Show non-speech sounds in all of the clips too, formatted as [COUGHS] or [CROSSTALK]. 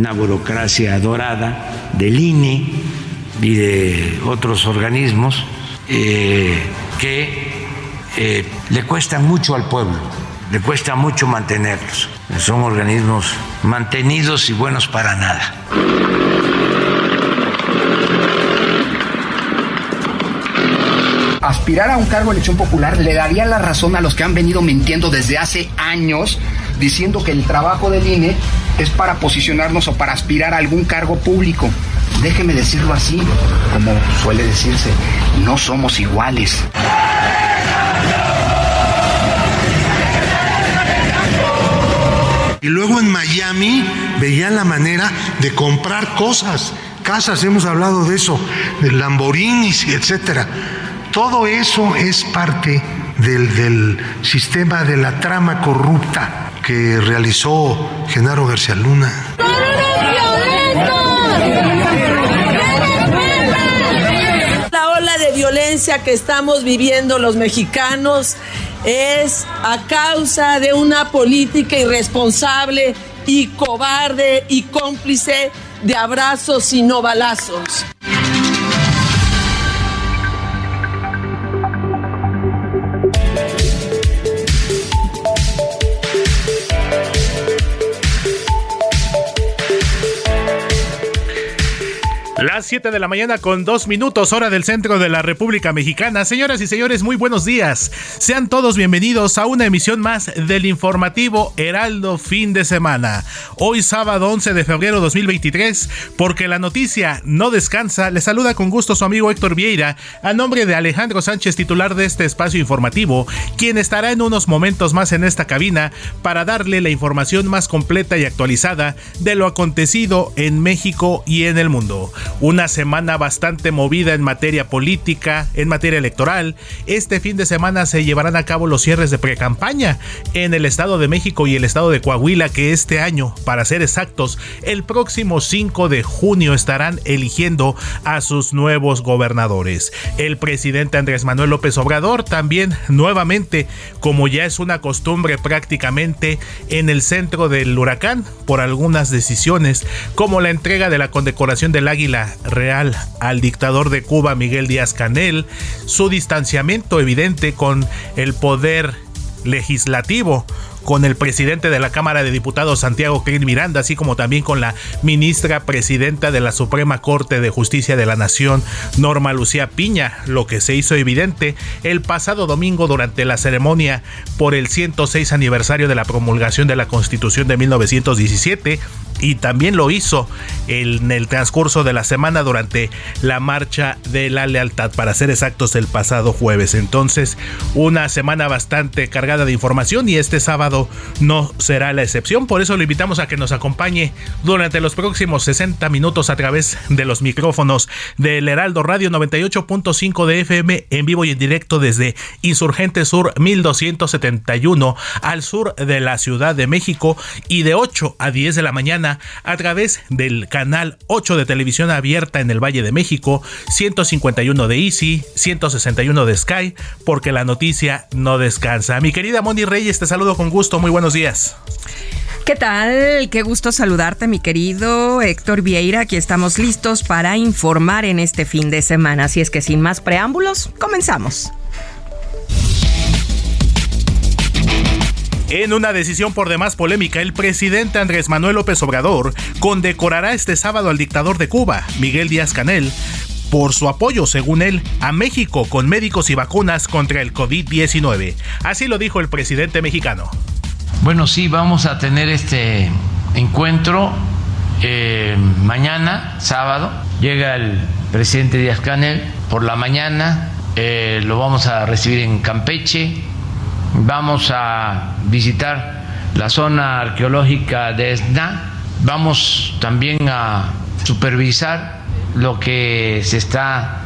Una burocracia dorada del INE y de otros organismos eh, que eh, le cuestan mucho al pueblo, le cuesta mucho mantenerlos. Son organismos mantenidos y buenos para nada. aspirar a un cargo de elección popular le daría la razón a los que han venido mintiendo desde hace años diciendo que el trabajo del INE es para posicionarnos o para aspirar a algún cargo público. Déjeme decirlo así, como suele decirse, no somos iguales. Y luego en Miami veían la manera de comprar cosas, casas, hemos hablado de eso, de Lamborghinis, etcétera. Todo eso es parte del, del sistema de la trama corrupta que realizó Genaro García Luna. La ola de violencia que estamos viviendo los mexicanos es a causa de una política irresponsable y cobarde y cómplice de abrazos y no balazos. Las 7 de la mañana con dos minutos, hora del centro de la República Mexicana. Señoras y señores, muy buenos días. Sean todos bienvenidos a una emisión más del informativo Heraldo Fin de Semana. Hoy sábado 11 de febrero 2023, porque la noticia no descansa, le saluda con gusto su amigo Héctor Vieira, a nombre de Alejandro Sánchez, titular de este espacio informativo, quien estará en unos momentos más en esta cabina para darle la información más completa y actualizada de lo acontecido en México y en el mundo una semana bastante movida en materia política, en materia electoral. Este fin de semana se llevarán a cabo los cierres de precampaña en el Estado de México y el Estado de Coahuila, que este año, para ser exactos, el próximo 5 de junio estarán eligiendo a sus nuevos gobernadores. El presidente Andrés Manuel López Obrador también nuevamente, como ya es una costumbre prácticamente en el centro del huracán por algunas decisiones, como la entrega de la condecoración del Águila Real al dictador de Cuba Miguel Díaz Canel, su distanciamiento evidente con el poder legislativo con el presidente de la Cámara de Diputados Santiago Crin Miranda, así como también con la ministra presidenta de la Suprema Corte de Justicia de la Nación, Norma Lucía Piña, lo que se hizo evidente el pasado domingo durante la ceremonia por el 106 aniversario de la promulgación de la Constitución de 1917 y también lo hizo en el transcurso de la semana durante la marcha de la lealtad, para ser exactos, el pasado jueves. Entonces, una semana bastante cargada de información y este sábado no será la excepción. Por eso lo invitamos a que nos acompañe durante los próximos 60 minutos a través de los micrófonos del Heraldo Radio 98.5 de FM en vivo y en directo desde Insurgente Sur 1271 al sur de la Ciudad de México y de 8 a 10 de la mañana A través del canal 8 de televisión abierta en el Valle de México, 151 de Easy, 161 de Sky, porque la noticia no descansa. Mi querida Moni Reyes, te saludo con gusto, muy buenos días. ¿Qué tal? Qué gusto saludarte, mi querido Héctor Vieira. Aquí estamos listos para informar en este fin de semana. Así es que sin más preámbulos, comenzamos. En una decisión por demás polémica, el presidente Andrés Manuel López Obrador condecorará este sábado al dictador de Cuba, Miguel Díaz Canel, por su apoyo, según él, a México con médicos y vacunas contra el COVID-19. Así lo dijo el presidente mexicano. Bueno, sí, vamos a tener este encuentro eh, mañana, sábado. Llega el presidente Díaz Canel por la mañana, eh, lo vamos a recibir en Campeche, vamos a visitar la zona arqueológica de Esna, vamos también a supervisar lo que se está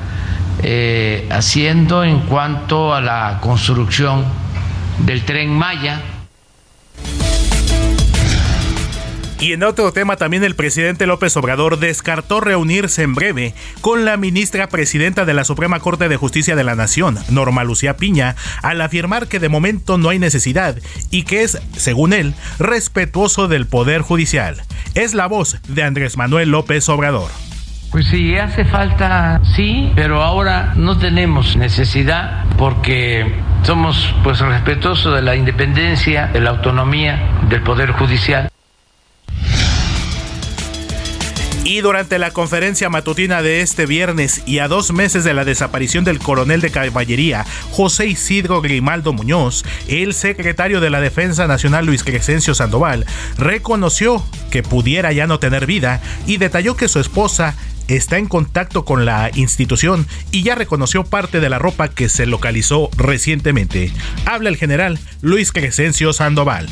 eh, haciendo en cuanto a la construcción del tren Maya Y en otro tema también el presidente López Obrador descartó reunirse en breve con la ministra presidenta de la Suprema Corte de Justicia de la Nación, Norma Lucía Piña, al afirmar que de momento no hay necesidad y que es, según él, respetuoso del Poder Judicial. Es la voz de Andrés Manuel López Obrador. Pues sí, hace falta, sí, pero ahora no tenemos necesidad porque somos pues respetuosos de la independencia, de la autonomía del Poder Judicial. Y durante la conferencia matutina de este viernes y a dos meses de la desaparición del coronel de caballería José Isidro Grimaldo Muñoz, el secretario de la Defensa Nacional Luis Crescencio Sandoval reconoció que pudiera ya no tener vida y detalló que su esposa está en contacto con la institución y ya reconoció parte de la ropa que se localizó recientemente. Habla el general Luis Crescencio Sandoval.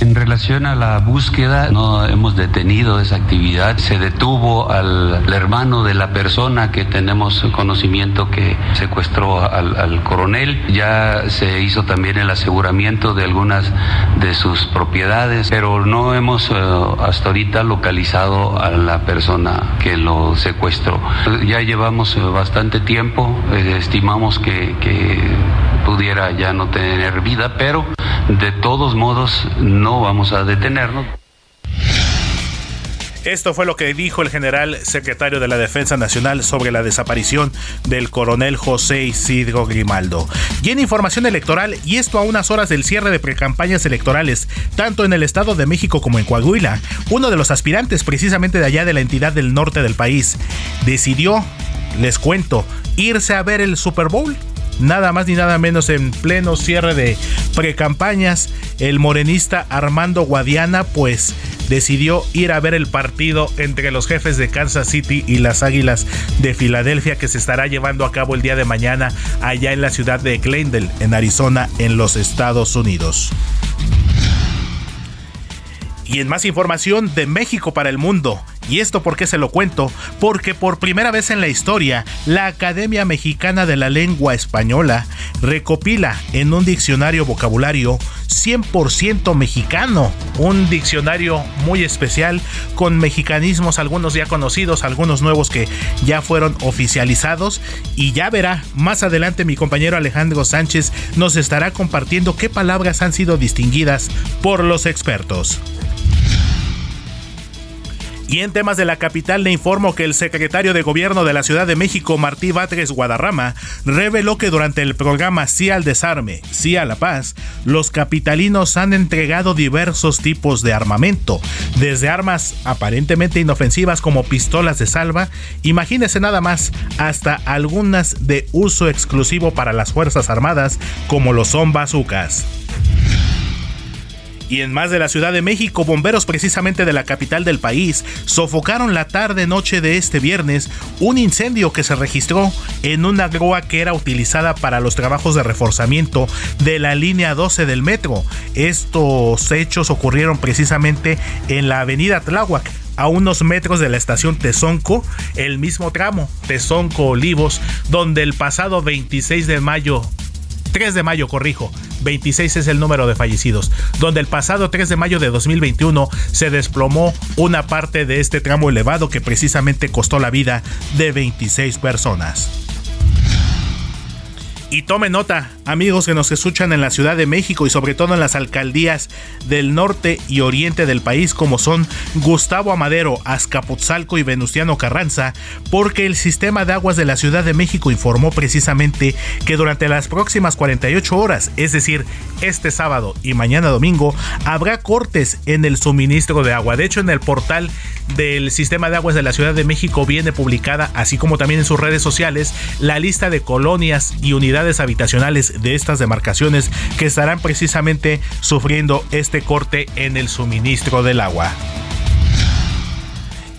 En relación a la búsqueda, no hemos detenido esa actividad. Se detuvo al, hermano de la persona que tenemos conocimiento que secuestró al, coronel. Ya se hizo también el aseguramiento de algunas de sus propiedades, pero no hemos eh, hasta ahorita localizado a la persona que lo secuestró. Ya llevamos eh, bastante tiempo, eh, estimamos que, que pudiera ya no tener vida, pero de todos modos no vamos a detenernos. Esto fue lo que dijo el general secretario de la Defensa Nacional sobre la desaparición del coronel José Isidro Grimaldo. Y en información electoral, y esto a unas horas del cierre de precampañas electorales, tanto en el Estado de México como en Coahuila, uno de los aspirantes precisamente de allá de la entidad del norte del país, decidió, les cuento, irse a ver el Super Bowl nada más ni nada menos en pleno cierre de precampañas, el morenista Armando Guadiana pues decidió ir a ver el partido entre los jefes de Kansas City y las Águilas de Filadelfia que se estará llevando a cabo el día de mañana allá en la ciudad de Glendale, en Arizona, en los Estados Unidos. Y en más información de México para el mundo, ¿Y esto por qué se lo cuento? Porque por primera vez en la historia, la Academia Mexicana de la Lengua Española recopila en un diccionario vocabulario 100% mexicano, un diccionario muy especial con mexicanismos, algunos ya conocidos, algunos nuevos que ya fueron oficializados y ya verá más adelante mi compañero Alejandro Sánchez nos estará compartiendo qué palabras han sido distinguidas por los expertos. Y en temas de la capital le informo que el secretario de gobierno de la Ciudad de México, Martí Batres Guadarrama, reveló que durante el programa Sí al Desarme, Sí a la Paz, los capitalinos han entregado diversos tipos de armamento, desde armas aparentemente inofensivas como pistolas de salva, imagínese nada más, hasta algunas de uso exclusivo para las Fuerzas Armadas como lo son bazucas. Y en más de la Ciudad de México, bomberos precisamente de la capital del país sofocaron la tarde-noche de este viernes un incendio que se registró en una grúa que era utilizada para los trabajos de reforzamiento de la línea 12 del metro. Estos hechos ocurrieron precisamente en la avenida Tláhuac, a unos metros de la estación Tezonco, el mismo tramo, Tezonco Olivos, donde el pasado 26 de mayo 3 de mayo, corrijo, 26 es el número de fallecidos, donde el pasado 3 de mayo de 2021 se desplomó una parte de este tramo elevado que precisamente costó la vida de 26 personas. Y tome nota, amigos que nos escuchan en la Ciudad de México y sobre todo en las alcaldías del norte y oriente del país como son Gustavo Amadero, Azcapotzalco y Venustiano Carranza, porque el sistema de aguas de la Ciudad de México informó precisamente que durante las próximas 48 horas, es decir, este sábado y mañana domingo, habrá cortes en el suministro de agua. De hecho, en el portal del sistema de aguas de la Ciudad de México viene publicada, así como también en sus redes sociales, la lista de colonias y unidades habitacionales de estas demarcaciones que estarán precisamente sufriendo este corte en el suministro del agua.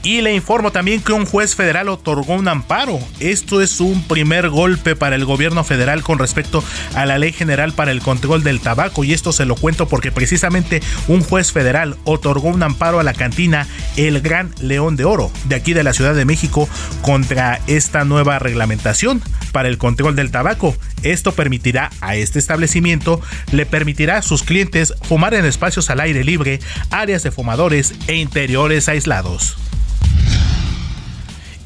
Y le informo también que un juez federal otorgó un amparo. Esto es un primer golpe para el gobierno federal con respecto a la ley general para el control del tabaco. Y esto se lo cuento porque precisamente un juez federal otorgó un amparo a la cantina El Gran León de Oro de aquí de la Ciudad de México contra esta nueva reglamentación para el control del tabaco. Esto permitirá a este establecimiento, le permitirá a sus clientes fumar en espacios al aire libre, áreas de fumadores e interiores aislados.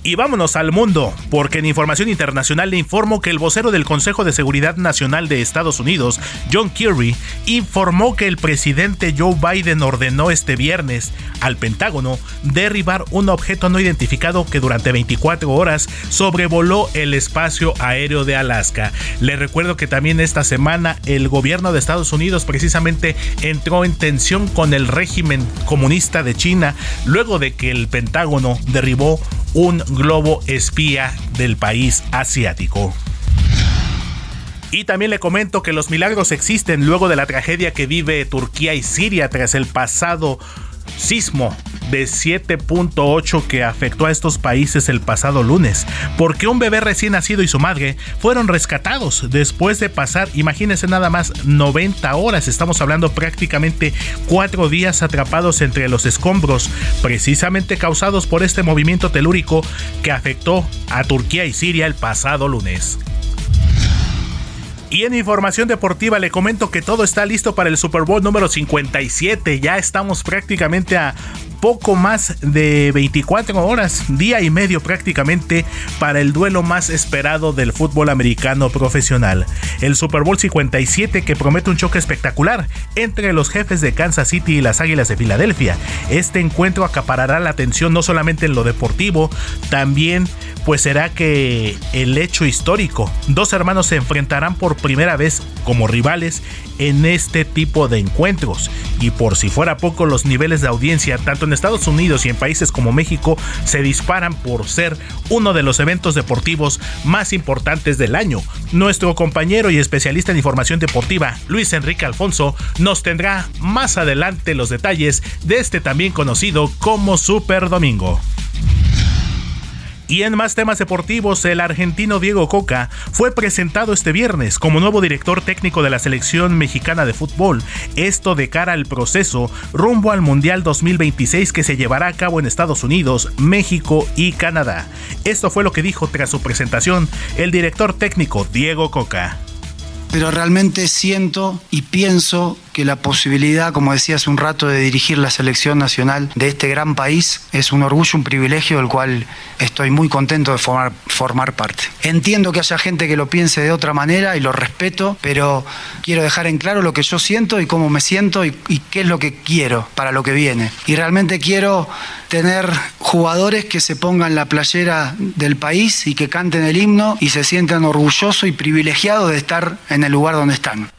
Y vámonos al mundo, porque en información internacional le informo que el vocero del Consejo de Seguridad Nacional de Estados Unidos, John Kerry, informó que el presidente Joe Biden ordenó este viernes al Pentágono derribar un objeto no identificado que durante 24 horas sobrevoló el espacio aéreo de Alaska. Le recuerdo que también esta semana el gobierno de Estados Unidos precisamente entró en tensión con el régimen comunista de China luego de que el Pentágono derribó un globo espía del país asiático. Y también le comento que los milagros existen luego de la tragedia que vive Turquía y Siria tras el pasado sismo de 7.8 que afectó a estos países el pasado lunes, porque un bebé recién nacido y su madre fueron rescatados después de pasar, imagínense nada más, 90 horas, estamos hablando prácticamente cuatro días atrapados entre los escombros, precisamente causados por este movimiento telúrico que afectó a Turquía y Siria el pasado lunes. Y en información deportiva le comento que todo está listo para el Super Bowl número 57. Ya estamos prácticamente a poco más de 24 horas, día y medio prácticamente, para el duelo más esperado del fútbol americano profesional. El Super Bowl 57 que promete un choque espectacular entre los jefes de Kansas City y las Águilas de Filadelfia. Este encuentro acaparará la atención no solamente en lo deportivo, también pues será que el hecho histórico, dos hermanos se enfrentarán por primera vez como rivales en este tipo de encuentros. Y por si fuera poco, los niveles de audiencia, tanto en Estados Unidos y en países como México, se disparan por ser uno de los eventos deportivos más importantes del año. Nuestro compañero y especialista en información deportiva, Luis Enrique Alfonso, nos tendrá más adelante los detalles de este también conocido como Super Domingo. Y en más temas deportivos, el argentino Diego Coca fue presentado este viernes como nuevo director técnico de la selección mexicana de fútbol. Esto de cara al proceso rumbo al Mundial 2026 que se llevará a cabo en Estados Unidos, México y Canadá. Esto fue lo que dijo tras su presentación el director técnico Diego Coca pero realmente siento y pienso que la posibilidad, como decía hace un rato, de dirigir la selección nacional de este gran país es un orgullo, un privilegio del cual estoy muy contento de formar, parte. Entiendo que haya gente que lo piense de otra manera y lo respeto, pero quiero dejar en claro lo que yo siento y cómo me siento y, y qué es lo que quiero para lo que viene. Y realmente quiero tener jugadores que se pongan la playera del país y que canten el himno y se sientan orgullosos y privilegiados de estar en el lugar donde están.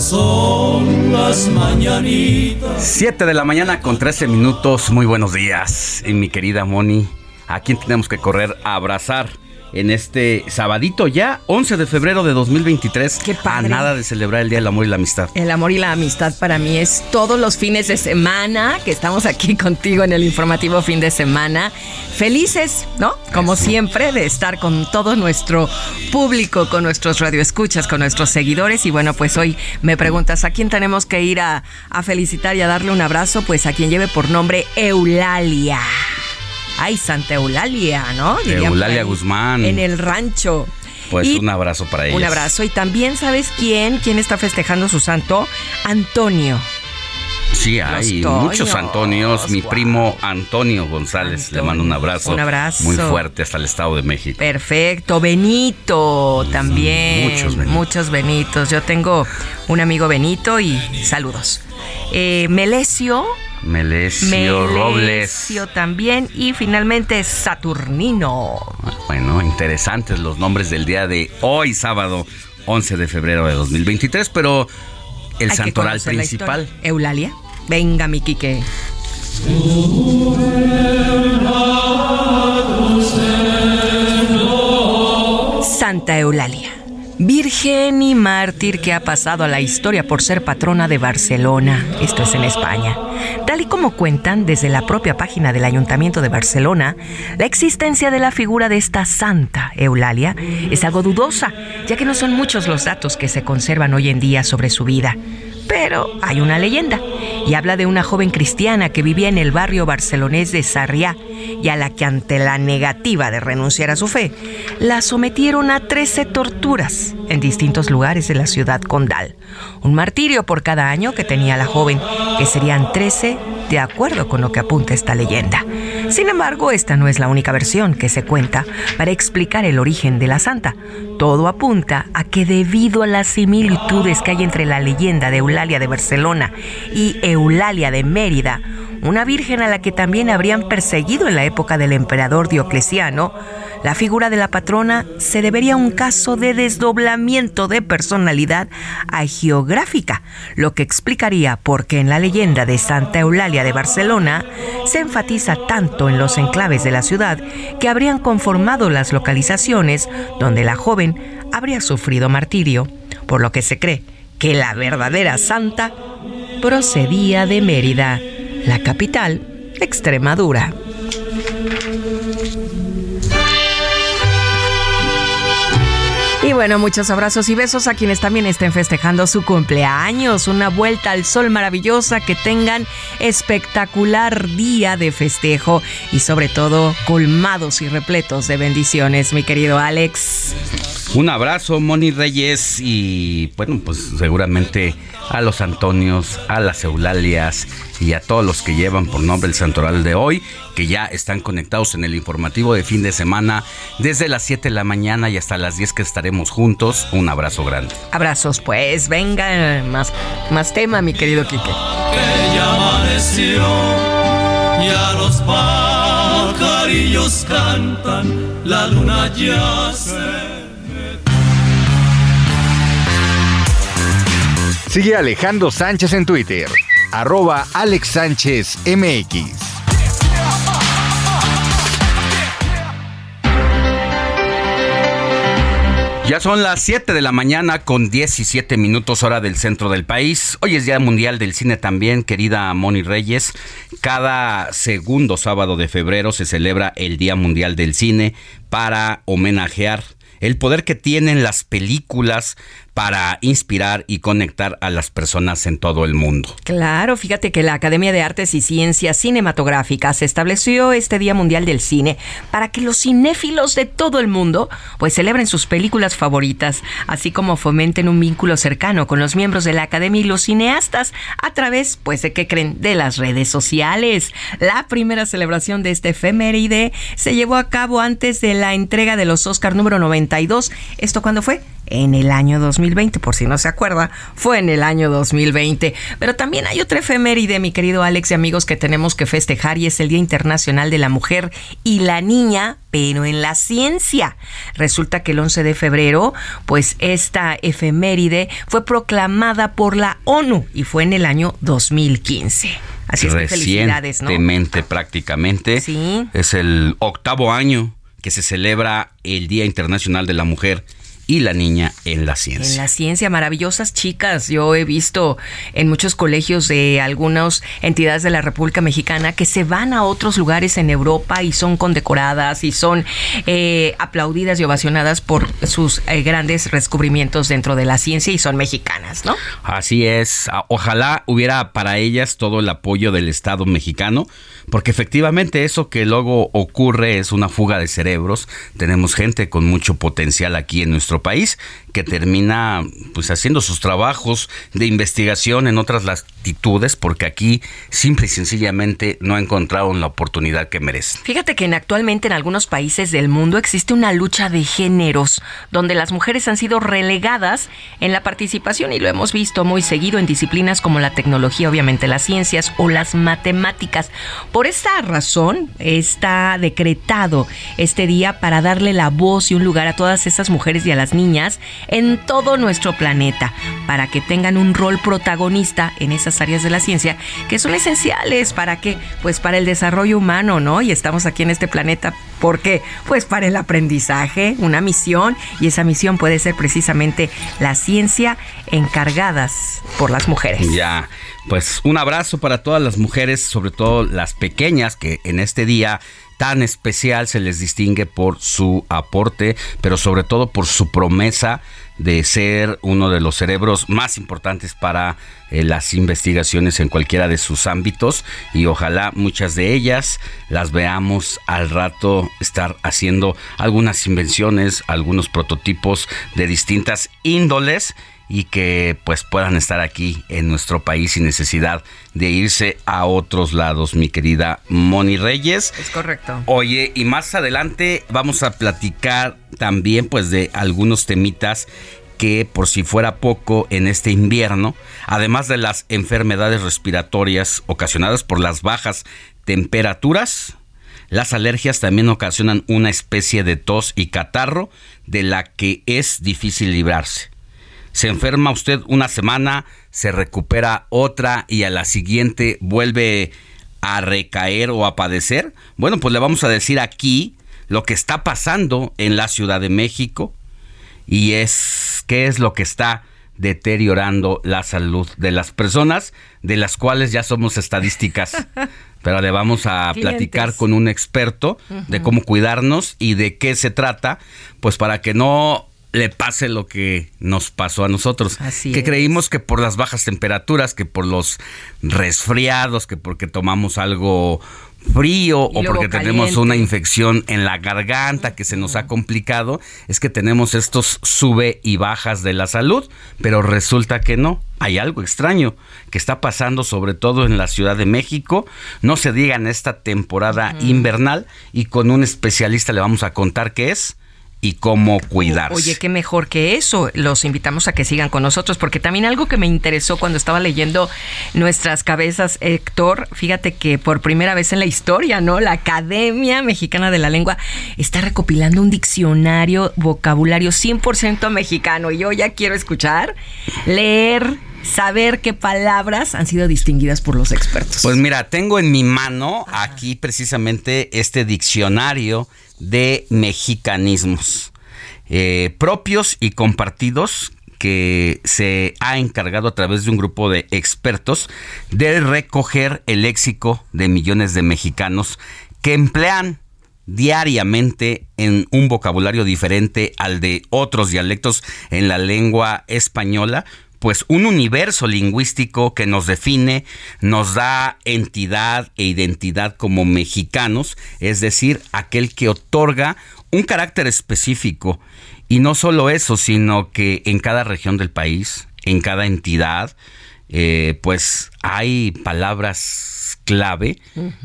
Son las mañanitas. 7 de la mañana con 13 minutos. Muy buenos días. Y mi querida Moni, ¿a quién tenemos que correr a abrazar? En este sabadito ya, 11 de febrero de 2023. Qué padre. A nada de celebrar el Día del Amor y la Amistad. El amor y la amistad para mí es todos los fines de semana que estamos aquí [LAUGHS] contigo en el informativo fin de semana. Felices, ¿no? Como siempre, de estar con todo nuestro público, con nuestros radioescuchas, con nuestros seguidores. Y bueno, pues hoy me preguntas a quién tenemos que ir a, a felicitar y a darle un abrazo, pues a quien lleve por nombre Eulalia. Ay, Santa Eulalia, ¿no? Eulalia ahí, Guzmán. En el rancho. Pues Y un abrazo para ella. Un abrazo. Y también, ¿sabes quién? ¿Quién está festejando su santo? Antonio. Sí, hay Los muchos Toños, Antonios. Mi primo Antonio González le mando un abrazo. Un abrazo. Muy fuerte hasta el Estado de México. Perfecto. Benito también. Muchos Benitos. Muchos Benitos. Yo tengo un amigo Benito y saludos. Eh, Melesio. Melesio Robles. Melesio también. Y finalmente Saturnino. Bueno, interesantes los nombres del día de hoy, sábado 11 de febrero de 2023, pero el Hay santoral principal. Eulalia. Venga, mi Quique. Santa Eulalia, virgen y mártir que ha pasado a la historia por ser patrona de Barcelona, esto es en España. Tal y como cuentan desde la propia página del Ayuntamiento de Barcelona, la existencia de la figura de esta Santa Eulalia es algo dudosa, ya que no son muchos los datos que se conservan hoy en día sobre su vida. Pero hay una leyenda y habla de una joven cristiana que vivía en el barrio barcelonés de Sarriá y a la que ante la negativa de renunciar a su fe, la sometieron a 13 torturas en distintos lugares de la ciudad condal. Un martirio por cada año que tenía la joven, que serían 13 de acuerdo con lo que apunta esta leyenda. Sin embargo, esta no es la única versión que se cuenta para explicar el origen de la santa. Todo apunta a que debido a las similitudes que hay entre la leyenda de Eulalia de Barcelona y Eulalia de Mérida, una virgen a la que también habrían perseguido en la época del emperador Diocleciano, la figura de la patrona se debería a un caso de desdoblamiento de personalidad geográfica, lo que explicaría por qué en la leyenda de Santa Eulalia de Barcelona se enfatiza tanto en los enclaves de la ciudad que habrían conformado las localizaciones donde la joven habría sufrido martirio, por lo que se cree que la verdadera santa procedía de Mérida, la capital de Extremadura. Bueno, muchos abrazos y besos a quienes también estén festejando su cumpleaños. Una vuelta al sol maravillosa, que tengan espectacular día de festejo y sobre todo colmados y repletos de bendiciones, mi querido Alex. Un abrazo, Moni Reyes, y bueno, pues seguramente a los Antonios, a las Eulalias y a todos los que llevan por nombre el santoral de hoy, que ya están conectados en el informativo de fin de semana desde las 7 de la mañana y hasta las 10 que estaremos juntos. Un abrazo grande. Abrazos, pues, venga, más, más tema, mi querido Quique. que ya amaneció ya los pajarillos cantan la luna ya se Sigue Alejandro Sánchez en Twitter, arroba Alex Sánchez MX. Ya son las 7 de la mañana con 17 minutos hora del centro del país. Hoy es Día Mundial del Cine también, querida Moni Reyes. Cada segundo sábado de febrero se celebra el Día Mundial del Cine para homenajear el poder que tienen las películas para inspirar y conectar a las personas en todo el mundo. Claro, fíjate que la Academia de Artes y Ciencias Cinematográficas estableció este Día Mundial del Cine para que los cinéfilos de todo el mundo pues celebren sus películas favoritas, así como fomenten un vínculo cercano con los miembros de la Academia y los cineastas a través, pues, de qué creen, de las redes sociales. La primera celebración de este efeméride se llevó a cabo antes de la entrega de los Oscar número 92. ¿Esto cuándo fue? en el año 2020, por si no se acuerda, fue en el año 2020. Pero también hay otra efeméride, mi querido Alex y amigos, que tenemos que festejar y es el Día Internacional de la Mujer y la Niña, pero en la ciencia. Resulta que el 11 de febrero, pues esta efeméride fue proclamada por la ONU y fue en el año 2015. Así es que felicidades, ¿no? Recientemente prácticamente. Sí. Es el octavo año que se celebra el Día Internacional de la Mujer y la niña en la ciencia. En la ciencia, maravillosas chicas. Yo he visto en muchos colegios de algunas entidades de la República Mexicana que se van a otros lugares en Europa y son condecoradas y son eh, aplaudidas y ovacionadas por sus eh, grandes descubrimientos dentro de la ciencia y son mexicanas, ¿no? Así es. Ojalá hubiera para ellas todo el apoyo del Estado mexicano, porque efectivamente eso que luego ocurre es una fuga de cerebros. Tenemos gente con mucho potencial aquí en nuestro país que termina pues haciendo sus trabajos de investigación en otras latitudes porque aquí simple y sencillamente no encontraron la oportunidad que merecen. Fíjate que actualmente en algunos países del mundo existe una lucha de géneros donde las mujeres han sido relegadas en la participación y lo hemos visto muy seguido en disciplinas como la tecnología, obviamente las ciencias o las matemáticas. Por esta razón está decretado este día para darle la voz y un lugar a todas esas mujeres y a las niñas en todo nuestro planeta para que tengan un rol protagonista en esas áreas de la ciencia que son esenciales para que pues para el desarrollo humano, ¿no? Y estamos aquí en este planeta ¿por qué? Pues para el aprendizaje, una misión y esa misión puede ser precisamente la ciencia encargadas por las mujeres. Ya, pues un abrazo para todas las mujeres, sobre todo las pequeñas que en este día tan especial se les distingue por su aporte, pero sobre todo por su promesa de ser uno de los cerebros más importantes para eh, las investigaciones en cualquiera de sus ámbitos y ojalá muchas de ellas las veamos al rato estar haciendo algunas invenciones, algunos prototipos de distintas índoles y que pues puedan estar aquí en nuestro país sin necesidad de irse a otros lados, mi querida Moni Reyes. Es correcto. Oye, y más adelante vamos a platicar también pues de algunos temitas que por si fuera poco en este invierno, además de las enfermedades respiratorias ocasionadas por las bajas temperaturas, las alergias también ocasionan una especie de tos y catarro de la que es difícil librarse. Se enferma usted una semana, se recupera otra y a la siguiente vuelve a recaer o a padecer. Bueno, pues le vamos a decir aquí lo que está pasando en la Ciudad de México y es qué es lo que está deteriorando la salud de las personas, de las cuales ya somos estadísticas. [LAUGHS] Pero le vamos a platicar con un experto de cómo cuidarnos y de qué se trata, pues para que no le pase lo que nos pasó a nosotros. que creímos que por las bajas temperaturas, que por los resfriados, que porque tomamos algo frío o porque tenemos una infección en la garganta que se nos ha complicado, es que tenemos estos sube y bajas de la salud, pero resulta que no. Hay algo extraño que está pasando sobre todo en la Ciudad de México, no se diga en esta temporada invernal y con un especialista le vamos a contar qué es y cómo cuidarse. Oye, qué mejor que eso. Los invitamos a que sigan con nosotros, porque también algo que me interesó cuando estaba leyendo nuestras cabezas, Héctor, fíjate que por primera vez en la historia, ¿no? La Academia Mexicana de la Lengua está recopilando un diccionario vocabulario 100% mexicano. Y yo ya quiero escuchar, leer saber qué palabras han sido distinguidas por los expertos. Pues mira, tengo en mi mano aquí precisamente este diccionario de mexicanismos eh, propios y compartidos que se ha encargado a través de un grupo de expertos de recoger el léxico de millones de mexicanos que emplean diariamente en un vocabulario diferente al de otros dialectos en la lengua española, pues un universo lingüístico que nos define, nos da entidad e identidad como mexicanos, es decir, aquel que otorga un carácter específico. Y no solo eso, sino que en cada región del país, en cada entidad, eh, pues hay palabras clave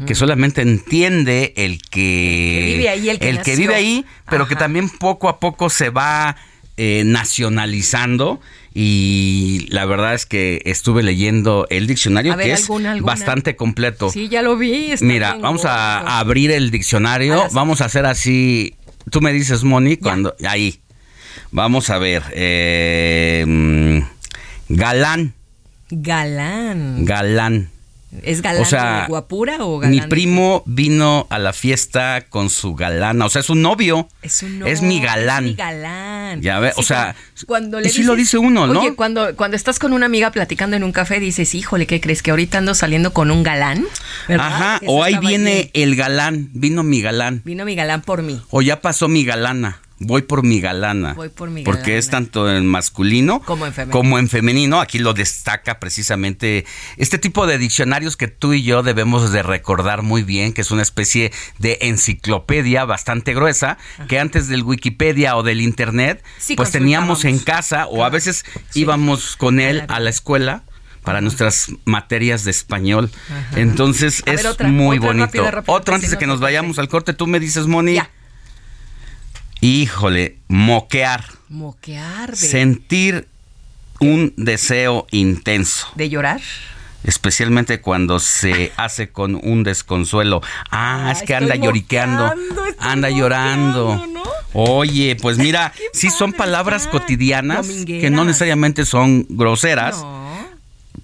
que solamente entiende el que, vive ahí, el que, vive ahí pero que también poco a poco se va eh, nacionalizando y la verdad es que estuve leyendo el diccionario que es bastante completo. Sí, ya lo vi. Mira, vamos a abrir el diccionario, vamos a hacer así, tú me dices, Moni, cuando... Ahí, vamos a ver. Eh, galán. Galán. Galán. ¿Es galán O sea, de guapura o galán Mi primo vino a la fiesta con su galana, o sea, es un novio. Es, un Es mi novio, galán. Es mi galán. Ya ve, o sea, cuando y le sí lo dice uno, ¿no? Oye, cuando, cuando estás con una amiga platicando en un café, dices, híjole, ¿qué crees? ¿Que ahorita ando saliendo con un galán? ¿Verdad? Ajá, o ahí viene el galán, vino mi galán. Vino mi galán por mí. O ya pasó mi galana. Voy por mi galana. Voy por mi Porque es galana. tanto en masculino Como en femenino. como en femenino. Aquí lo destaca precisamente este tipo de diccionarios que tú y yo debemos de recordar muy bien, que es una especie de enciclopedia bastante gruesa, que antes del Wikipedia o del Internet, Sí, pues teníamos en casa o a veces íbamos con él a la escuela para nuestras materias de español. Ajá. Entonces A ver, es otra, muy otra, bonito. rápida, rápida, Otro antes de que nos vayamos al corte, tú me dices, Moni. Híjole, moquear. Moquear de, Sentir un deseo intenso. de llorar. Especialmente cuando se [LAUGHS] hace con un desconsuelo. Ah, es que anda lloriqueando. Anda llorando. Oye, pues [LAUGHS] mira, sí son palabras cotidianas que no necesariamente son groseras.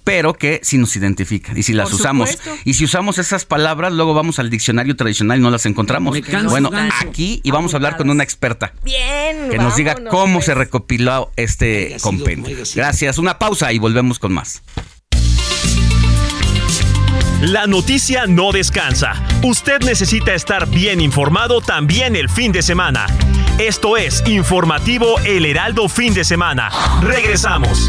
Pero que sí nos identifican. Y si las Por usamos, supuesto. y si usamos esas palabras, luego vamos al diccionario tradicional y no las encontramos. Canso, Bueno, aquí y vamos a hablar con una experta Bien. que nos diga cómo pues. se recopiló este compendio. Gracias. Una pausa y volvemos con más. La noticia no descansa. Usted necesita estar bien informado también el fin de semana. Esto es Informativo El Heraldo Fin de Semana. Regresamos.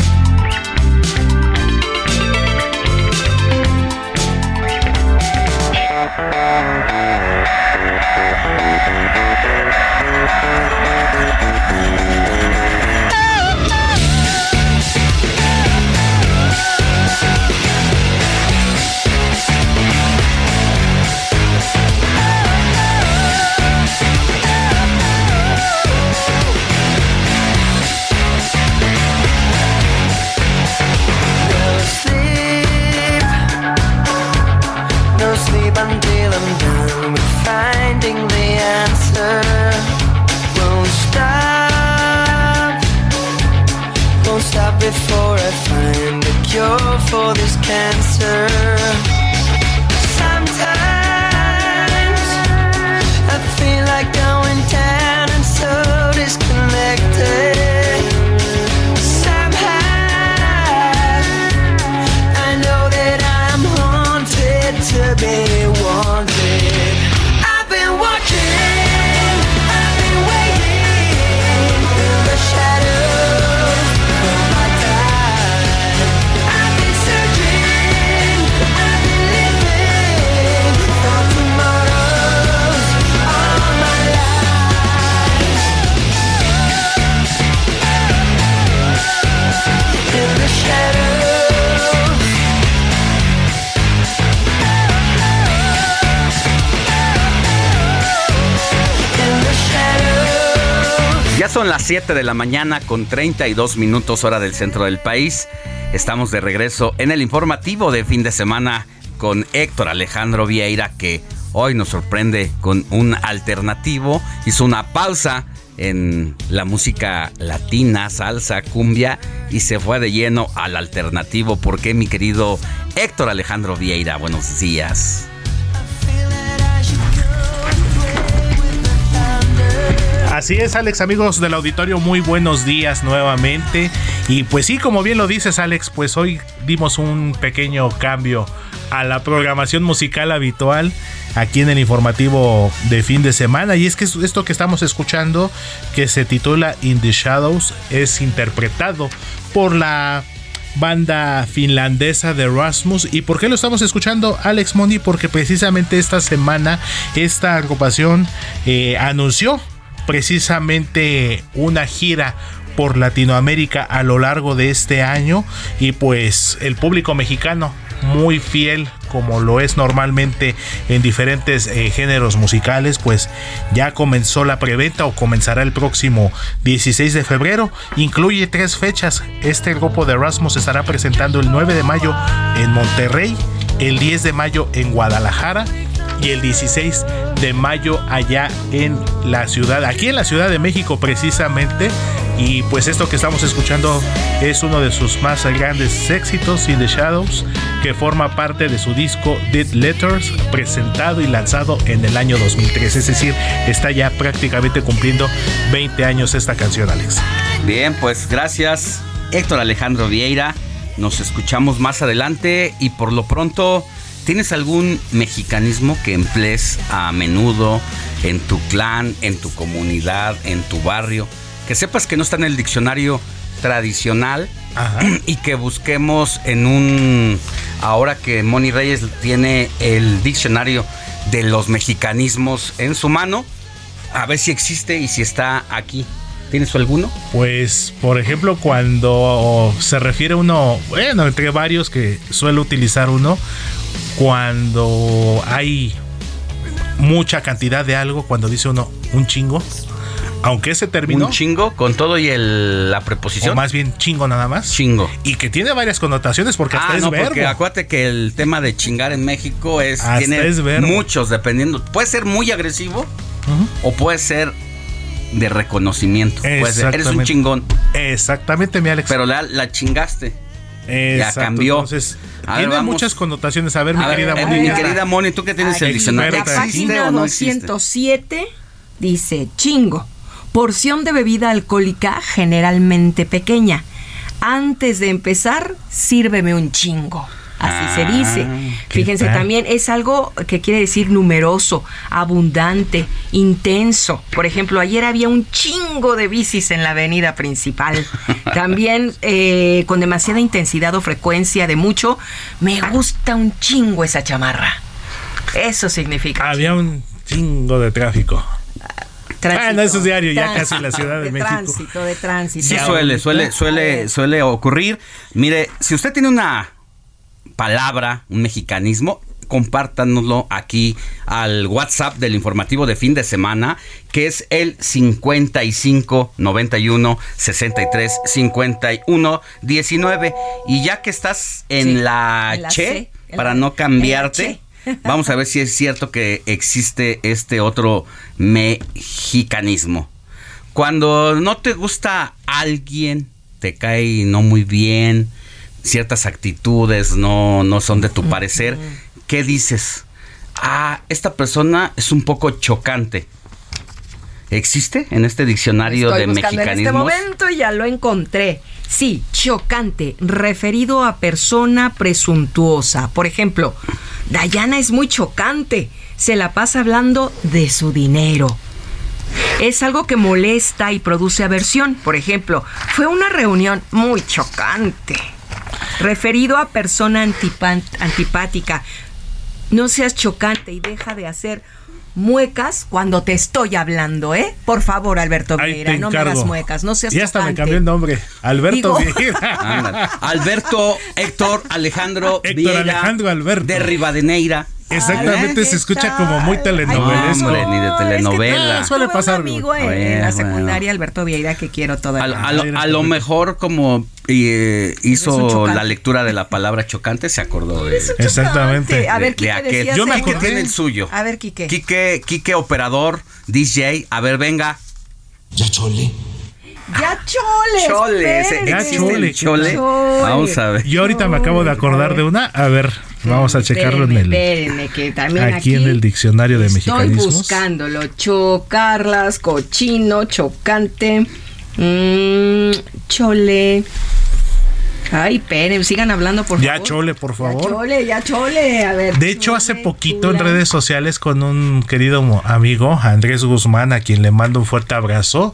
Cure for this cancer. Son las 7 de la mañana con 32 minutos hora del centro del país. Estamos de regreso en el informativo de fin de semana con Héctor Alejandro Vieira que hoy nos sorprende con un alternativo. Hizo una pausa en la música latina, salsa, cumbia y se fue de lleno al alternativo. ¿Por qué mi querido Héctor Alejandro Vieira? Buenos días. Así es, Alex, amigos del auditorio, muy buenos días nuevamente. Y pues sí, como bien lo dices, Alex, pues hoy dimos un pequeño cambio a la programación musical habitual aquí en el informativo de fin de semana. Y es que esto que estamos escuchando, que se titula In the Shadows, es interpretado por la banda finlandesa de Rasmus. ¿Y por qué lo estamos escuchando, Alex Mondi? Porque precisamente esta semana esta agrupación eh, anunció precisamente una gira por Latinoamérica a lo largo de este año y pues el público mexicano muy fiel como lo es normalmente en diferentes eh, géneros musicales, pues ya comenzó la preventa o comenzará el próximo 16 de febrero. Incluye tres fechas. Este grupo de Rasmus estará presentando el 9 de mayo en Monterrey, el 10 de mayo en Guadalajara y el 16 de mayo allá en la ciudad, aquí en la Ciudad de México precisamente. Y pues esto que estamos escuchando es uno de sus más grandes éxitos, In the Shadows, que forma parte de su disco Dead Letters, presentado y lanzado en el año 2003. Es decir, está ya prácticamente cumpliendo 20 años esta canción, Alex. Bien, pues gracias Héctor Alejandro Vieira. Nos escuchamos más adelante y por lo pronto, ¿tienes algún mexicanismo que emplees a menudo en tu clan, en tu comunidad, en tu barrio? Que sepas que no está en el diccionario tradicional [CLEARS THROAT] y que busquemos en un... Ahora que Moni Reyes tiene el diccionario de los mexicanismos en su mano, a ver si existe y si está aquí. ¿Tienes alguno? Pues, por ejemplo, cuando se refiere uno, bueno, entre varios que suele utilizar uno, cuando hay mucha cantidad de algo, cuando dice uno un chingo, aunque ese término. Un chingo con todo y el, la preposición. O más bien chingo nada más. Chingo. Y que tiene varias connotaciones porque hasta ah, es no, verbo. porque acuérdate que el tema de chingar en México es Hasta tiene es verbo. muchos dependiendo. Puede ser muy agresivo o puede ser de reconocimiento. Puede ser, eres un chingón. Exactamente, mi Alex. Pero la, la chingaste. ya Exacto, cambió. Entonces, A tiene muchas connotaciones. A ver, mi ver, querida eh, Moni. mi querida Moni, ¿tú qué tienes el Aquí, diccionario? La ¿Existe página o no existe? 207 dice chingo. Porción de bebida alcohólica generalmente pequeña. Antes de empezar, sírveme un chingo. Así se Ah, dice. ¿qué Fíjense, tal? también es algo que quiere decir numeroso, abundante, intenso. Por ejemplo, ayer había un chingo de bicis en la avenida principal. [LAUGHS] También eh, con demasiada intensidad o frecuencia de mucho, me gusta un chingo esa chamarra. Eso significa. Había un chingo de tráfico. Tránsito, Ah, no, eso es diario, ya casi en la Ciudad de, México. Tránsito, de tránsito. Sí suele, suele, suele, suele ocurrir. Mire, si usted tiene una palabra, un mexicanismo, compártanoslo aquí al WhatsApp del informativo de fin de semana, que es el 55 91 63 51 19. Y ya que estás en Sí, la Che, C, para la- no cambiarte. [LAUGHS] Vamos a ver si es cierto que existe este otro mexicanismo. Cuando no te gusta alguien, te cae no muy bien, ciertas actitudes no, no son de tu parecer, ¿qué dices? Ah, esta persona es un poco chocante. ¿Existe en este diccionario Estoy de buscando en este mexicanismos? momento ya lo encontré. Sí, chocante, referido a persona presuntuosa. Por ejemplo, Dayana es muy chocante. Se la pasa hablando de su dinero. Es algo que molesta y produce aversión. Por ejemplo, fue una reunión muy chocante. Referido a persona antipática. No seas chocante y deja de hacer muecas cuando te estoy hablando, ¿eh? Por favor, Alberto Vieira, no me hagas muecas, no seas Y hasta me cambió el nombre. Alberto Digo- Vieira. [LAUGHS] Alberto, Héctor, Alejandro, Héctor Viera, Alejandro Alberto. de Rivadeneira. Exactamente, se escucha como muy telenovelesco. Hombre, ni de telenovela. Ah, suele Tuve pasar. un amigo en, la bueno. secundaria, Alberto Vieira, que quiero A, todavía. a lo, a lo mejor como eh, hizo la lectura de la palabra chocante, se acordó de, Exactamente. A ver, de Quique, aquel. decías Yo me acordé. tiene el suyo. A ver, Quique. Quique, Quique operador, DJ, a ver, venga. Ya chole. Ya chole. Chole, ese- espérenme. Ya ¿existe el chole, chole? Vamos a ver. Yo ahorita me acabo de acordar de una. A ver, vamos a checarlo en el. espérenme, que también Aquí aquí, en el diccionario de Estoy mexicanismos. buscándolo. Chocarlas, cochino, chocante, mm, chole. Ay, esperen, sigan hablando, por Ya favor. chole, por Ya favor. chole, ya chole. A ver. De hecho, hace poquito en redes sociales con un querido amigo, Andrés Guzmán, a quien le mando un fuerte abrazo,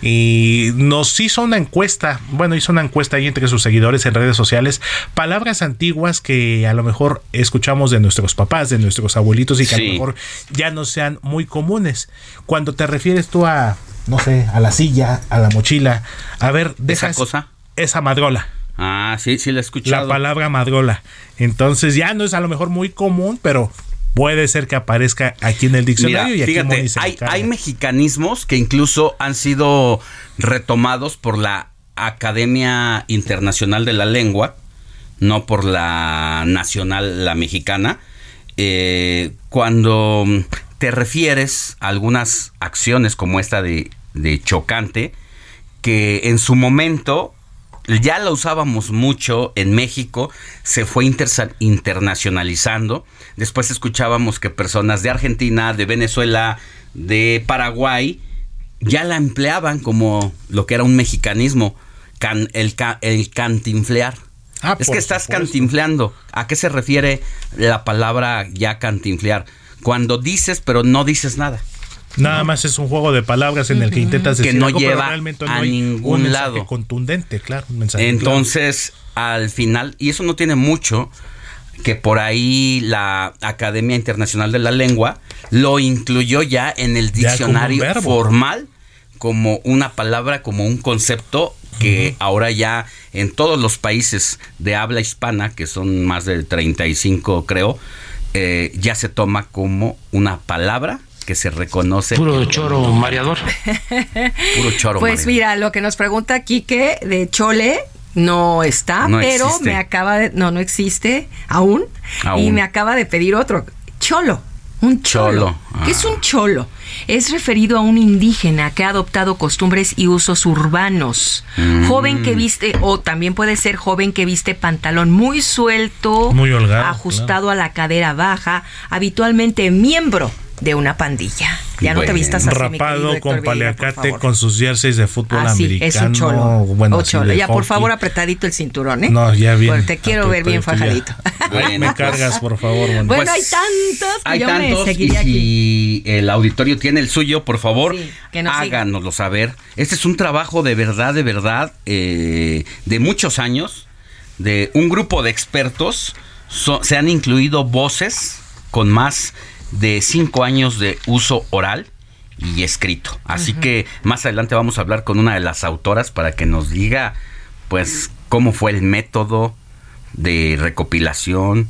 y nos hizo una encuesta, bueno, hizo una encuesta ahí entre sus seguidores en redes sociales, palabras antiguas que a lo mejor escuchamos de nuestros papás, de nuestros abuelitos y que a lo mejor ya no sean muy comunes. Cuando te refieres tú a, no sé, a la silla, a la mochila, a ver, deja ¿Esa cosa? esa madrola. Ah, sí, sí la he escuchado. La palabra madrola. Entonces ya no es a lo mejor muy común, pero puede ser que aparezca aquí en el diccionario y aquí fíjate, hay, hay mexicanismos que incluso han sido retomados por la Academia Internacional de la Lengua, no por la nacional, la mexicana, eh, cuando te refieres a algunas acciones como esta de, de chocante, que en su momento ya la usábamos mucho en México, se fue internacionalizando. Después escuchábamos que personas de Argentina, de Venezuela, de Paraguay, ya la empleaban como lo que era un mexicanismo, can- el, el cantinflear. Ah, es que estás supuesto. cantinfleando. ¿A qué se refiere la palabra ya cantinflear? Cuando dices pero no dices nada. Nada más es un juego de palabras en el que intentas Que decir no algo, pero lleva realmente no a ningún un mensaje lado. contundente, claro, un Entonces, al final, y eso no tiene mucho, que por ahí la Academia Internacional de la Lengua lo incluyó ya en el como diccionario formal como una palabra, como un concepto que ahora ya en todos los países de habla hispana, que son más de 35 creo, eh, ya se toma como una palabra que se reconoce. Puro choro mareador. [LAUGHS] Puro choro. Pues mareador. mira, lo que nos pregunta Quique de Chole no está, No pero existe. me acaba de. No, no existe aún. Aún. Y me acaba de pedir otro. Cholo. Un cholo. Cholo, ah. ¿Qué es un cholo? Es referido a un indígena que ha adoptado costumbres y usos urbanos. Mm. Joven que viste, o también puede ser joven que viste pantalón muy suelto, Muy holgado, ajustado a la cadera baja, habitualmente miembro de una pandilla. Ya no te Bueno. vistas así, mi Rapado Héctor con Vieira, por paliacate favor. con sus jerseys de fútbol Ah, sí, americano. es un cholo. Bueno, O cholo. Ya, por favor, apretadito el cinturón, ¿eh? No, ya bien. Porque te quiero ver bien fajadito. Ahí [LAUGHS] me cargas, por favor. Moni. Bueno, Pues, hay tantos que Hay yo me tantos y aquí. si el auditorio tiene el suyo, por favor, que nos siga. háganoslo saber. Este es un trabajo de verdad, de verdad, eh, de muchos años, de un grupo de expertos. So- se han incluido voces con más de cinco años de uso oral y escrito. Así que más adelante vamos a hablar con una de las autoras para que nos diga, pues, cómo fue el método de recopilación,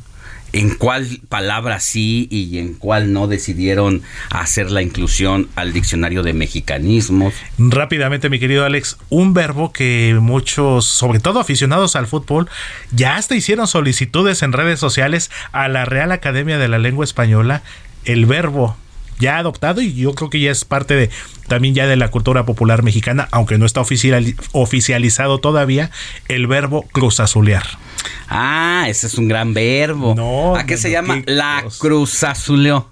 en cuál palabra sí y en cuál no decidieron hacer la inclusión al diccionario de mexicanismos. Rápidamente, mi querido Alex, un verbo que muchos, sobre todo aficionados al fútbol, ya hasta hicieron solicitudes en redes sociales a la Real Academia de la Lengua Española, el verbo ya adoptado y yo creo que ya es parte de también ya de la cultura popular mexicana, aunque no está oficial- oficializado todavía, el verbo cruzazulear. Ah, ese es un gran verbo. ¿A qué se llama? La cruz azuleó.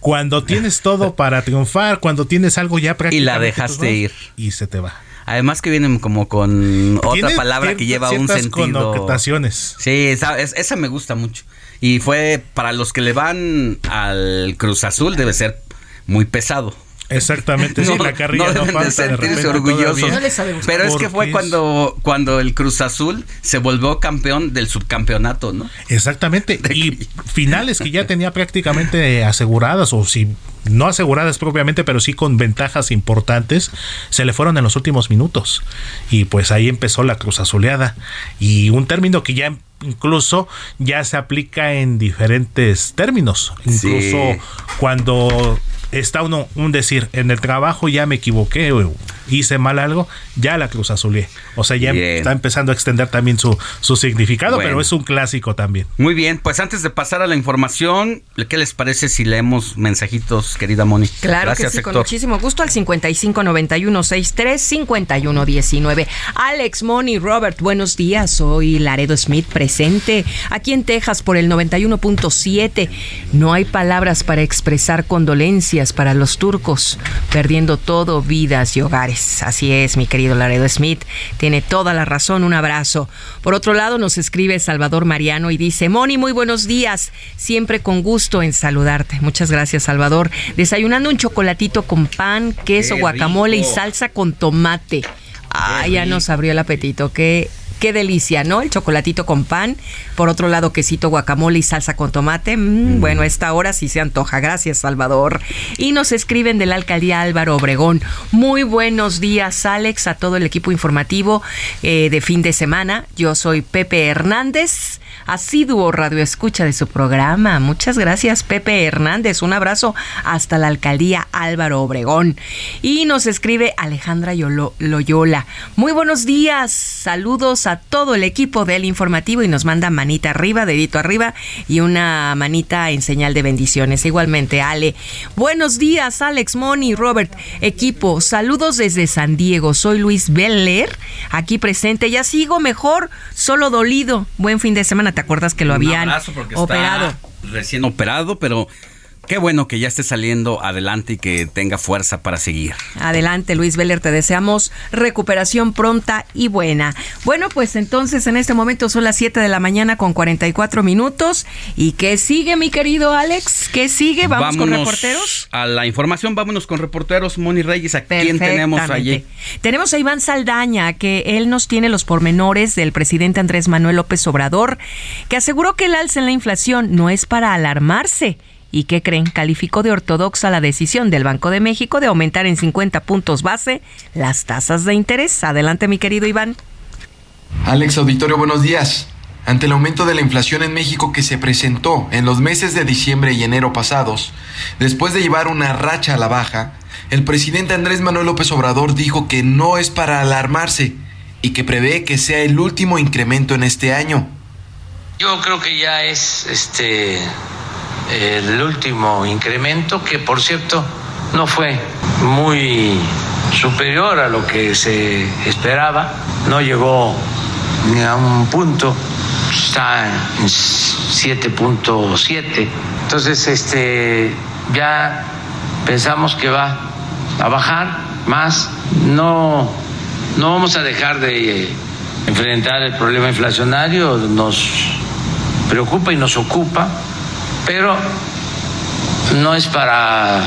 Cuando tienes todo para triunfar, cuando tienes algo ya Y prácticamente la dejaste ir. y se te va. Además que vienen como con otra palabra que lleva un sentido. connotaciones. Sí, esa, es- esa me gusta mucho. Y fue para los que le van al Cruz Azul debe ser muy pesado. Exactamente, sí, [LAUGHS] la carrilla no, deben de falta de sentirse orgullosos. No les. Pero es que fue cuando, cuando el Cruz Azul se volvió campeón del subcampeonato, ¿no? Exactamente. Y finales que ya tenía prácticamente aseguradas, o si no aseguradas propiamente, pero sí con ventajas importantes, se le fueron en los últimos minutos. Y pues ahí empezó la cruz azuleada. Y un término que ya incluso ya se aplica en diferentes términos. Incluso Sí. cuando está uno, un decir, en el trabajo ya me equivoqué o hice mal algo, ya la cruz azuleé. O sea, ya Bien. está empezando a extender también su, su significado, Bueno. pero es un clásico también. Muy bien, pues antes de pasar a la información, ¿qué les parece si leemos mensajitos, querida Moni? Claro Gracias, que sí, con muchísimo gusto al 55 91 63 51 19. Alex, Moni, Robert, buenos días. Soy Laredo Smith presente aquí en Texas por el 91.7. No hay palabras para expresar condolencias para los turcos, perdiendo todo, vidas y hogares. Así es, mi querido Laredo Smith. Tiene toda la razón. Un abrazo. Por otro lado, nos escribe Salvador Mariano y dice: Moni, muy buenos días. Siempre con gusto en saludarte. Muchas gracias, Salvador. Desayunando un chocolatito con pan, queso, guacamole y salsa con tomate. Ay, ya nos abrió el apetito. Qué, qué delicia, ¿no? El chocolatito con pan, por otro lado quesito guacamole y salsa con tomate. Mm, bueno, a esta hora sí se antoja. Gracias, Salvador. Y nos escriben de la alcaldía Álvaro Obregón. Muy buenos días, Alex, a todo el equipo informativo eh, de fin de semana. Yo soy Pepe Hernández asiduo radioescucha de su programa. Muchas gracias, Pepe Hernández. Un abrazo hasta la alcaldía Álvaro Obregón. Y nos escribe Alejandra Loyola. Muy buenos días. Saludos a todo el equipo del informativo y nos manda manita arriba, dedito arriba y una manita en señal de bendiciones. Igualmente, Ale. Buenos días, Alex, Moni, Robert, equipo. Saludos desde San Diego. Soy Luis Beller, aquí presente. Ya sigo mejor, solo dolido. Buen fin de semana. ¿Te acuerdas que lo habían operado? recién operado, pero Qué bueno que ya esté saliendo adelante y que tenga fuerza para seguir. Adelante, Luis Veller, te deseamos recuperación pronta y buena. Bueno, pues entonces en este momento son las 7 de la mañana con 44 minutos. ¿Y qué sigue, mi querido Alex? ¿Qué sigue? ¿Vamos con reporteros? A la información, vámonos con reporteros. Moni Reyes, ¿a quién tenemos allí? Tenemos a Iván Saldaña, que él nos tiene los pormenores del presidente Andrés Manuel López Obrador, que aseguró que el alza en la inflación no es para alarmarse ¿Y qué creen? Calificó de ortodoxa la decisión del Banco de México de aumentar en 50 puntos base las tasas de interés. Adelante, mi querido Iván. Alex Auditorio, buenos días. Ante el aumento de la inflación en México que se presentó en los meses de diciembre y enero pasados, después de llevar una racha a la baja, el presidente Andrés Manuel López Obrador dijo que no es para alarmarse y que prevé que sea el último incremento en este año. Yo creo que ya es este el último incremento, que por cierto no fue muy superior a lo que se esperaba, no llegó ni a un punto, está en 7.7. Entonces, este, ya pensamos que va a bajar más, no, no vamos a dejar de enfrentar el problema inflacionario, nos preocupa y nos ocupa pero no es para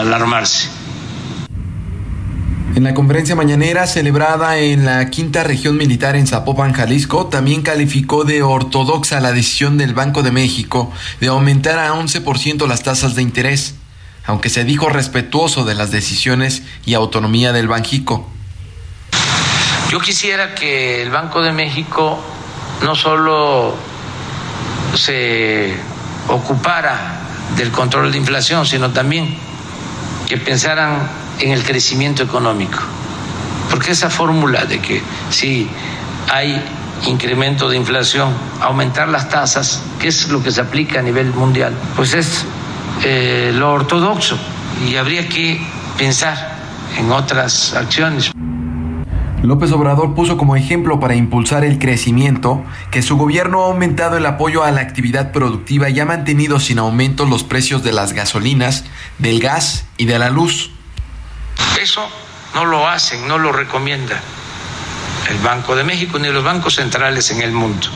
alarmarse. En la conferencia mañanera celebrada en la quinta región militar en Zapopan, Jalisco, también calificó de ortodoxa la decisión del Banco de México de aumentar a 11% las tasas de interés, aunque se dijo respetuoso de las decisiones y autonomía del Banjico. Yo quisiera que el Banco de México no solo se ocupara del control de inflación, sino también que pensaran en el crecimiento económico. Porque esa fórmula de que si hay incremento de inflación, aumentar las tasas, que es lo que se aplica a nivel mundial, pues es eh, lo ortodoxo y habría que pensar en otras acciones. López Obrador puso como ejemplo para impulsar el crecimiento que su gobierno ha aumentado el apoyo a la actividad productiva y ha mantenido sin aumento los precios de las gasolinas, del gas y de la luz. Eso no lo hacen, no lo recomienda el Banco de México ni los bancos centrales en el mundo.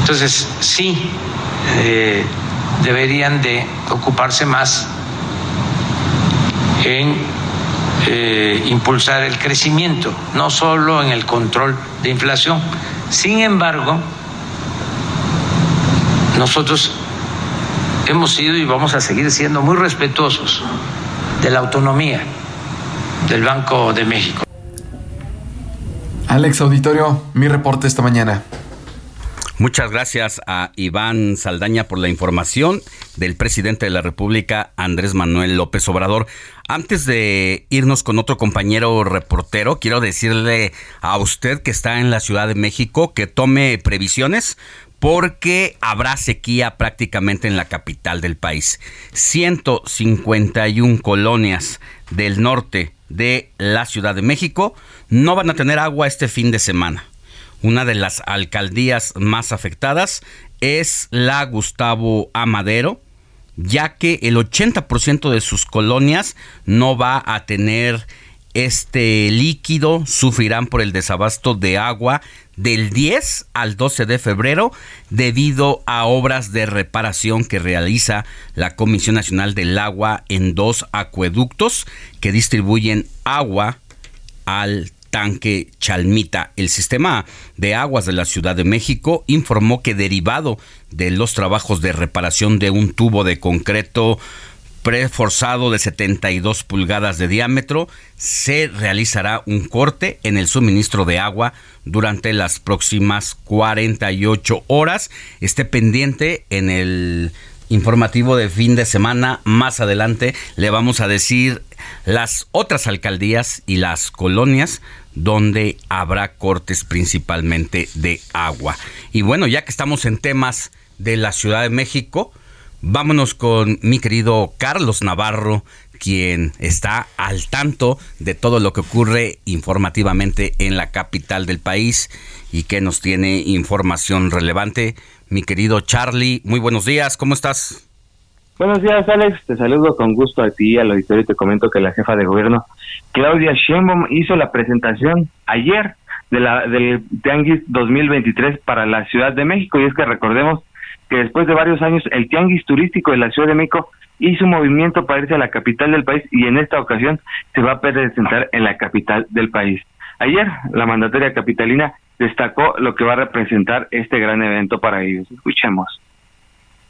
Entonces, sí, eh, deberían de ocuparse más en eh, impulsar el crecimiento, no solo en el control de inflación. Sin embargo, nosotros hemos sido y vamos a seguir siendo muy respetuosos de la autonomía del Banco de México. Alex Auditorio, mi reporte esta mañana. Muchas gracias a Iván Saldaña por la información del presidente de la República, Andrés Manuel López Obrador. Antes de irnos con otro compañero reportero, quiero decirle a usted que está en la Ciudad de México que tome previsiones porque habrá sequía prácticamente en la capital del país. 151 colonias del norte de la Ciudad de México no van a tener agua este fin de semana. Una de las alcaldías más afectadas es la Gustavo Amadero, ya que el 80% de sus colonias no va a tener este líquido, sufrirán por el desabasto de agua del 10 al 12 de febrero debido a obras de reparación que realiza la Comisión Nacional del Agua en dos acueductos que distribuyen agua al tanque Chalmita. El sistema de aguas de la Ciudad de México informó que derivado de los trabajos de reparación de un tubo de concreto preforzado de 72 pulgadas de diámetro, se realizará un corte en el suministro de agua durante las próximas 48 horas. Esté pendiente en el informativo de fin de semana. Más adelante le vamos a decir las otras alcaldías y las colonias donde habrá cortes principalmente de agua. Y bueno, ya que estamos en temas de la Ciudad de México, Vámonos con mi querido Carlos Navarro, quien está al tanto de todo lo que ocurre informativamente en la capital del país y que nos tiene información relevante. Mi querido Charlie, muy buenos días, ¿cómo estás? Buenos días, Alex. Te saludo con gusto a ti y al auditorio y te comento que la jefa de gobierno, Claudia Sheinbaum, hizo la presentación ayer de la, del Tianguis 2023 para la Ciudad de México. Y es que recordemos que después de varios años el tianguis turístico de la Ciudad de México hizo un movimiento para irse a la capital del país y en esta ocasión se va a presentar en la capital del país. Ayer la mandataria capitalina destacó lo que va a representar este gran evento para ellos. Escuchemos.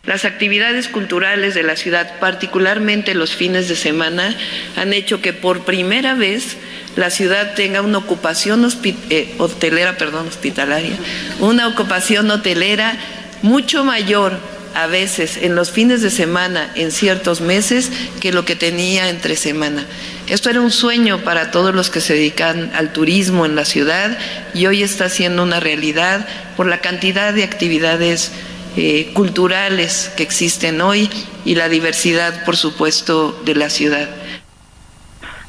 Las actividades culturales de la ciudad, particularmente los fines de semana, han hecho que por primera vez la ciudad tenga una ocupación eh, hotelera, perdón, hospitalaria, una ocupación hotelera mucho mayor a veces en los fines de semana, en ciertos meses, que lo que tenía entre semana. Esto era un sueño para todos los que se dedican al turismo en la ciudad y hoy está siendo una realidad por la cantidad de actividades eh, culturales que existen hoy y la diversidad, por supuesto, de la ciudad.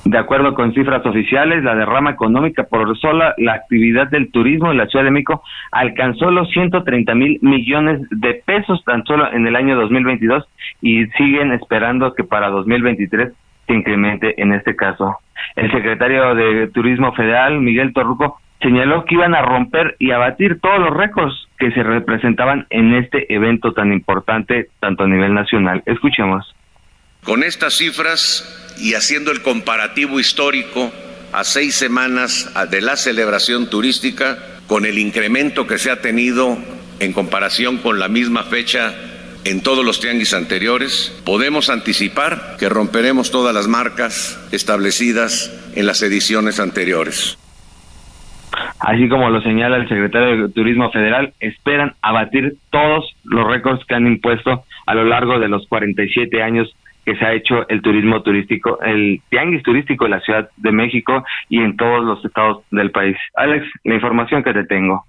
De acuerdo con cifras oficiales, la derrama económica por sola la actividad del turismo en la Ciudad de México alcanzó los 130 mil millones de pesos tan solo en el año 2022 y siguen esperando que para 2023 se incremente en este caso. El secretario de Turismo Federal, Miguel Torruco, señaló que iban a romper y abatir todos los récords que se representaban en este evento tan importante, tanto a nivel nacional. Escuchemos. Con estas cifras y haciendo el comparativo histórico a seis semanas de la celebración turística con el incremento que se ha tenido en comparación con la misma fecha en todos los tianguis anteriores, podemos anticipar que romperemos todas las marcas establecidas en las ediciones anteriores. Así como lo señala el secretario de Turismo Federal, esperan abatir todos los récords que han impuesto a lo largo de los 47 años que se ha hecho el turismo turístico, el tianguis turístico en la Ciudad de México y en todos los estados del país. Alex, la información que te tengo.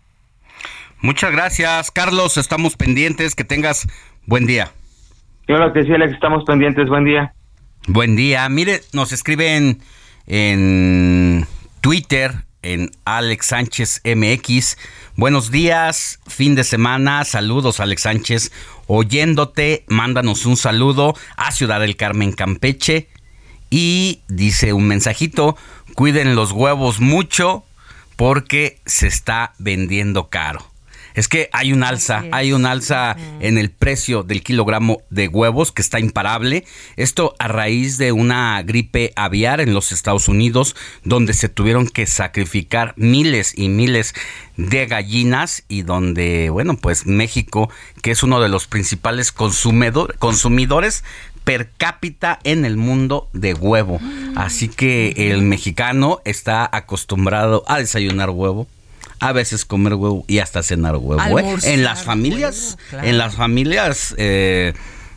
Muchas gracias, Carlos. Estamos pendientes. Que tengas buen día. Claro que sí, Alex. Estamos pendientes. Buen día. Buen día. Mire, nos escriben en Twitter, en Alex Sánchez MX. Buenos días, fin de semana. Saludos, Alex Sánchez oyéndote. Mándanos un saludo a Ciudad del Carmen, Campeche. Y dice un mensajito, cuiden los huevos mucho porque se está vendiendo caro. Es que hay un alza, hay un alza en el precio del kilogramo de huevos que está imparable. Esto a raíz de una gripe aviar en los Estados Unidos, donde se tuvieron que sacrificar miles y miles de gallinas y donde, bueno, pues México, que es uno de los principales consumidores per cápita en el mundo de huevo. Así que el mexicano está acostumbrado a desayunar huevo, a veces comer huevo y hasta cenar huevo. ¿eh? En las familias, en las familias eh,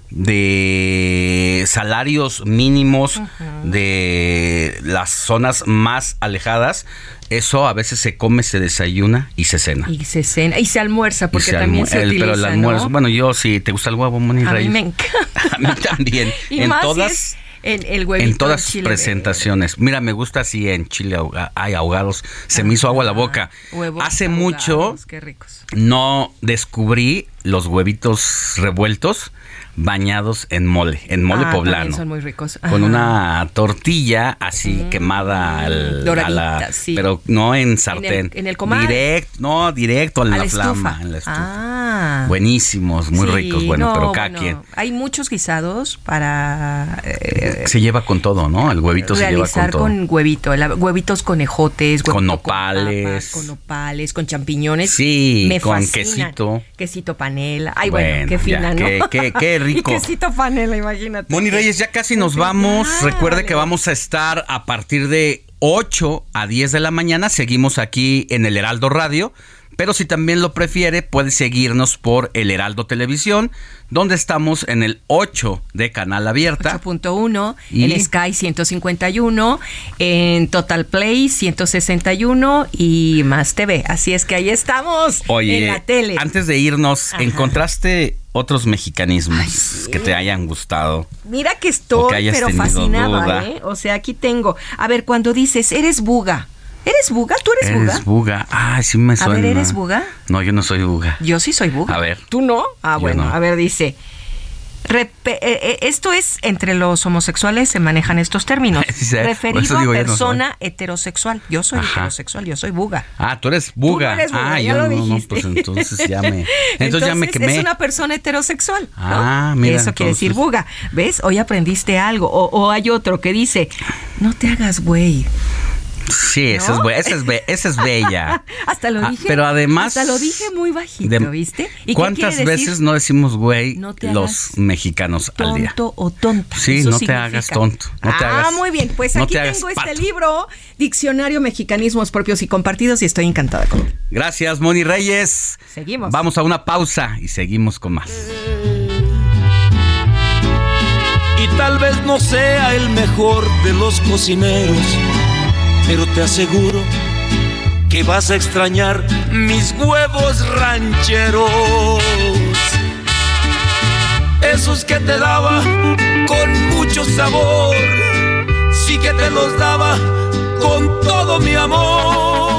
de salarios mínimos de las zonas más alejadas, eso a veces se come, se desayuna y se cena. Y se cena y se almuerza porque también se utiliza, Pero el almuerzo, bueno, yo si te gusta el huevo, Moni A mí me [LAUGHS] encanta. A mí también. [LAUGHS] en todas en todas sus presentaciones. Mira, me gusta así en Chile hay ahogados. Se me hizo agua la boca. Hace mucho no descubrí los huevitos revueltos bañados en mole, en mole Ah, poblano. son muy ricos. Con una tortilla así quemada al, Doradita, a la- sí. pero no en sartén. en el comal. Directo, no, directo en A la, la flama, en la estufa. Ah. Buenísimos, muy Sí, ricos, bueno, no, pero cada bueno, quien Hay muchos guisados para eh, se lleva con todo, ¿no? El huevito se lleva con todo. con, huevito, la- huevitos con ejotes, Con nopales. papas, con nopales, con champiñones. Sí, Me con quesito. Quesito panela. Ay, bueno, Bueno, qué ya, fina, ¿no? qué- qué- qué [LAUGHS] rico. y quesito panela, imagínate. Moni Reyes, ya casi nos vamos. Recuerde que vamos a estar a partir de 8 a 10 de la mañana. Seguimos aquí en el Heraldo Radio. Pero si también lo prefiere, puede seguirnos por el Heraldo Televisión, donde estamos en el 8 de Canal Abierta. 8.1, Y- en Sky 151, en Total Play 161 y Más TV. Así es que ahí estamos Oye, en la tele. antes de irnos, Ajá. ¿encontraste otros mexicanismos que te hayan gustado? Mira que estoy, que pero fascinada. ¿eh? O sea, aquí tengo. A ver, cuando dices, eres buga. ¿Eres buga? ¿Tú eres, buga? Eres buga. Ah, sí me A suena. ver, ¿eres buga? No, yo no soy buga. Yo sí soy buga. A ver. ¿Tú no? Ah, bueno, no. a ver, dice. eh, eh, esto es entre los homosexuales se manejan estos términos. [LAUGHS] Sí, referido a no persona heterosexual. Yo soy Ajá. heterosexual, yo soy buga. Ah, tú eres buga. eres buga, ah, ya yo lo no, no, pues [LAUGHS] entonces ya me. Entonces, ya me quemé. Es una persona heterosexual. Ah, mira, Eso quiere decir entonces- buga. ¿Ves? Hoy aprendiste algo. O, o hay otro que dice, no te hagas güey. Sí, esa es, ¿No? esa es, be- esa es bella. [LAUGHS] Hasta lo Ah, dije. pero además- Hasta lo dije muy bajito, De- ¿viste? ¿Y qué ¿Cuántas decir? veces no decimos güey No los mexicanos al día? tonto o tonta. Sí, no te hagas tonto. No te ah, hagas, muy bien. Pues no aquí te tengo pato. este libro, Diccionario Mexicanismos Propios y Compartidos, y estoy encantada con él. Gracias, Moni Reyes. Seguimos. Vamos a una pausa y seguimos con más. Y tal vez no sea el mejor de los cocineros, pero te aseguro que vas a extrañar mis huevos rancheros. Esos que te daba con mucho sabor, sí que te los daba con todo mi amor.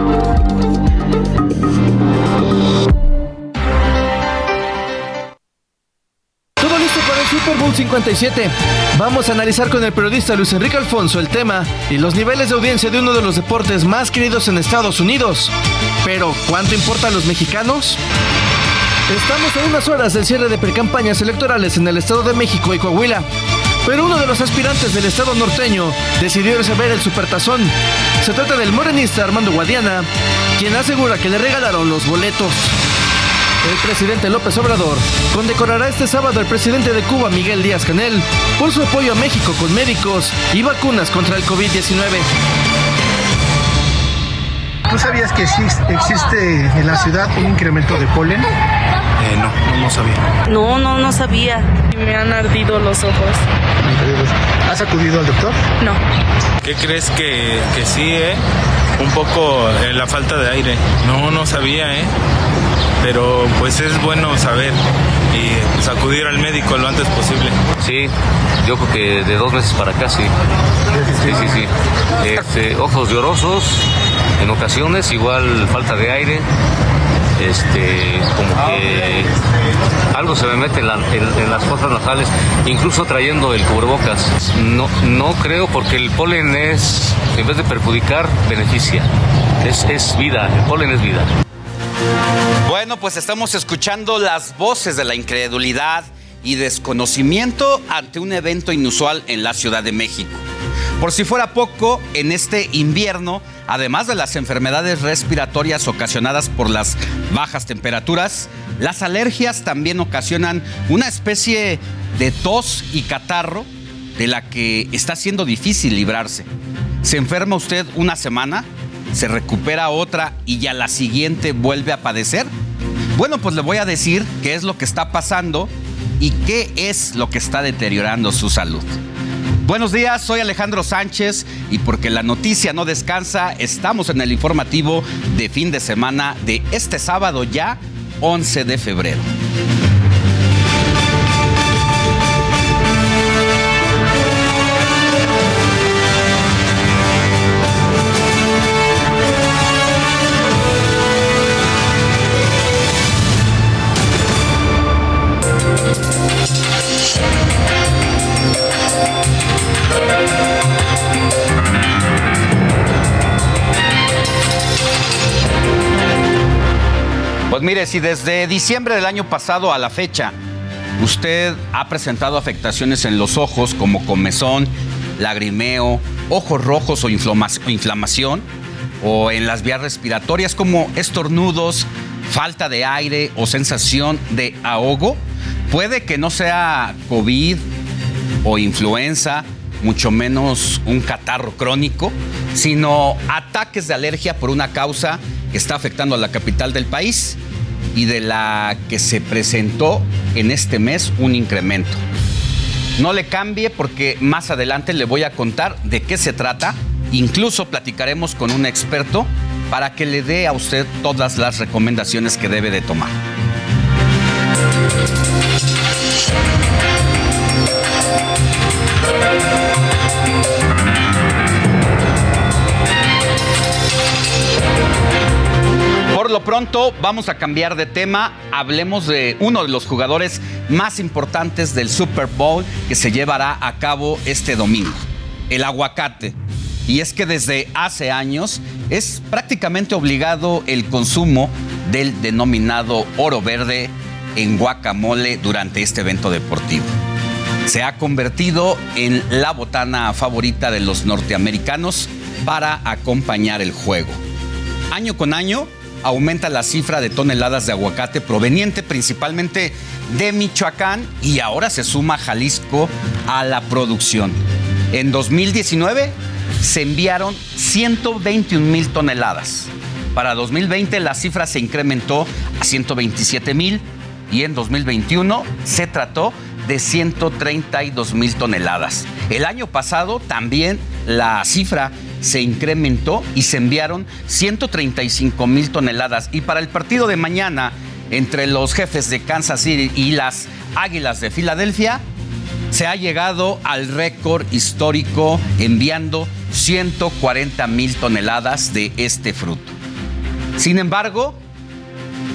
Super Bowl 57. Vamos a analizar con el periodista Luis Enrique Alfonso el tema y los niveles de audiencia de uno de los deportes más queridos en Estados Unidos. Pero, ¿cuánto importa a los mexicanos? Estamos a unas horas del cierre de precampañas electorales en el Estado de México y Coahuila. Pero uno de los aspirantes del Estado norteño decidió ver el Supertazón. Se trata del morenista Armando Guadiana, quien asegura que le regalaron los boletos. El presidente López Obrador condecorará este sábado al presidente de Cuba, Miguel Díaz Canel, por su apoyo a México con médicos y vacunas contra el COVID-19. ¿Tú sabías que exis- existe en la ciudad un incremento de polen? Eh, no, no, no sabía. No, no, no sabía. Me han ardido los ojos. ¿Has acudido al doctor? No. ¿Qué crees que, que sí, eh? Un poco eh, la falta de aire. No, no sabía, eh. Pero pues es bueno saber y pues, acudir al médico lo antes posible. Sí, yo creo que de dos meses para acá sí. Sí, sí, sí. Este, ojos llorosos, en ocasiones, igual falta de aire. Este, como que algo se me mete en, la- en- en las fosas nasales, incluso trayendo el cubrebocas. No, no creo porque el polen es, en vez de perjudicar, beneficia. Es, es vida, el polen es vida. Bueno, pues estamos escuchando las voces de la incredulidad y desconocimiento ante un evento inusual en la Ciudad de México. Por si fuera poco, en este invierno, además de las enfermedades respiratorias ocasionadas por las bajas temperaturas, las alergias también ocasionan una especie de tos y catarro de la que está siendo difícil librarse. ¿Se enferma usted una semana? ¿Se recupera otra y ya la siguiente vuelve a padecer? Bueno, pues le voy a decir qué es lo que está pasando y qué es lo que está deteriorando su salud. Buenos días, soy Alejandro Sánchez y porque la noticia no descansa, estamos en el informativo de fin de semana de este sábado ya, 11 de febrero. Mire, si desde diciembre del año pasado a la fecha usted ha presentado afectaciones en los ojos como comezón, lagrimeo, ojos rojos o inflamación, o en las vías respiratorias como estornudos, falta de aire o sensación de ahogo, puede que no sea COVID o influenza, mucho menos un catarro crónico, sino ataques de alergia por una causa que está afectando a la capital del país y de la que se presentó en este mes un incremento. No le cambie porque más adelante le voy a contar de qué se trata. Incluso platicaremos con un experto para que le dé a usted todas las recomendaciones que debe de tomar. Lo pronto, vamos a cambiar de tema. Hablemos de uno de los jugadores más importantes del Super Bowl que se llevará a cabo este domingo, el aguacate. Y es que desde hace años es prácticamente obligado el consumo del denominado oro verde en guacamole durante este evento deportivo. Se ha convertido en la botana favorita de los norteamericanos para acompañar el juego. Año con año, aumenta la cifra de toneladas de aguacate proveniente principalmente de Michoacán y ahora se suma Jalisco a la producción. En 2019 se enviaron 121 mil toneladas. Para 2020 la cifra se incrementó a 127 mil y en 2021 se trató de 132 mil toneladas. El año pasado también la cifra se incrementó y se enviaron 135 mil toneladas. Y para el partido de mañana entre los jefes de Kansas City y las Águilas de Filadelfia, se ha llegado al récord histórico enviando 140 mil toneladas de este fruto. Sin embargo,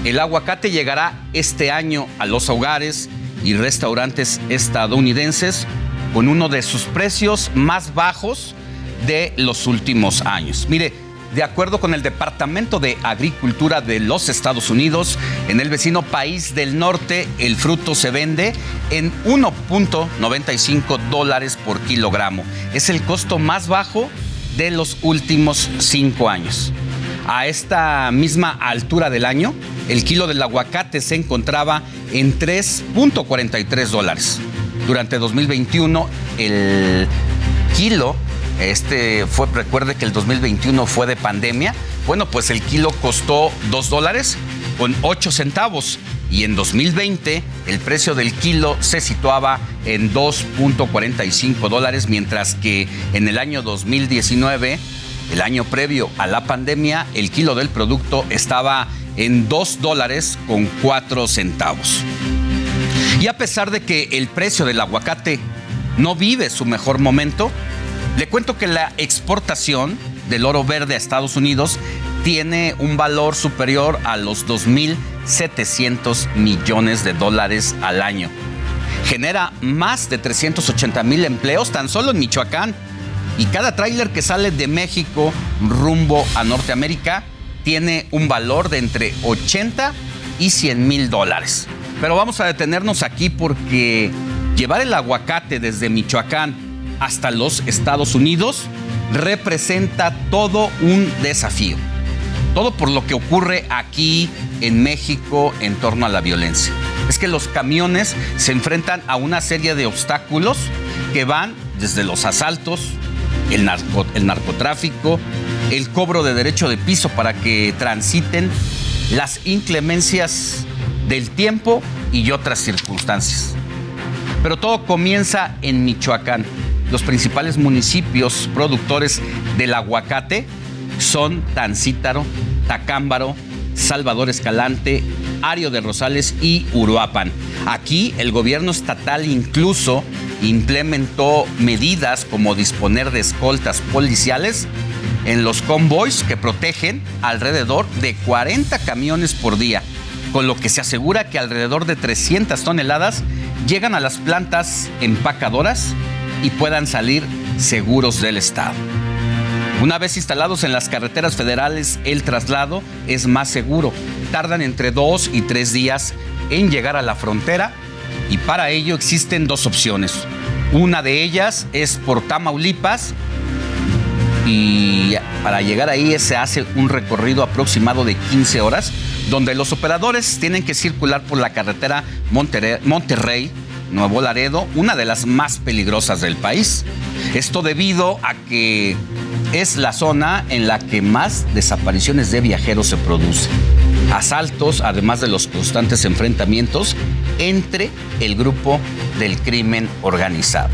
el aguacate llegará este año a los hogares y restaurantes estadounidenses con uno de sus precios más bajos de los últimos años. Mire, de acuerdo con el Departamento de Agricultura de los Estados Unidos, en el vecino país del norte el fruto se vende en 1.95 dólares por kilogramo. Es el costo más bajo de los últimos cinco años. A esta misma altura del año, el kilo del aguacate se encontraba en 3.43 dólares. Durante 2021, el kilo este fue, recuerde que el 2021 fue de pandemia. Bueno, pues el kilo costó 2 dólares con 8 centavos. Y en 2020 el precio del kilo se situaba en 2.45 dólares, mientras que en el año 2019, el año previo a la pandemia, el kilo del producto estaba en 2 dólares con 4 centavos. Y a pesar de que el precio del aguacate no vive su mejor momento, le cuento que la exportación del oro verde a Estados Unidos tiene un valor superior a los 2.700 millones de dólares al año. Genera más de 380 mil empleos tan solo en Michoacán. Y cada tráiler que sale de México rumbo a Norteamérica tiene un valor de entre 80 y 100 mil dólares. Pero vamos a detenernos aquí porque llevar el aguacate desde Michoacán hasta los Estados Unidos representa todo un desafío. Todo por lo que ocurre aquí en México en torno a la violencia. Es que los camiones se enfrentan a una serie de obstáculos que van desde los asaltos, el, narcotráfico, el cobro de derecho de piso para que transiten, las inclemencias del tiempo y otras circunstancias. Pero todo comienza en Michoacán. Los principales municipios productores del aguacate son Tancítaro, Tacámbaro, Salvador Escalante, Ario de Rosales y Uruapan. Aquí el gobierno estatal incluso implementó medidas como disponer de escoltas policiales en los convoys que protegen alrededor de 40 camiones por día, con lo que se asegura que alrededor de 300 toneladas llegan a las plantas empacadoras y puedan salir seguros del estado. Una vez instalados en las carreteras federales, el traslado es más seguro. Tardan entre dos y tres días en llegar a la frontera y para ello existen dos opciones. Una de ellas es por Tamaulipas y para llegar ahí se hace un recorrido aproximado de 15 horas donde los operadores tienen que circular por la carretera Monterrey, Nuevo Laredo, una de las más peligrosas del país. Esto debido a que es la zona en la que más desapariciones de viajeros se producen. Asaltos, además de los constantes enfrentamientos entre el grupo del crimen organizado.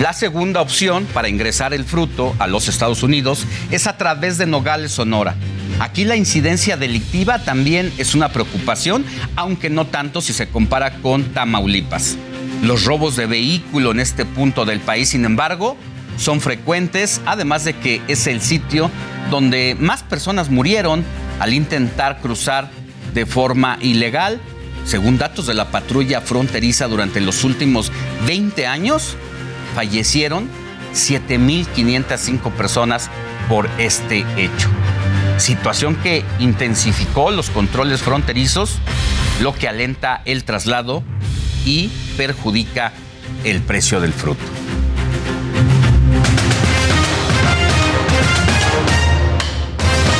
La segunda opción para ingresar el fruto a los Estados Unidos es a través de Nogales, Sonora. Aquí la incidencia delictiva también es una preocupación, aunque no tanto si se compara con Tamaulipas. Los robos de vehículo en este punto del país, sin embargo, son frecuentes, además de que es el sitio donde más personas murieron al intentar cruzar de forma ilegal. Según datos de la patrulla fronteriza durante los últimos 20 años, fallecieron 7.505 personas por este hecho. Situación que intensificó los controles fronterizos, lo que alenta el traslado y perjudica el precio del fruto.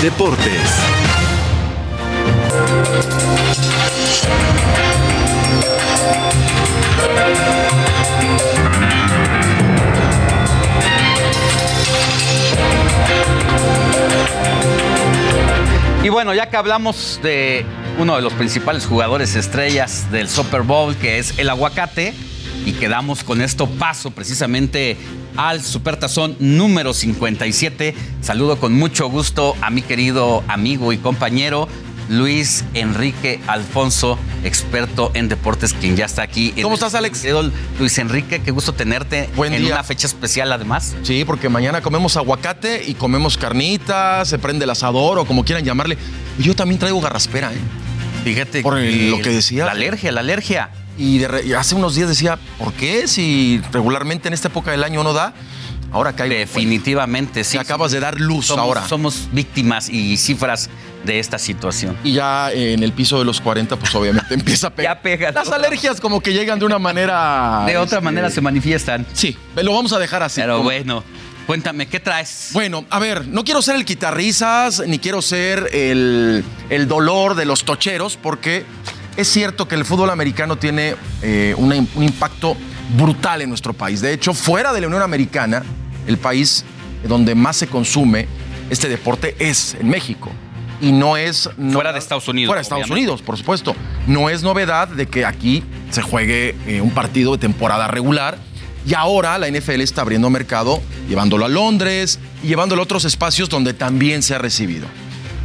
Deportes. Y bueno, ya que hablamos de uno de los principales jugadores estrellas del Super Bowl, que es el aguacate, y quedamos con esto paso precisamente al Supertazón número 57. Saludo con mucho gusto a mi querido amigo y compañero Luis Enrique Alfonso, experto en deportes, quien ya está aquí. ¿Cómo estás, Alex? Luis Enrique, qué gusto tenerte Buen en día. una fecha especial además. Sí, porque mañana comemos aguacate y comemos carnitas, se prende el asador o como quieran llamarle. Yo también traigo garraspera, ¿eh? Fíjate Por el- lo que decía. La alergia, la alergia. Y, de re- y hace unos días decía, ¿por qué? Si regularmente en esta época del año no da, ahora cae. Definitivamente, sí. Te acabas de dar luz Somos- ahora. Somos víctimas y cifras de esta situación. Y ya en el piso de los 40, pues obviamente [LAUGHS] empieza a pegar. Ya pega. Las alergias como que llegan de una manera... De otra este, manera se manifiestan. Sí, lo vamos a dejar así. Pero como- bueno, cuéntame, ¿qué traes? Bueno, a ver, no quiero ser el quitarrisas, ni quiero ser el, el dolor de los tocheros, porque es cierto que el fútbol americano tiene eh, una- un impacto brutal en nuestro país. De hecho, fuera de la Unión Americana, el país donde más se consume este deporte es en México. Y no es... no- Fuera de Estados Unidos, Fuera de Estados obviamente. Unidos, por supuesto. No es novedad de que aquí se juegue eh, un partido de temporada regular. Y ahora la NFL está abriendo mercado, llevándolo a Londres y llevándolo a otros espacios donde también se ha recibido.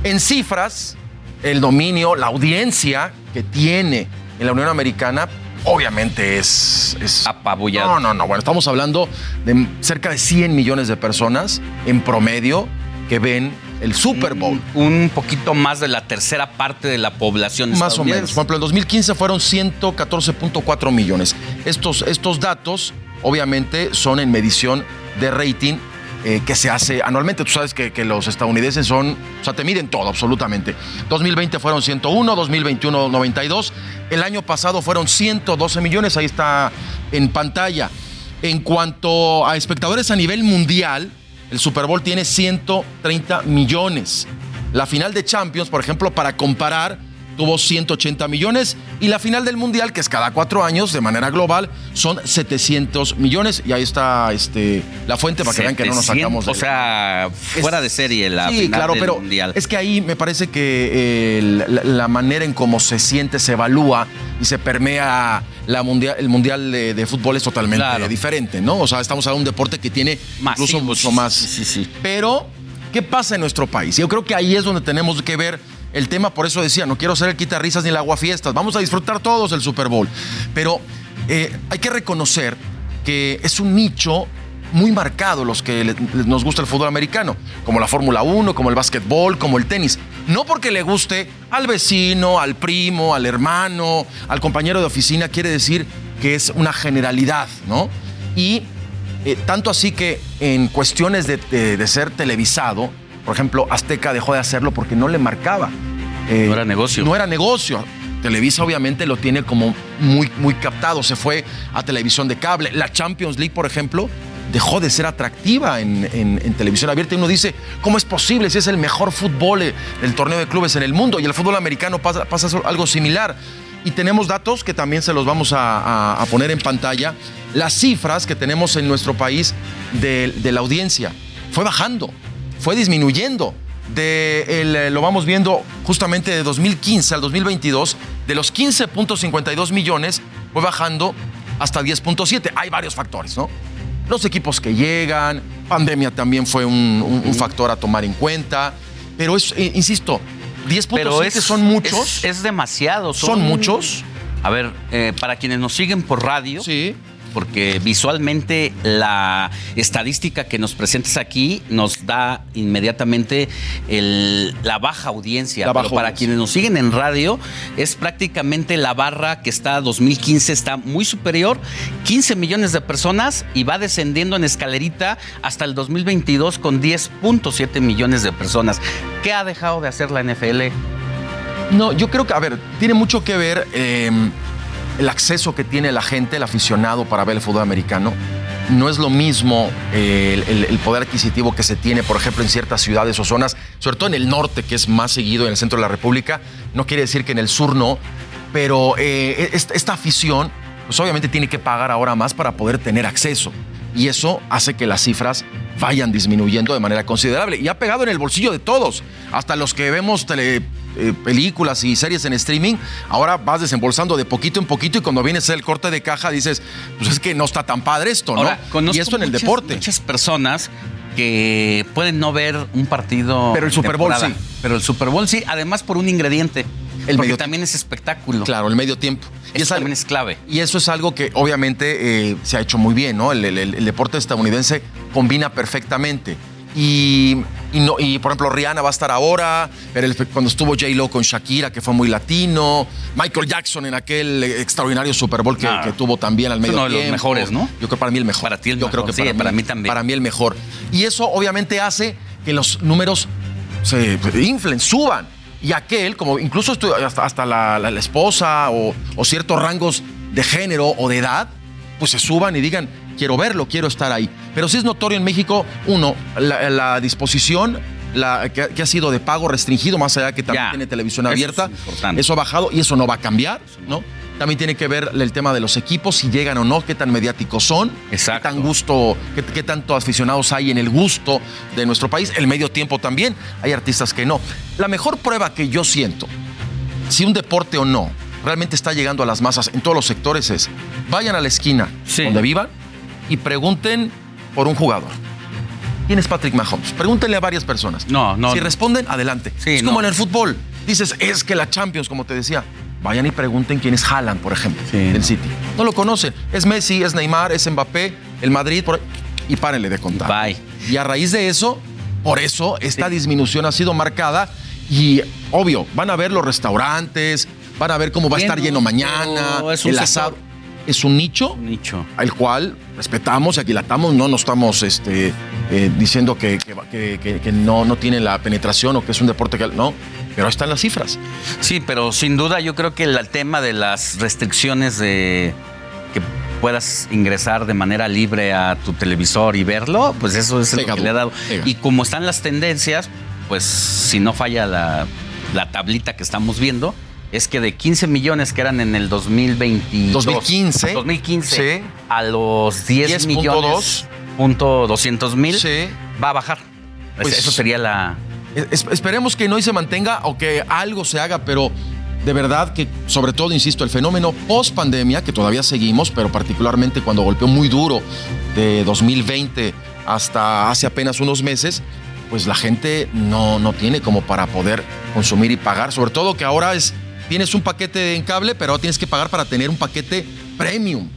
En cifras, el dominio, la audiencia que tiene en la Unión Americana, obviamente es... es Apabullado. No, no, no. Bueno, estamos hablando de cerca de 100 millones de personas en promedio que ven el Super Bowl. Un poquito más de la tercera parte de la población Más o menos. Por ejemplo, en 2015 fueron 114.4 millones. Estos, estos datos, obviamente, son en medición de rating eh, que se hace anualmente. Tú sabes que, que los estadounidenses son, o sea, te miden todo, absolutamente. 2020 fueron 101, 2021 92. El año pasado fueron 112 millones, ahí está en pantalla. En cuanto a espectadores a nivel mundial, el Super Bowl tiene 130 millones. La final de Champions, por ejemplo, para comparar, tuvo 180 millones y la final del Mundial, que es cada cuatro años de manera global, son 700 millones. Y ahí está este, la fuente para que vean que no nos 700, sacamos de O sea, fuera de serie la sí, final claro, del pero mundial. es que ahí me parece que eh, la, la manera en cómo se siente, se evalúa y se permea la mundial, el mundial de, de fútbol es totalmente diferente, ¿no? O sea, estamos hablando de un deporte que tiene incluso mucho más. Sí, sí. Pero, ¿qué pasa en nuestro país? Yo creo que ahí es donde tenemos que ver el tema, por eso decía, no quiero ser el quitarrisas ni el aguafiestas, vamos a disfrutar todos el Super Bowl. Pero eh, hay que reconocer que es un nicho muy marcado los que nos gusta el fútbol americano, como la Fórmula 1, como el básquetbol, como el tenis. No porque le guste al vecino, al primo, al hermano, al compañero de oficina, quiere decir que es una generalidad, ¿no? Y eh, tanto así que en cuestiones de ser televisado, por ejemplo, Azteca dejó de hacerlo porque no le marcaba. no era negocio. No era negocio. Televisa obviamente lo tiene como muy, muy captado. Se fue a televisión de cable. La Champions League, por ejemplo, dejó de ser atractiva en, en- en televisión abierta. Y uno dice, ¿cómo es posible si es el mejor fútbol eh, del torneo de clubes en el mundo? Y el fútbol americano pasa, pasa algo similar. Y tenemos datos que también se los vamos a, a- a poner en pantalla. Las cifras que tenemos en nuestro país de, de la audiencia fue bajando, fue disminuyendo. De el, eh, lo vamos viendo justamente de 2015 al 2022, de los 15.52 millones fue bajando hasta 10.7. Hay varios factores, ¿no? Los equipos que llegan, pandemia también fue un, un- un factor a tomar en cuenta, pero es, eh, insisto, 10.7 Pero es, son muchos. Es, es demasiado. ¿Son muchos? A ver, eh, para quienes nos siguen por radio. Porque visualmente la estadística que nos presentes aquí nos da inmediatamente el- la baja audiencia. La Pero baja para audiencia. quienes nos siguen en radio, es prácticamente la barra que está 2015, está muy superior, 15 millones de personas y va descendiendo en escalerita hasta el 2022 con 10.7 millones de personas. ¿Qué ha dejado de hacer la NFL? No, yo creo que, a ver, tiene mucho que ver eh, el acceso que tiene la gente, el aficionado para ver el fútbol americano. No es lo mismo eh, el, poder adquisitivo que se tiene, por ejemplo, en ciertas ciudades o zonas, sobre todo en el norte, que es más seguido en el centro de la República. No quiere decir que en el sur no, pero eh, esta, esta afición, pues obviamente tiene que pagar ahora más para poder tener acceso. Y eso hace que las cifras vayan disminuyendo de manera considerable. Y ha pegado en el bolsillo de todos, hasta los que vemos tele, eh, películas y series en streaming, ahora vas desembolsando de poquito en poquito y cuando viene a ser el corte de caja dices, pues es que no está tan padre esto, ¿no? Ahora, y esto en el muchas- deporte. Muchas personas que pueden no ver un partido. Pero el Super Bowl sí. Pero el Super Bowl sí, además por un ingrediente. El porque medio también es espectáculo. Claro, el medio tiempo. Y eso también es clave. Y eso es algo que obviamente eh, se ha hecho muy bien, ¿no? El, el- el deporte estadounidense combina perfectamente. Y, y no, y, por ejemplo, Rihanna va a estar ahora, pero el- cuando estuvo J-Lo con Shakira, que fue muy latino, Michael Jackson en aquel extraordinario Super Bowl que, Ah. que tuvo también al medio uno de los tiempo. mejores, ¿no? Yo creo que para mí el mejor. Para ti el Yo mejor. creo que Sí, para, para mí, mí también. Para mí el mejor. Y eso obviamente hace que los números se inflen, suban. Y aquel, como incluso hasta, hasta la, la- la esposa o, o ciertos rangos de género o de edad, pues se suban y digan, quiero verlo, quiero estar ahí. Pero sí es notorio en México, uno, la, la disposición la, que, que ha sido de pago restringido, más allá que también Ya. tiene televisión Eso abierta. es. Eso ha bajado y eso no va a cambiar, ¿no? También tiene que ver el tema de los equipos, si llegan o no, qué tan mediáticos son, qué tan gusto, qué, qué tanto aficionados hay en el gusto de nuestro país. El medio tiempo también, hay artistas que no. La mejor prueba que yo siento, si un deporte o no realmente está llegando a las masas en todos los sectores es, vayan a la esquina donde vivan y pregunten por un jugador. ¿Quién es Patrick Mahomes? Pregúntenle a varias personas. No, no. Si responden, adelante. es no. como en el fútbol. Dices, es que la Champions, como te decía. Vayan y pregunten quién es Haaland, por ejemplo, del City. No lo conocen. Es Messi, es Neymar, es Mbappé, el Madrid, por y párenle de contar. Bye. Y a raíz de eso, por eso esta disminución ha sido marcada y obvio, van a ver los restaurantes, van a ver cómo va a estar Lleno, mañana, pero es un el asado. Es un nicho, nicho al cual respetamos y aquilatamos, no nos estamos este, eh, diciendo que, que, que- que- que no, no tiene la penetración o que es un deporte que no, pero ahí están las cifras. Sí, pero sin duda yo creo que el tema de las restricciones de que puedas ingresar de manera libre a tu televisor y verlo, pues eso es lo Pega que le ha dado. pega. Y como están las tendencias, pues si no falla la, la tablita que estamos viendo, es que de 15 millones que eran en el 2022, 2015, 2015 a los 10, 10.2. millones, punto 200 mil, va a bajar. Pues- eso sería la... Es- esperemos que no y se mantenga o que algo se haga, pero de verdad que, sobre todo, insisto, el fenómeno post pandemia, que todavía seguimos, pero particularmente cuando golpeó muy duro de 2020 hasta hace apenas unos meses, pues la gente no, no tiene como para poder consumir y pagar. Sobre todo que ahora es, tienes un paquete en cable, pero ahora tienes que pagar para tener un paquete premium.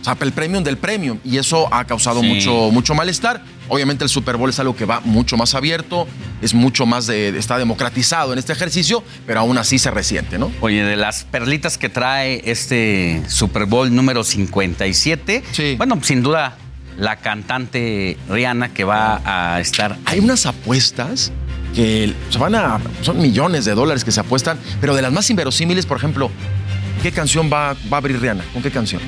O sea, el premium del premium. Y eso ha causado Sí. mucho, mucho malestar. Obviamente el Super Bowl es algo que va mucho más abierto, es mucho más de, está democratizado en este ejercicio, pero aún así se resiente, ¿no? Oye, de las perlitas que trae este Super Bowl número 57, bueno, sin duda la cantante Rihanna que va a estar. Hay unas apuestas que se van a. Son millones de dólares que se apuestan, pero de las más inverosímiles, por ejemplo, ¿qué canción va, va a abrir Rihanna? ¿Con qué canción?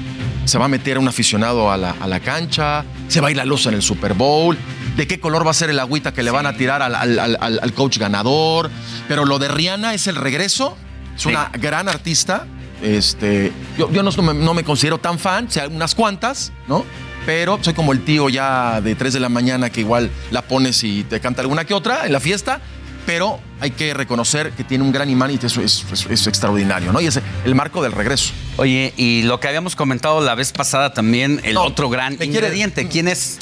¿Se va a meter un aficionado a la, a la cancha? ¿Se va a ir la luz en el Super Bowl? ¿De qué color va a ser el agüita que le van a tirar al, al- al- coach ganador? Pero lo de Rihanna es el regreso. Es una gran artista. Este, yo yo no, me- no me considero tan fan, o sea, unas cuantas, ¿no? Pero soy como el tío ya de 3 de la mañana que igual la pones y te canta alguna que otra en la fiesta. Pero hay que reconocer que tiene un gran imán y eso es, es- es extraordinario, ¿no? Y es el marco del regreso. Oye, y lo que habíamos comentado la vez pasada también, el otro gran ingrediente, ¿quién es?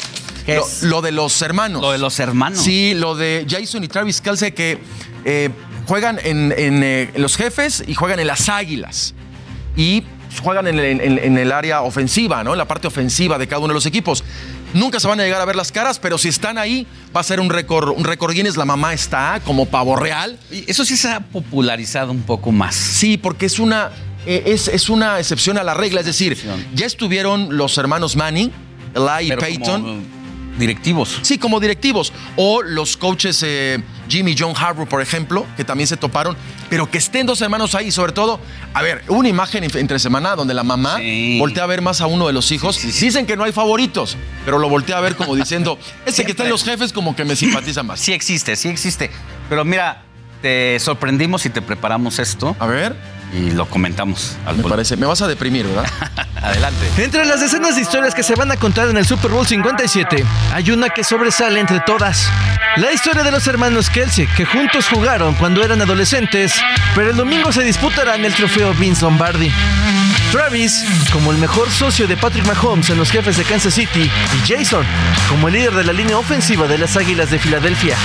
¿Qué Lo, es? lo de los hermanos. Lo de los hermanos. Sí, lo de Jason y Travis Kelsey que eh, juegan en, en, eh, en los jefes y juegan en las águilas. Y juegan en, el- en- en el área ofensiva, ¿no? En la parte ofensiva de cada uno de los equipos. Nunca se van a llegar a ver las caras, pero si están ahí, va a ser un récord, un récord Guinness. La mamá está como pavo real. Y eso sí se ha popularizado un poco más. Sí, porque es una, eh, es, es una excepción a la regla. Es decir, ya estuvieron los hermanos Manning, Eli y Peyton. como directivos. Sí, como directivos. O los coaches eh, Jimmy y John Harbaugh, por ejemplo, que también se toparon. Pero que estén dos hermanos ahí, sobre todo, a ver, una imagen en- entre semana donde la mamá voltea a ver más a uno de los hijos. Dicen que no hay favoritos, pero lo voltea a ver como diciendo, [LAUGHS] ese que está en los jefes como que me simpatiza más. [LAUGHS] Sí existe, sí existe. Pero mira, te sorprendimos y te preparamos esto. A ver. Y lo comentamos. Al Me parece, me vas a deprimir, ¿verdad? [LAUGHS] Adelante. Entre las decenas de historias que se van a contar en el Super Bowl 57, hay una que sobresale entre todas. La historia de los hermanos Kelsey, que juntos jugaron cuando eran adolescentes, pero el domingo se disputarán el trofeo Vince Lombardi. Travis, como el mejor socio de Patrick Mahomes en los jefes de Kansas City, y Jason, como el líder de la línea ofensiva de las Águilas de Filadelfia.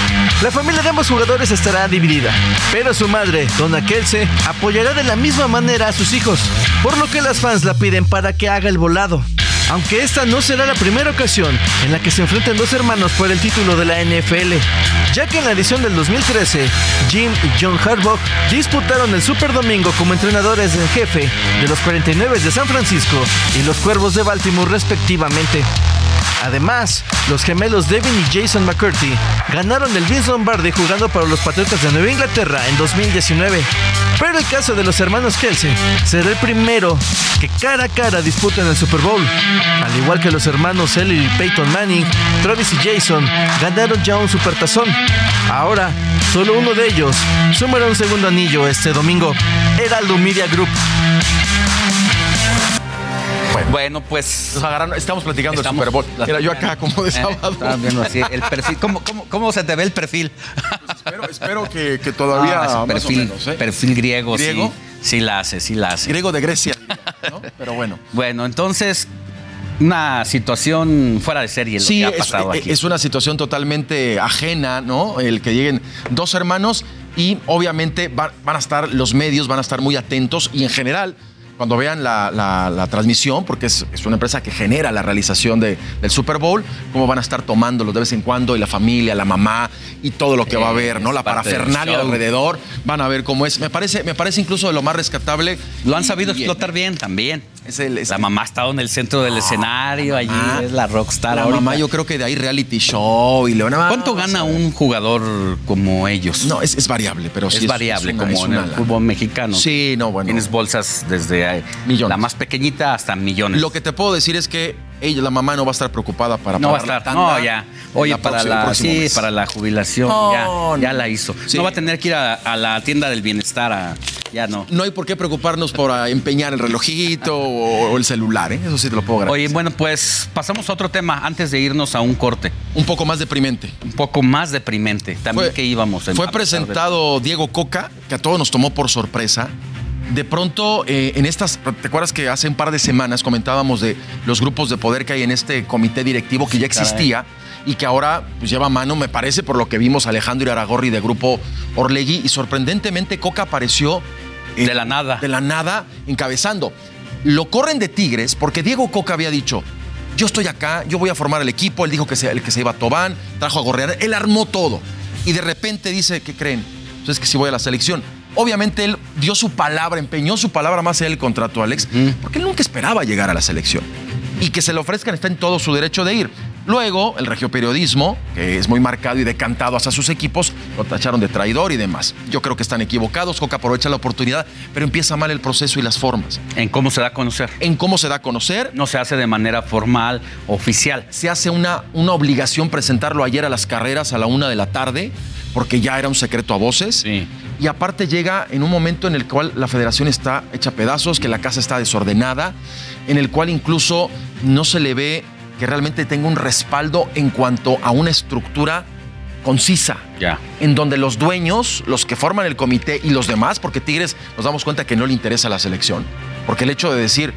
La familia de ambos jugadores estará dividida, pero su madre, Donna Kelsey, apoyará de la misma manera a sus hijos, por lo que las fans la piden para que haga el volado. Aunque esta no será la primera ocasión en la que se enfrenten dos hermanos por el título de la NFL, ya que en la edición del 2013, Jim y John Harbaugh disputaron el Super Domingo como entrenadores en jefe de los 49 de San Francisco y los Cuervos de Baltimore respectivamente. Además, los gemelos Devin y Jason McCurdy ganaron el Vince Lombardi jugando para los Patriotas de Nueva Inglaterra en 2019. Pero el caso de los hermanos Kelsey será el primero que cara a cara disputan el Super Bowl. Al igual que los hermanos Ellie y Peyton Manning, Travis y Jason ganaron ya un supertazón. Ahora, solo uno de ellos sumará un segundo anillo este domingo. Heraldo Media Group. Bueno, pues. Nos agarraron- estamos platicando del Super Bowl. Mira, yo acá como de sábado. Estaba viendo así el perfil. ¿Cómo, cómo, cómo se te ve el perfil? Espero, espero que, que todavía. Ah, más o perfil, menos, ¿eh? perfil griego, ¿Griego? Sí, sí la hace, sí la hace. Griego de Grecia, ¿no? Pero bueno. Bueno, entonces, una situación fuera de serie lo Sí, que ha es, pasado eh, aquí. es una situación totalmente ajena, ¿no? El que lleguen dos hermanos y obviamente va- van a estar los medios, van a estar muy atentos y en general, cuando vean la, la- la transmisión, porque es, es una empresa que genera la realización de- del Super Bowl, cómo van a estar tomándolo de vez en cuando y la familia, la mamá y todo lo que va a haber, ¿no? La parafernalia alrededor, van a ver cómo es. Me parece, me parece incluso de lo más rescatable. Lo han sabido Y explotar bien también. Es el- es- La mamá ha estado en el centro del escenario, allí es la rockstar La ahorita. mamá, yo creo que de ahí reality show y le van a ¿Cuánto gana un jugador como ellos? No, es, es variable, pero sí es variable, una- como en el lana. fútbol mexicano. Sí, no, bueno. Tienes bolsas desde eh, la más pequeñita hasta millones. Lo que te puedo decir es que ella, la mamá, no va a estar preocupada para no va a la estar. tanda No, ya. en Oye, la para próxima- la, sí, para la jubilación, No, ya, no. ya la hizo. Sí. No va a tener que ir a, a la tienda del bienestar, a- ya no. No hay por qué preocuparnos por empeñar el relojito o, o el celular, ¿eh? Eso sí te lo puedo garantizar. Oye, bueno, pues pasamos a otro tema antes de irnos a un corte. Un poco más deprimente. Un poco más deprimente. También Fue- que íbamos. a Fue de- presentado Diego Coca, que a todos nos tomó por sorpresa. De pronto eh, en estas, ¿te acuerdas que hace un par de semanas comentábamos de los grupos de poder que hay en este comité directivo que ya existía y que ahora pues, lleva mano, me parece, por lo que vimos Alejandro Aragorri de Grupo Orlegui y sorprendentemente Coca apareció de la nada. De la nada encabezando. Lo corren de Tigres porque Diego Coca había dicho, yo estoy acá, yo voy a formar el equipo, él dijo que se, el que se iba a Tobán, trajo a Gorrear, él armó todo. Y de repente dice, ¿qué creen? Entonces que si voy a la selección. Obviamente él dio su palabra, empeñó su palabra más allá del contrato, Alex, porque él nunca esperaba llegar a la selección. Y que se le ofrezcan está en todo su derecho de ir. Luego, el regioperiodismo, que es muy marcado y decantado hacia sus equipos, lo tacharon de traidor y demás. Yo creo que están equivocados, Coca aprovecha la oportunidad, pero empieza mal el proceso y las formas. ¿En cómo se da a conocer? En cómo se da a conocer. No se hace de manera formal, oficial. Se hace una, una obligación presentarlo ayer a las carreras a la una de la tarde, porque ya era un secreto a voces. Y aparte llega en un momento en el cual la federación está hecha pedazos, que la casa está desordenada, en el cual incluso no se le ve que realmente tenga un respaldo en cuanto a una estructura concisa. Ya. En donde los dueños, los que forman el comité y los demás, porque Tigres nos damos cuenta que no le interesa la selección, porque el hecho de decir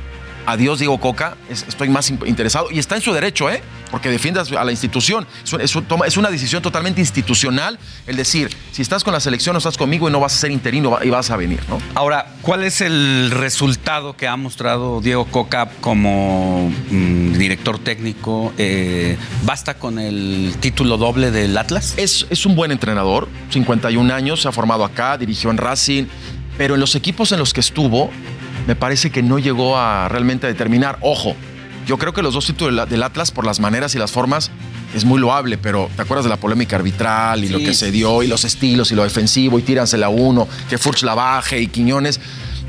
adiós Diego Coca, es- estoy más interesado y está en su derecho, ¿eh? Porque defiendas a la institución. Es, un- es un- toma- es una decisión totalmente institucional el decir, si estás con la selección no estás conmigo y no vas a ser interino y vas a venir, ¿no? Ahora, ¿cuál es el resultado que ha mostrado Diego Coca como mm, director técnico? Eh, ¿Basta con el título doble del Atlas? Es, es un buen entrenador, 51 años, se ha formado acá, dirigió en Racing, pero en los equipos en los que estuvo, me parece que no llegó a realmente a determinar. Ojo, yo creo que los dos títulos del- Atlas, por las maneras y las formas, es muy loable, pero ¿te acuerdas de la polémica arbitral y lo que se dio y los estilos y lo defensivo y tíransela a uno, que Furch la baje y Quiñones?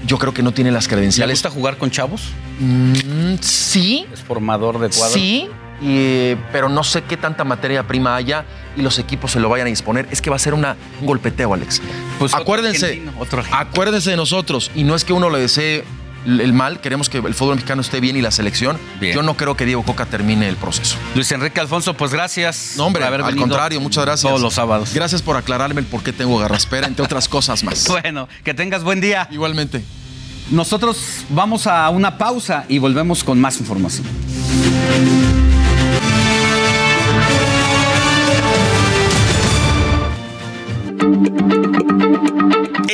Yo creo que no tiene las ¿Le credenciales. gusta jugar con chavos? Mm, sí, ¿Es formador de cuadros? Sí, y, pero no sé qué tanta materia prima haya y los equipos se lo vayan a disponer. Es que va a ser una, un golpeteo, Alex. Pues otro acuérdense, argentino, otro argentino. acuérdense de nosotros. Y no es que uno le desee el mal, queremos que el fútbol mexicano esté bien y la selección. Bien. Yo no creo que Diego Coca termine el proceso. Luis Enrique Alfonso, pues gracias. No, hombre, por haber al contrario, muchas gracias. Todos los sábados. Gracias por aclararme el por qué tengo garraspera, entre otras cosas más. [LAUGHS] Bueno, que tengas buen día. Igualmente. Nosotros vamos a una pausa y volvemos con más información.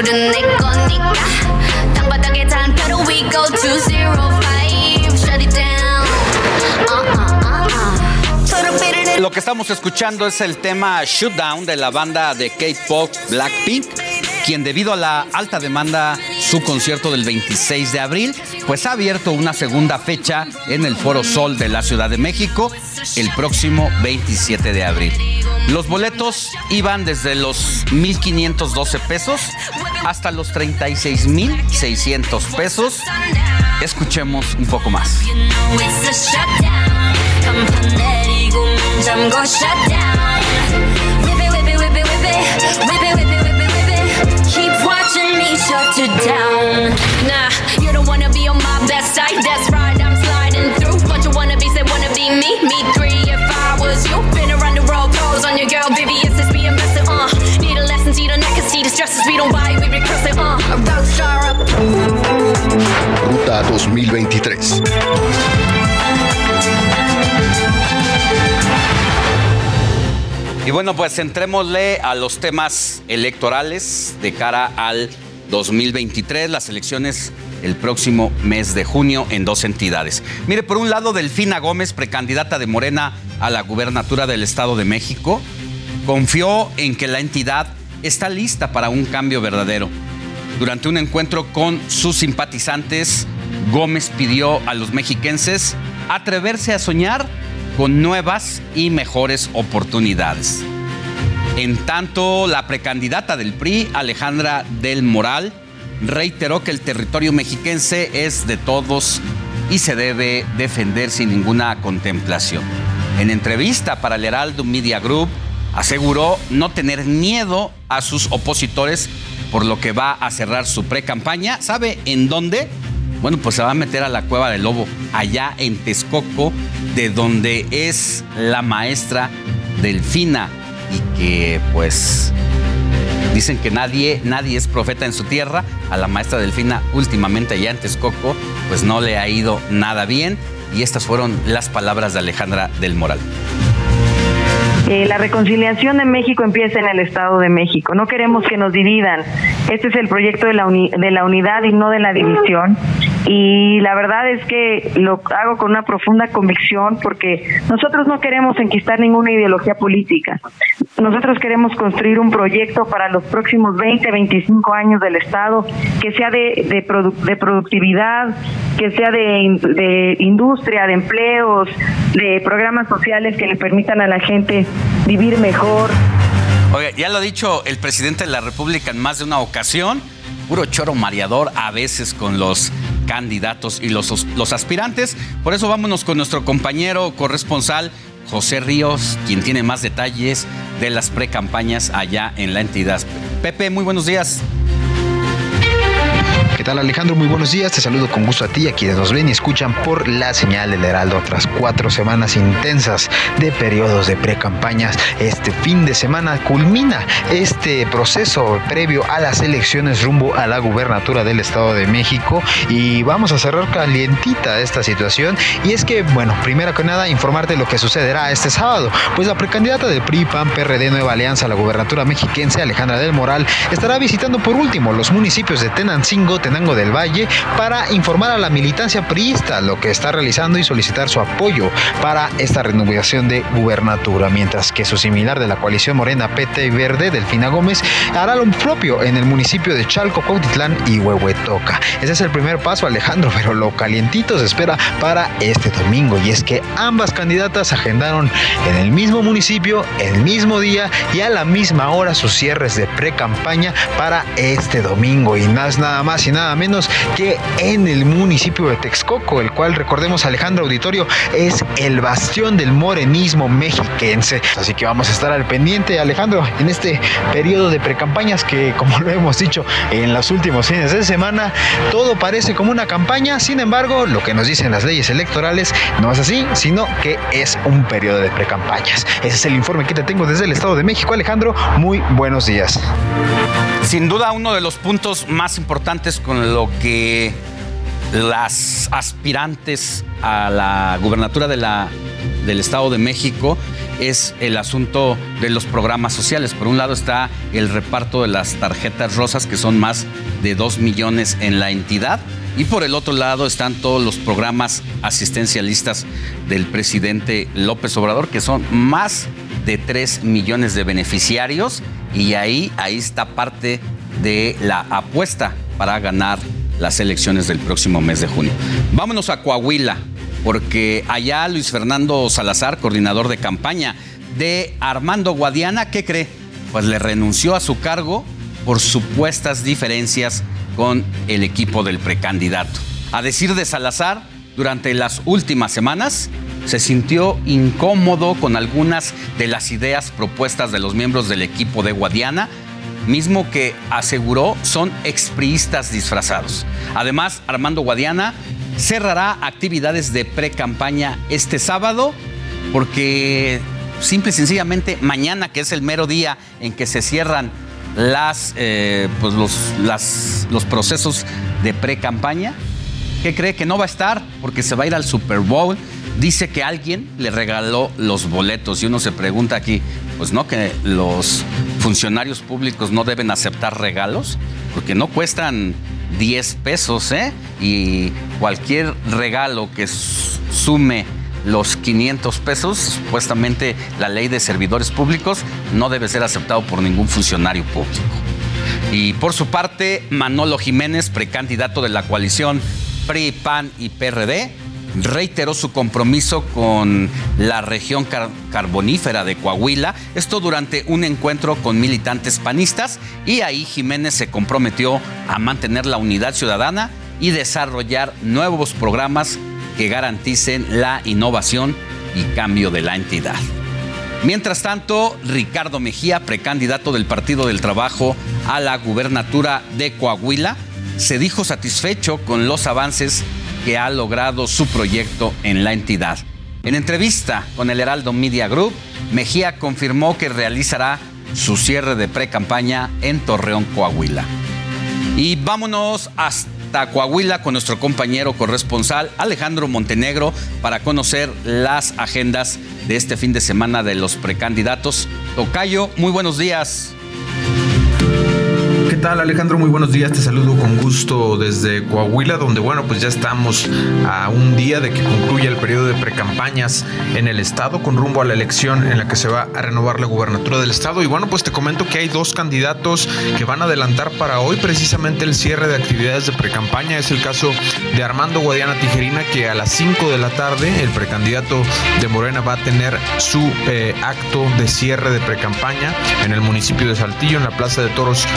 줄은 내 거니까 땅바닥에 단표로 we go to zero five shut it down uh uh uh uh 초록빛을 내 Lo que estamos escuchando es el tema Shootdown de la banda de K-pop Blackpink, quien debido a la alta demanda su concierto del 26 de abril, pues ha abierto una segunda fecha en el Foro Sol de la Ciudad de México el próximo 27 de abril. Los boletos iban desde los 1.512 pesos hasta los 36.600 pesos. Escuchemos un poco más. Keep watching me shut you down. Nah, you don't wanna be on my best side, that's right. Ruta 2023. Y bueno, pues entrémosle a los temas electorales de cara al 2023, las elecciones el próximo mes de junio en dos entidades. Mire, por un lado, Delfina Gómez, precandidata de Morena a la gubernatura del Estado de México, confió en que la entidad está lista para un cambio verdadero. Durante un encuentro con sus simpatizantes, Gómez pidió a los mexiquenses atreverse a soñar con nuevas y mejores oportunidades. En tanto, la precandidata del PRI, Alejandra del Moral, reiteró que el territorio mexiquense es de todos y se debe defender sin ninguna contemplación. En entrevista para el Heraldo Media Group, aseguró no tener miedo a sus opositores, por lo que va a cerrar su pre-campaña. ¿Sabe en dónde? Bueno, pues se va a meter a la cueva del lobo, allá en Texcoco, de donde es la maestra Delfina y que pues dicen que nadie, nadie es profeta en su tierra. A la maestra Delfina últimamente allá en Texcoco pues no le ha ido nada bien y estas fueron las palabras de Alejandra del Moral. Eh, la reconciliación de México empieza en el Estado de México. No queremos que nos dividan. Este es el proyecto de la, de la unidad y no de la división. Y la verdad es que lo hago con una profunda convicción porque nosotros no queremos enquistar ninguna ideología política. Nosotros queremos construir un proyecto para los próximos 20, 25 años del Estado que sea de, de, productividad, que sea de, de industria, de empleos, de programas sociales que le permitan a la gente vivir mejor. Oye, ya lo ha dicho el presidente de la República en más de una ocasión, puro choro mareador a veces con los candidatos y los, los aspirantes. Por eso vámonos con nuestro compañero corresponsal José Ríos, quien tiene más detalles de las precampañas allá en la entidad. Pepe, muy buenos días. ¿Qué tal Alejandro? Muy buenos días. Te saludo con gusto a ti, a quienes nos ven y escuchan por la señal del Heraldo. Tras cuatro semanas intensas de periodos de pre-campañas, este fin de semana culmina este proceso previo a las elecciones rumbo a la gubernatura del Estado de México y vamos a cerrar calientita esta situación. Y es que, bueno, primero que nada, informarte lo que sucederá este sábado. Pues la precandidata del PRI, PAN, PRD, Nueva Alianza la gubernatura mexiquense, Alejandra del Moral, estará visitando por último los municipios de Tenancingo, Tenango del Valle para informar a la militancia priista lo que está realizando y solicitar su apoyo para esta renovación de gubernatura, mientras que su similar de la coalición Morena PT Verde, Delfina Gómez, hará lo propio en el municipio de Chalco, Cuautitlán y Huehuetoca. Ese es el primer paso, Alejandro, [LAUGHS] pero lo calientito se espera para este domingo y es que ambas candidatas agendaron en el mismo municipio, el mismo día y a la misma hora sus cierres de pre-campaña para este domingo y nada más y nada nada menos que en el municipio de Texcoco, el cual recordemos Alejandro Auditorio es el bastión del morenismo mexiquense. Así que vamos a estar al pendiente, Alejandro, en este periodo de precampañas que, como lo hemos dicho en los últimos fines de semana, todo parece como una campaña, sin embargo, lo que nos dicen las leyes electorales no es así, sino que es un periodo de precampañas. Ese es el informe que te tengo desde el Estado de México, Alejandro. Muy buenos días. Sin duda uno de los puntos más importantes con lo que las aspirantes a la gubernatura de la, del Estado de México es el asunto de los programas sociales. Por un lado está el reparto de las tarjetas rosas, que son más de 2 millones en la entidad. Y por el otro lado están todos los programas asistencialistas del presidente López Obrador, que son más de 3 millones de beneficiarios. Y ahí, ahí está parte de la apuesta para ganar las elecciones del próximo mes de junio. Vámonos a Coahuila, porque allá Luis Fernando Salazar, coordinador de campaña de Armando Guadiana, ¿qué cree? Pues le renunció a su cargo por supuestas diferencias con el equipo del precandidato. A decir de Salazar, durante las últimas semanas se sintió incómodo con algunas de las ideas propuestas de los miembros del equipo de Guadiana mismo que aseguró son expriistas disfrazados. Además, Armando Guadiana cerrará actividades de pre-campaña este sábado porque simple y sencillamente mañana, que es el mero día en que se cierran las, eh, pues los, los procesos de pre-campaña, ¿Qué cree que no va a estar? Porque se va a ir al Super Bowl. Dice que alguien le regaló los boletos y uno se pregunta aquí, pues no, que los funcionarios públicos no deben aceptar regalos, porque no cuestan 10 pesos, ¿eh? Y cualquier regalo que sume los 500 pesos, supuestamente la ley de servidores públicos no debe ser aceptado por ningún funcionario público. Y por su parte, Manolo Jiménez, precandidato de la coalición PRI, PAN y PRD, reiteró su compromiso con la región carbonífera de Coahuila, esto durante un encuentro con militantes panistas y ahí Jiménez se comprometió a mantener la unidad ciudadana y desarrollar nuevos programas que garanticen la innovación y cambio de la entidad. Mientras tanto, Ricardo Mejía, precandidato del Partido del Trabajo a la gubernatura de Coahuila, se dijo satisfecho con los avances que ha logrado su proyecto en la entidad. En entrevista con el Heraldo Media Group, Mejía confirmó que realizará su cierre de pre-campaña en Torreón, Coahuila. Y vámonos hasta Coahuila con nuestro compañero corresponsal Alejandro Montenegro para conocer las agendas de este fin de semana de los precandidatos. Tocayo, muy buenos días. ¿Qué tal Alejandro? Muy buenos días, te saludo con gusto desde Coahuila, donde bueno, pues ya estamos a un día de que concluya el periodo de precampañas en el estado con rumbo a la elección en la que se va a renovar la gubernatura del estado. Y bueno, pues te comento que hay dos candidatos que van a adelantar para hoy precisamente el cierre de actividades de precampaña. Es el caso de Armando Guadiana Tijerina, que a las 5 de la tarde el precandidato de Morena va a tener su eh, acto de cierre de precampaña en el municipio de Saltillo, en la Plaza de Toros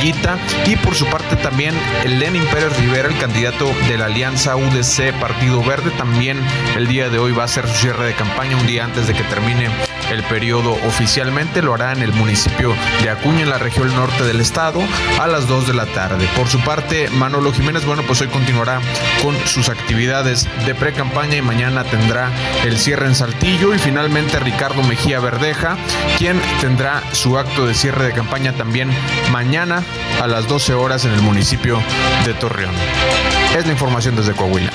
Y por su parte también el Lenin Pérez Rivera, el candidato de la Alianza UDC Partido Verde, también el día de hoy va a hacer su cierre de campaña un día antes de que termine el periodo oficialmente. Lo hará en el municipio de Acuña, en la región norte del estado, a las 2 de la tarde. Por su parte, Manolo Jiménez, bueno, pues hoy continuará con sus actividades de pre-campaña y mañana tendrá el cierre en Saltillo. Y finalmente Ricardo Mejía Verdeja, quien tendrá su acto de cierre de campaña también mañana a las 12 horas en el municipio de Torreón. Es la información desde Coahuila.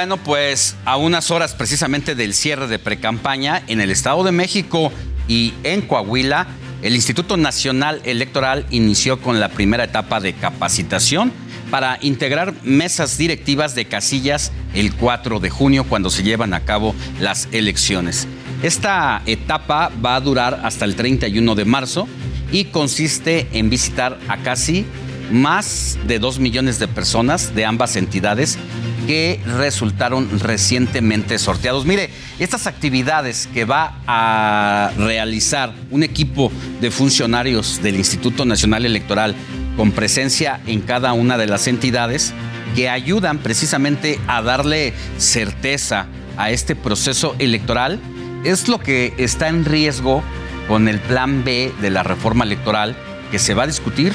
Bueno, pues a unas horas precisamente del cierre de precampaña en el Estado de México y en Coahuila, el Instituto Nacional Electoral inició con la primera etapa de capacitación para integrar mesas directivas de casillas el 4 de junio cuando se llevan a cabo las elecciones. Esta etapa va a durar hasta el 31 de marzo y consiste en visitar a casi más de 2 millones de personas de ambas entidades que resultaron recientemente sorteados. Mire, estas actividades que va a realizar un equipo de funcionarios del Instituto Nacional Electoral con presencia en cada una de las entidades que ayudan precisamente a darle certeza a este proceso electoral es lo que está en riesgo con el plan B de la reforma electoral que se va a discutir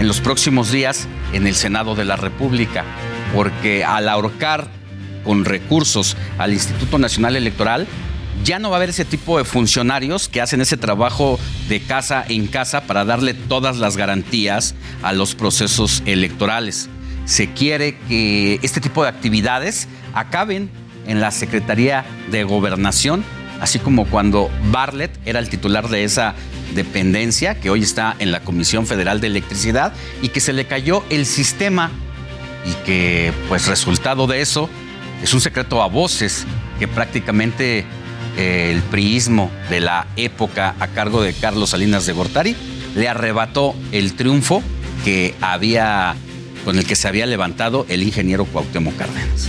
en los próximos días en el Senado de la República, porque al ahorcar con recursos al Instituto Nacional Electoral, ya no va a haber ese tipo de funcionarios que hacen ese trabajo de casa en casa para darle todas las garantías a los procesos electorales. Se quiere que este tipo de actividades acaben en la Secretaría de Gobernación así como cuando Bartlett era el titular de esa dependencia que hoy está en la Comisión Federal de Electricidad y que se le cayó el sistema y que pues resultado de eso es un secreto a voces que prácticamente eh, el priismo de la época a cargo de Carlos Salinas de Gortari le arrebató el triunfo que había con el que se había levantado el ingeniero Cuauhtémoc Cárdenas.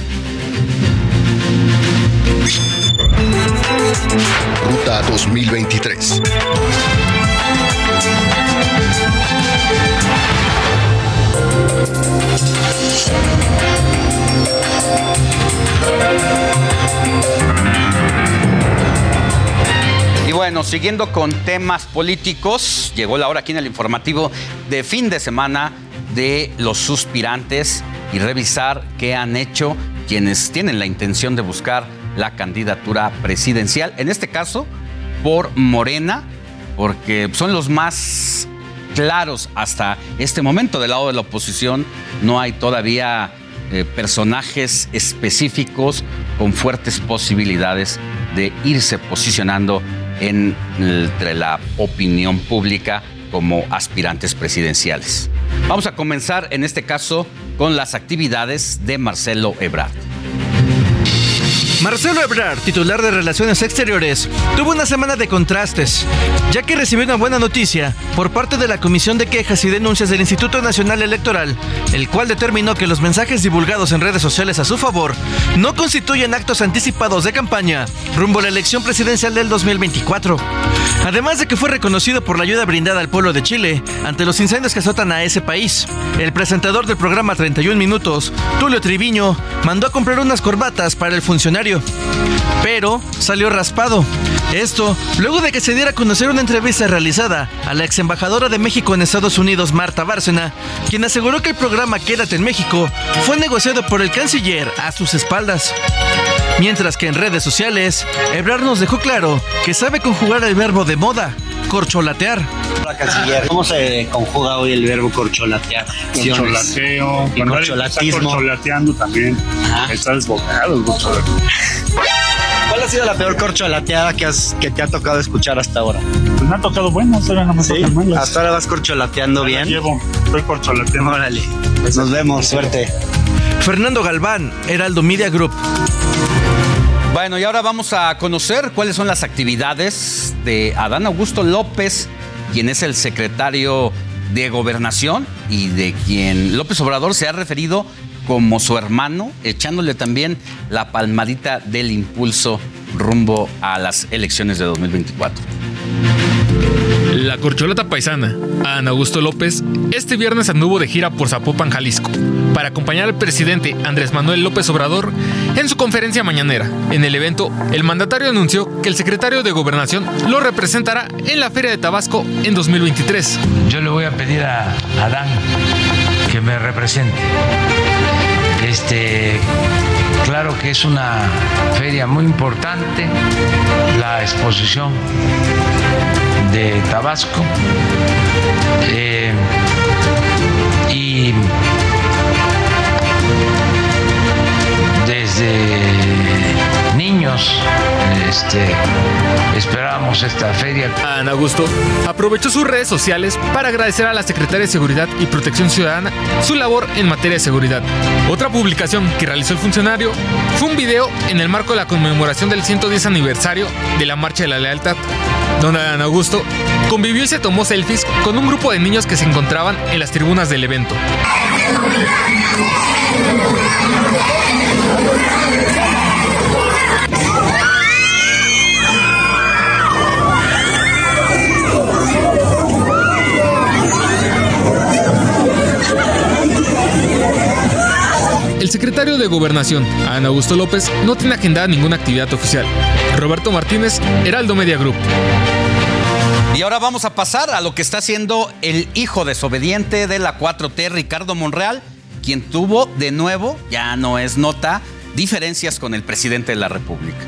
Ruta 2023. Y bueno, siguiendo con temas políticos, llegó la hora aquí en el informativo de fin de semana de los suspirantes y revisar qué han hecho quienes tienen la intención de buscar la candidatura presidencial, en este caso por Morena, porque son los más claros hasta este momento del lado de la oposición. No hay todavía eh, personajes específicos con fuertes posibilidades de irse posicionando entre la opinión pública como aspirantes presidenciales. Vamos a comenzar en este caso con las actividades de Marcelo Ebrard. Marcelo Ebrard, titular de Relaciones Exteriores, tuvo una semana de contrastes, ya que recibió una buena noticia por parte de la Comisión de Quejas y Denuncias del Instituto Nacional Electoral, el cual determinó que los mensajes divulgados en redes sociales a su favor no constituyen actos anticipados de campaña rumbo a la elección presidencial del 2024. Además de que fue reconocido por la ayuda brindada al pueblo de Chile ante los incendios que azotan a ese país, el presentador del programa 31 Minutos, Tulio Triviño, mandó a comprar unas corbatas para el funcionario pero salió raspado. Esto luego de que se diera a conocer una entrevista realizada a la ex embajadora de México en Estados Unidos, Marta Bárcena, quien aseguró que el programa Quédate en México fue negociado por el canciller a sus espaldas. Mientras que en redes sociales, Ebrard nos dejó claro que sabe conjugar el verbo de moda, corcholatear. Hola, canciller. ¿Cómo se conjuga hoy el verbo corcholatear? Corcholateo. Y corcholatismo. Está corcholateando también. Está desbocado el corcholateo. ¿Cuál ha sido la peor corcholateada que, has, que te ha tocado escuchar hasta ahora? Pues me ha tocado bueno, hasta ahora no me ¿Sí? malas. ¿Hasta ahora vas corcholateando la bien? Llevo, estoy corcholateando. Órale. Nos vemos, suerte. Fernando Galván, Heraldo Media Group. Bueno, y ahora vamos a conocer cuáles son las actividades de Adán Augusto López, quien es el secretario de Gobernación y de quien López Obrador se ha referido como su hermano, echándole también la palmadita del impulso rumbo a las elecciones de 2024. La corcholata paisana, Ana Augusto López, este viernes anduvo de gira por Zapopan, Jalisco, para acompañar al presidente Andrés Manuel López Obrador en su conferencia mañanera. En el evento, el mandatario anunció que el secretario de Gobernación lo representará en la Feria de Tabasco en 2023. Yo le voy a pedir a Adán que me represente. Este, claro que es una feria muy importante, la exposición de Tabasco. eh, y desde niños este, esperábamos esta feria. Ana Augusto aprovechó sus redes sociales para agradecer a la Secretaria de Seguridad y Protección Ciudadana su labor en materia de seguridad. Otra publicación que realizó el funcionario fue un video en el marco de la conmemoración del 110 aniversario de la Marcha de la Lealtad, donde Ana Augusto convivió y se tomó selfies con un grupo de niños que se encontraban en las tribunas del evento. Secretario de Gobernación, Ana Augusto López, no tiene agendada ninguna actividad oficial. Roberto Martínez, Heraldo Media Group. Y ahora vamos a pasar a lo que está haciendo el hijo desobediente de la 4T, Ricardo Monreal, quien tuvo de nuevo, ya no es nota, diferencias con el presidente de la República.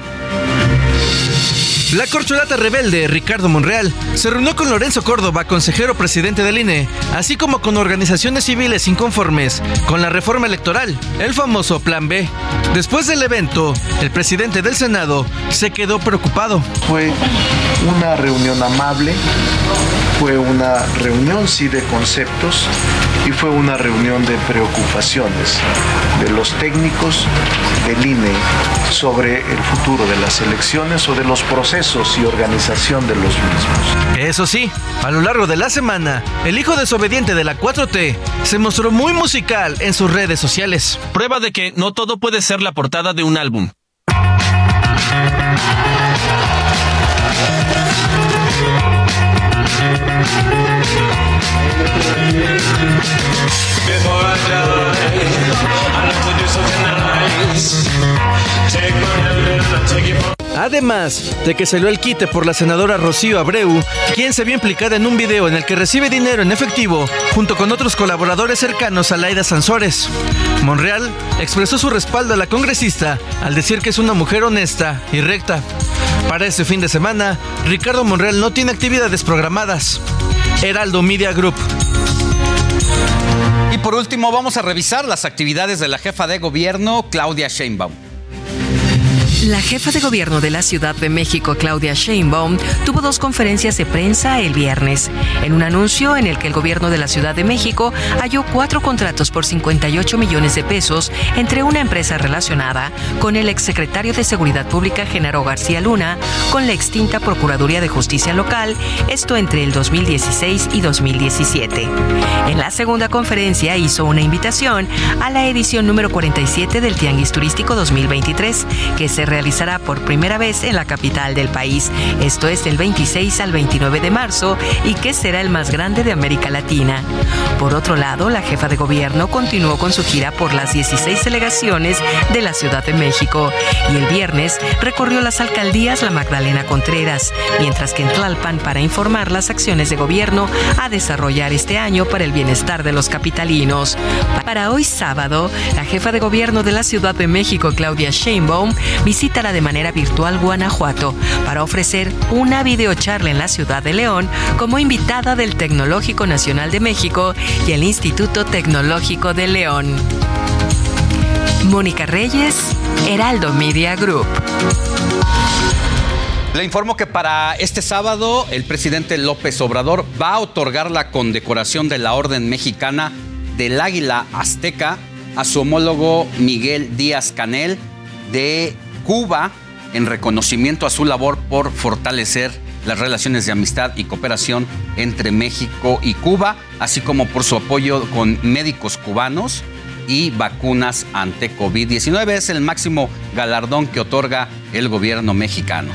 La corcholata rebelde Ricardo Monreal se reunió con Lorenzo Córdoba, consejero presidente del INE, así como con organizaciones civiles inconformes con la reforma electoral, el famoso Plan B. Después del evento, el presidente del Senado se quedó preocupado. Fue una reunión amable, fue una reunión sí de conceptos y fue una reunión de preocupaciones de los técnicos del INE sobre el futuro de las elecciones o de los procesos y organización de los mismos. Eso sí, a lo largo de la semana, el hijo desobediente de la 4T se mostró muy musical en sus redes sociales. Prueba de que no todo puede ser la portada de un álbum. Before I die, I love to do something nice. Take my hand and I'll take you Además de que salió el quite por la senadora Rocío Abreu, quien se vio implicada en un video en el que recibe dinero en efectivo junto con otros colaboradores cercanos a Laida Sansores. Monreal expresó su respaldo a la congresista al decir que es una mujer honesta y recta. Para este fin de semana, Ricardo Monreal no tiene actividades programadas. Heraldo Media Group. Y por último, vamos a revisar las actividades de la jefa de gobierno, Claudia Sheinbaum. La jefa de gobierno de la Ciudad de México, Claudia Sheinbaum, tuvo dos conferencias de prensa el viernes. En un anuncio en el que el gobierno de la Ciudad de México halló cuatro contratos por 58 millones de pesos entre una empresa relacionada con el exsecretario de Seguridad Pública, Genaro García Luna, con la extinta Procuraduría de Justicia Local, esto entre el 2016 y 2017. En la segunda conferencia hizo una invitación a la edición número 47 del Tianguis Turístico 2023, que se realizará por primera vez en la capital del país. Esto es del 26 al 29 de marzo y que será el más grande de América Latina. Por otro lado, la jefa de gobierno continuó con su gira por las 16 delegaciones de la Ciudad de México y el viernes recorrió las alcaldías La Magdalena Contreras, mientras que en Tlalpan para informar las acciones de gobierno a desarrollar este año para el bienestar de los capitalinos. Para hoy sábado, la jefa de gobierno de la Ciudad de México, Claudia Sheinbaum, visitará de manera virtual Guanajuato para ofrecer una videocharla en la ciudad de León como invitada del Tecnológico Nacional de México y el Instituto Tecnológico de León. Mónica Reyes, Heraldo Media Group. Le informo que para este sábado el presidente López Obrador va a otorgar la condecoración de la Orden Mexicana del Águila Azteca a su homólogo Miguel Díaz Canel de Cuba en reconocimiento a su labor por fortalecer las relaciones de amistad y cooperación entre México y Cuba, así como por su apoyo con médicos cubanos y vacunas ante COVID-19. Es el máximo galardón que otorga el gobierno mexicano.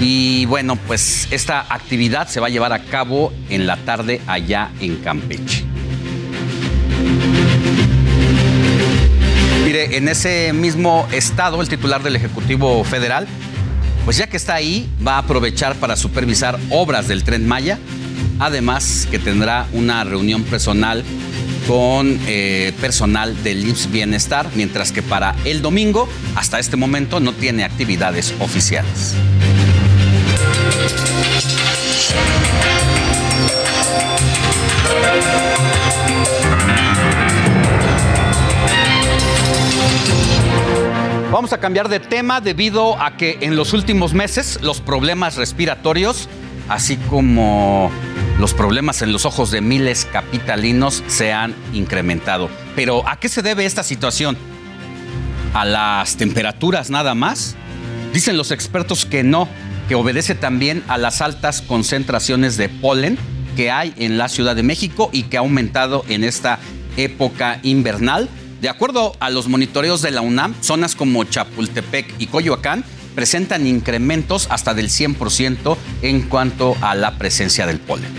Y bueno, pues esta actividad se va a llevar a cabo en la tarde allá en Campeche. Mire, en ese mismo estado, el titular del Ejecutivo Federal, pues ya que está ahí, va a aprovechar para supervisar obras del tren Maya, además que tendrá una reunión personal con eh, personal del IMSS Bienestar, mientras que para el domingo, hasta este momento, no tiene actividades oficiales. Vamos a cambiar de tema debido a que en los últimos meses los problemas respiratorios, así como los problemas en los ojos de miles capitalinos se han incrementado. Pero ¿a qué se debe esta situación? ¿A las temperaturas nada más? Dicen los expertos que no, que obedece también a las altas concentraciones de polen que hay en la Ciudad de México y que ha aumentado en esta época invernal de acuerdo a los monitoreos de la UNAM, zonas como Chapultepec y Coyoacán presentan incrementos hasta del 100% en cuanto a la presencia del polen.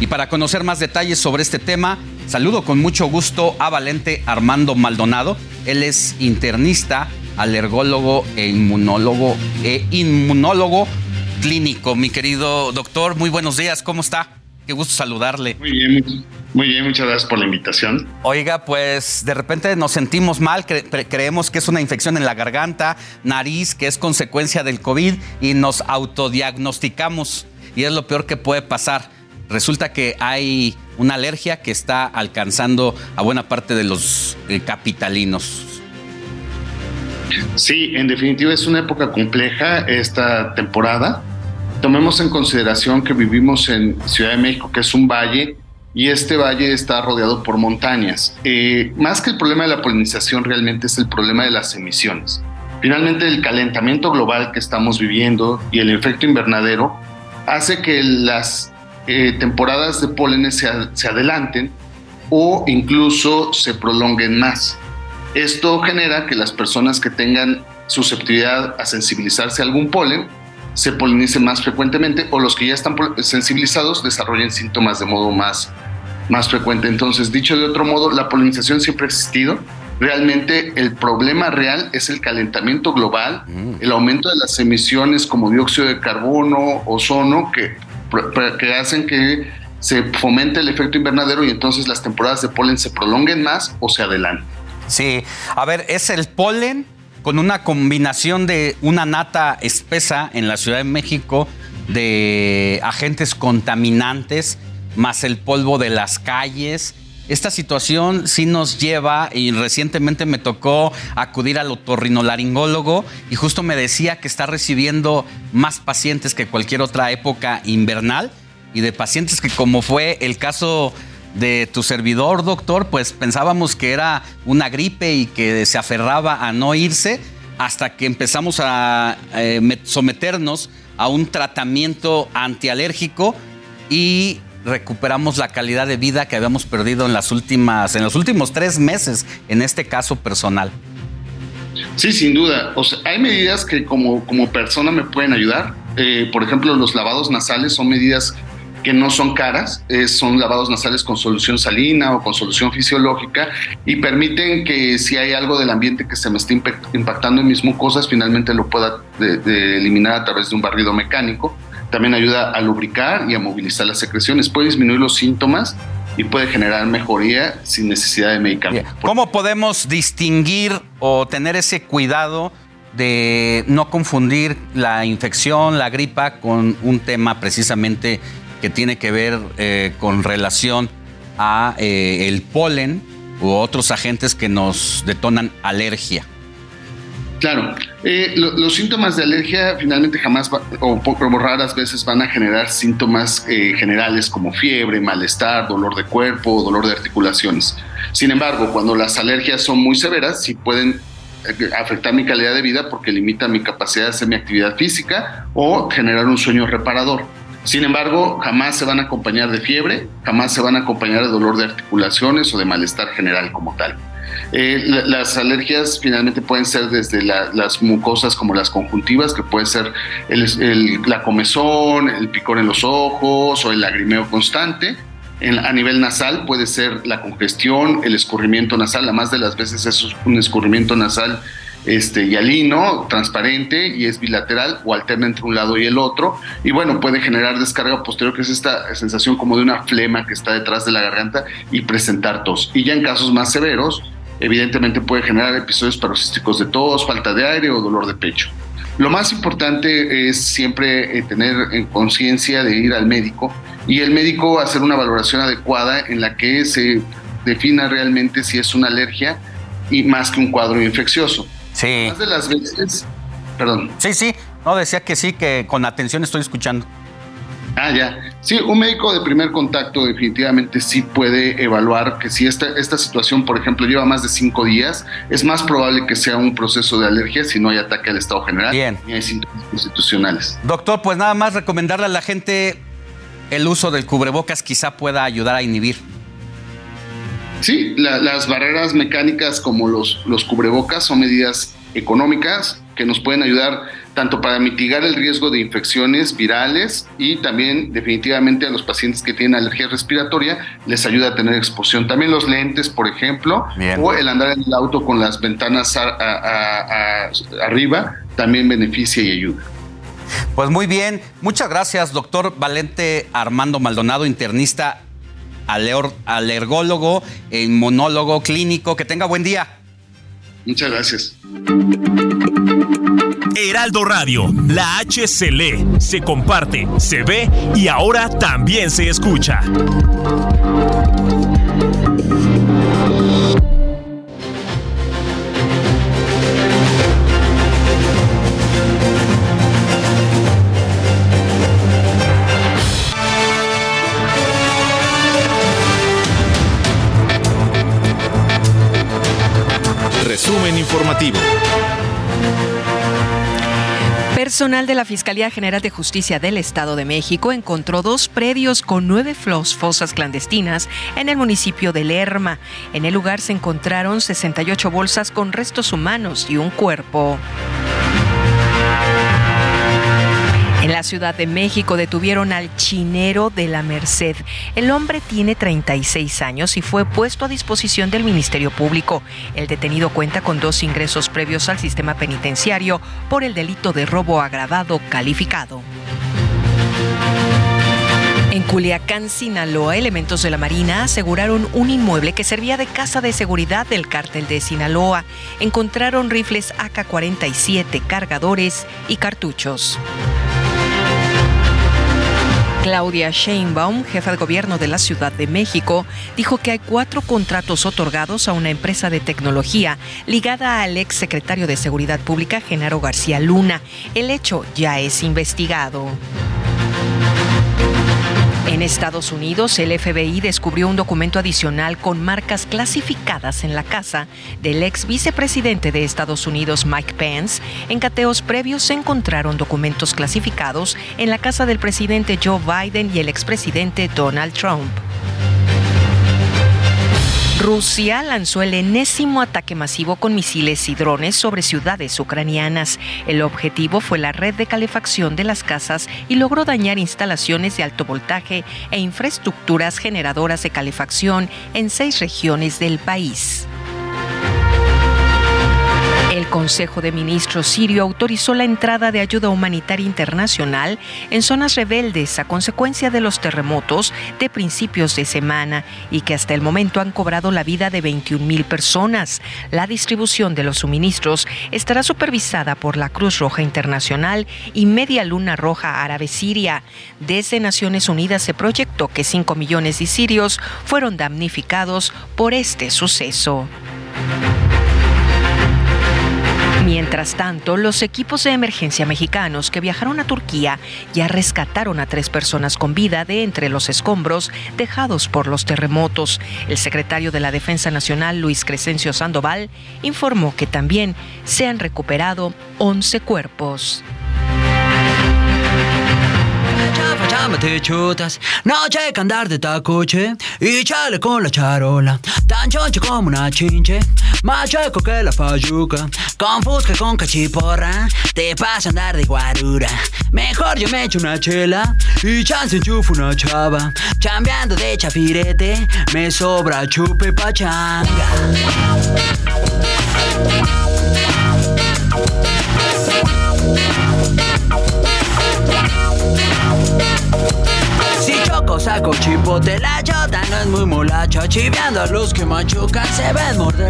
Y para conocer más detalles sobre este tema, saludo con mucho gusto a Valente Armando Maldonado. Él es internista, alergólogo e inmunólogo, e inmunólogo clínico. Mi querido doctor, muy buenos días, ¿cómo está? Qué gusto saludarle. Muy bien, muy bien, muchas gracias por la invitación. Oiga, pues de repente nos sentimos mal, creemos que es una infección en la garganta, nariz, que es consecuencia del COVID y nos autodiagnosticamos y es lo peor que puede pasar. Resulta que hay una alergia que está alcanzando a buena parte de los eh, capitalinos. Sí, en definitiva es una época compleja esta temporada tomemos en consideración que vivimos en Ciudad de México, que es un valle, y este valle está rodeado por montañas. Eh, más que el problema de la polinización, realmente es el problema de las emisiones. Finalmente, el calentamiento global que estamos viviendo y el efecto invernadero hace que las eh, temporadas de pólenes se, se adelanten o incluso se prolonguen más. Esto genera que las personas que tengan susceptibilidad a sensibilizarse a algún polen se polinice más frecuentemente o los que ya están sensibilizados desarrollen síntomas de modo más, más frecuente. Entonces, dicho de otro modo, la polinización siempre ha existido. Realmente el problema real es el calentamiento global, mm. el aumento de las emisiones como dióxido de carbono, ozono, que, que hacen que se fomente el efecto invernadero y entonces las temporadas de polen se prolonguen más o se adelanten. Sí, a ver, es el polen con una combinación de una nata espesa en la Ciudad de México de agentes contaminantes, más el polvo de las calles, esta situación sí nos lleva, y recientemente me tocó acudir al otorrinolaringólogo y justo me decía que está recibiendo más pacientes que cualquier otra época invernal y de pacientes que como fue el caso de tu servidor, doctor, pues pensábamos que era una gripe y que se aferraba a no irse hasta que empezamos a eh, someternos a un tratamiento antialérgico y recuperamos la calidad de vida que habíamos perdido en las últimas, en los últimos tres meses, en este caso personal. Sí, sin duda. Hay medidas que como, como persona me pueden ayudar. Eh, por ejemplo, los lavados nasales son medidas que no son caras, son lavados nasales con solución salina o con solución fisiológica y permiten que si hay algo del ambiente que se me esté impactando en mis mucosas, finalmente lo pueda eliminar a través de un barrido mecánico. También ayuda a lubricar y a movilizar las secreciones, puede disminuir los síntomas y puede generar mejoría sin necesidad de medicamento. ¿Cómo podemos distinguir o tener ese cuidado de no confundir la infección, la gripa, con un tema precisamente que tiene que ver eh, con relación a eh, el polen u otros agentes que nos detonan alergia? Claro, eh, los síntomas de alergia finalmente jamás o poco raras veces van a generar síntomas generales como fiebre, malestar, dolor de cuerpo, dolor de articulaciones. Sin embargo, cuando las alergias son muy severas, sí pueden afectar mi calidad de vida porque limitan mi capacidad de hacer mi actividad física o generar un sueño reparador. Sin embargo, jamás se van a acompañar de fiebre, jamás se van a acompañar de dolor de articulaciones o de malestar general como tal. Eh, las alergias finalmente pueden ser desde las mucosas como las conjuntivas, que puede ser la comezón, el picor en los ojos o el lagrimeo constante. a nivel nasal puede ser la congestión, el escurrimiento nasal, la más de las veces es un escurrimiento nasal este, hialino, transparente y es bilateral o alterna entre un lado y el otro. Y bueno, puede generar descarga posterior, que es esta sensación como de una flema que está detrás de la garganta y presentar tos. Y ya en casos más severos, evidentemente puede generar episodios paroxísticos de tos, falta de aire o dolor de pecho. Lo más importante es siempre eh, tener en conciencia de ir al médico y el médico hacer una valoración adecuada en la que se defina realmente si es una alergia y más que un cuadro infeccioso. Sí. Más de las veces. Perdón. Sí, sí. No, decía que sí, que con atención estoy escuchando. Ah, ya. Sí, un médico de primer contacto definitivamente sí puede evaluar que si esta, esta situación, por ejemplo, lleva más de cinco días, es más probable que sea un proceso de alergia si no hay ataque al estado general Bien. ni hay síntomas constitucionales. Doctor, pues nada más recomendarle a la gente el uso del cubrebocas quizá pueda ayudar a inhibir. Sí, las barreras mecánicas como los, los cubrebocas son medidas económicas que nos pueden ayudar tanto para mitigar el riesgo de infecciones virales y también definitivamente a los pacientes que tienen alergia respiratoria les ayuda a tener exposición. También los lentes, por ejemplo, o el andar en el auto con las ventanas arriba también beneficia y ayuda. Pues muy bien, muchas gracias, doctor Valente Armando Maldonado, internista alergólogo, inmunólogo clínico. Que tenga buen día. Muchas gracias. Heraldo Radio, la H se lee, se comparte, se ve y ahora también se escucha. Personal de la Fiscalía General de Justicia del Estado de México encontró dos predios con nueve fosas clandestinas en el municipio de Lerma. En el lugar se encontraron 68 bolsas con restos humanos y un cuerpo. En la Ciudad de México detuvieron al chinero de la Merced. El hombre tiene 36 años y fue puesto a disposición del Ministerio Público. El detenido cuenta con dos ingresos previos al sistema penitenciario por el delito de robo agravado calificado. En Culiacán, Sinaloa, elementos de la Marina aseguraron un inmueble que servía de casa de seguridad del cártel de Sinaloa. Encontraron rifles AK-47, cargadores y cartuchos. Claudia Sheinbaum, jefa de gobierno de la Ciudad de México, dijo que hay cuatro contratos otorgados a una empresa de tecnología ligada al ex secretario de Seguridad Pública, Genaro García Luna. El hecho ya es investigado. En Estados Unidos, el FBI descubrió un documento adicional con marcas clasificadas en la casa del ex vicepresidente de Estados Unidos, Mike Pence. En cateos previos se encontraron documentos clasificados en la casa del presidente Joe Biden y el expresidente Donald Trump. Rusia lanzó el enésimo ataque masivo con misiles y drones sobre ciudades ucranianas. El objetivo fue la red de calefacción de las casas y logró dañar instalaciones de alto voltaje e infraestructuras generadoras de calefacción en seis regiones del país. El Consejo de Ministros sirio autorizó la entrada de ayuda humanitaria internacional en zonas rebeldes a consecuencia de los terremotos de principios de semana y que hasta el momento han cobrado la vida de 21 mil personas. La distribución de los suministros estará supervisada por la Cruz Roja Internacional y Media Luna Roja Árabe Siria. Desde Naciones Unidas se proyectó que 5 millones de sirios fueron damnificados por este suceso. Mientras tanto, los equipos de emergencia mexicanos que viajaron a Turquía ya rescataron a tres personas con vida de entre los escombros dejados por los terremotos. El secretario de la Defensa Nacional, Luis Crescencio Sandoval, informó que también se han recuperado 11 cuerpos. Chámate chutas, noche que andar de tacoche y chale con la charola, tan choncho como una chinche, más chueco que la fayuca, con fusca con cachiporra, te pasa andar de guarura. Mejor yo me echo una chela y chance enchufo una chava, chambeando de chafirete, me sobra chupe pachanga.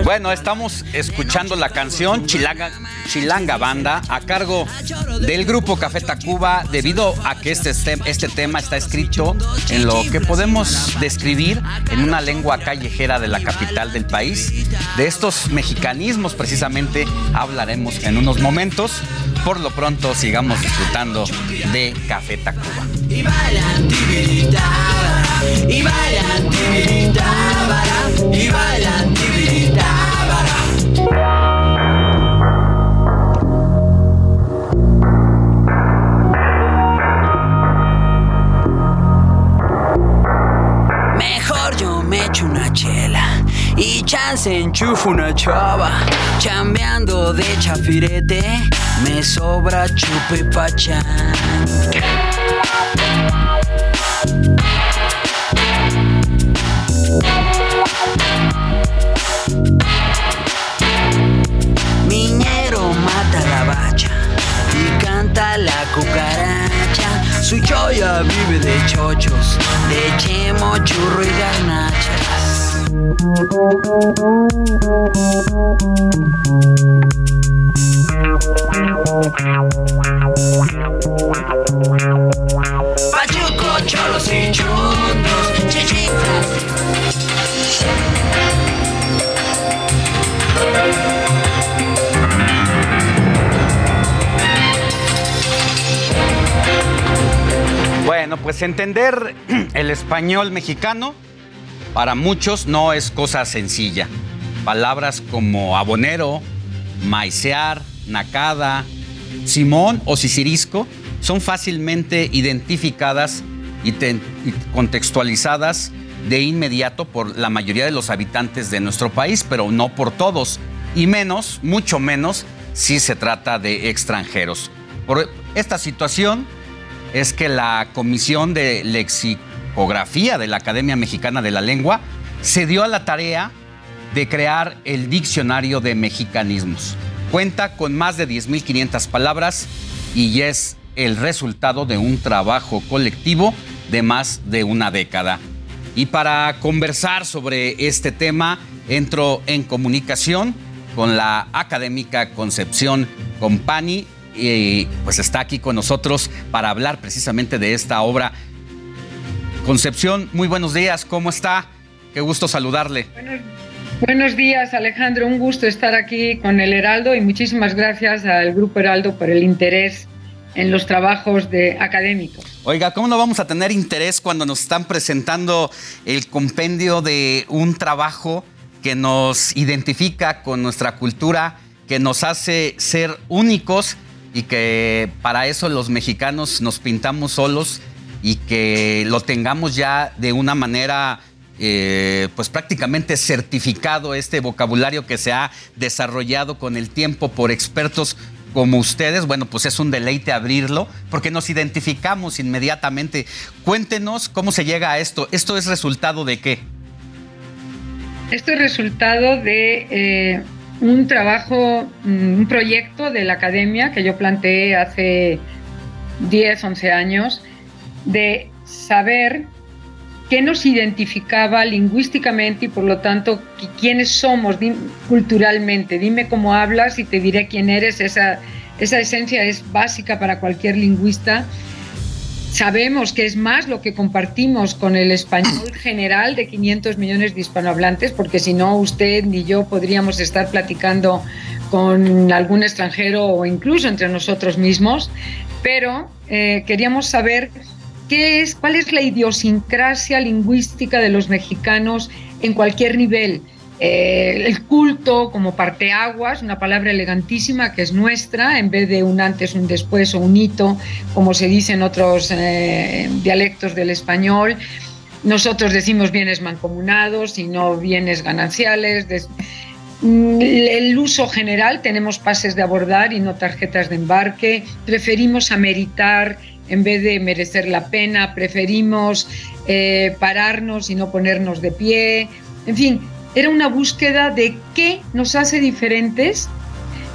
Bueno, estamos escuchando la canción Chilanga, Chilanga Banda a cargo del grupo Café Tacuba debido a que este, este tema está escrito en lo que podemos describir en una lengua callejera de la capital del país. De estos mexicanismos precisamente hablaremos en unos momentos. Por lo pronto sigamos disfrutando de Café Tacuba. Mejor yo me echo una chela y chance enchufo una chava. Chambeando de chafirete, me sobra chupe pachán. Miñero mata la bacha y canta la cucaracha. Su choya vive de chochos, de chemo, churro y garnachas. Pachuco, cholos y chundos, chichinflas. Bueno, pues entender [CLEARS THROAT] el español mexicano para muchos no es cosa sencilla. Palabras como abonero, maicear, nacada, simón o sicirisco son fácilmente identificadas y, y contextualizadas de inmediato por la mayoría de los habitantes de nuestro país, pero no por todos, y menos, mucho menos, si se trata de extranjeros. Por esta situación es que la Comisión de De la Academia Mexicana de la Lengua se dio a la tarea de crear el Diccionario de Mexicanismos. Cuenta con más de 10.500 palabras y es el resultado de un trabajo colectivo de más de una década. Y para conversar sobre este tema, entro en comunicación con la académica Concepción Compani, y pues está aquí con nosotros para hablar precisamente de esta obra. Concepción, muy buenos días, ¿cómo está? Qué gusto saludarle. Buenos, días, Alejandro, un gusto estar aquí con el Heraldo y muchísimas gracias al Grupo Heraldo por el interés en los trabajos de académicos. Oiga, ¿cómo no vamos a tener interés cuando nos están presentando el compendio de un trabajo que nos identifica con nuestra cultura, que nos hace ser únicos y que para eso los mexicanos nos pintamos solos y que lo tengamos ya de una manera eh, pues prácticamente certificado este vocabulario que se ha desarrollado con el tiempo por expertos como ustedes, bueno, pues es un deleite abrirlo porque nos identificamos inmediatamente. Cuéntenos cómo se llega a esto. ¿Esto es resultado de qué? Esto es resultado de eh, un trabajo, mm, un proyecto de la academia que yo planteé hace 10, 11 años, de saber qué nos identificaba lingüísticamente y por lo tanto quiénes somos culturalmente. Dime cómo hablas y te diré quién eres. Esa, esa esencia es básica para cualquier lingüista Sabemos que es más lo que compartimos con el español [COUGHS] general de 500 millones de hispanohablantes, porque si no, usted ni yo podríamos estar platicando con algún extranjero o incluso entre nosotros mismos, pero eh, queríamos saber qué es, cuál es la idiosincrasia lingüística de los mexicanos en cualquier nivel eh, el culto como parteaguas, una palabra elegantísima que es nuestra, en vez de un antes, un después o un hito, como se dice en otros eh, dialectos del español. Nosotros decimos bienes mancomunados y no bienes gananciales. Mm, el uso general, tenemos pases de abordar y no tarjetas de embarque. Preferimos ameritar en vez de merecer la pena. Preferimos eh, pararnos y no ponernos de pie. En fin, era una búsqueda de qué nos hace diferentes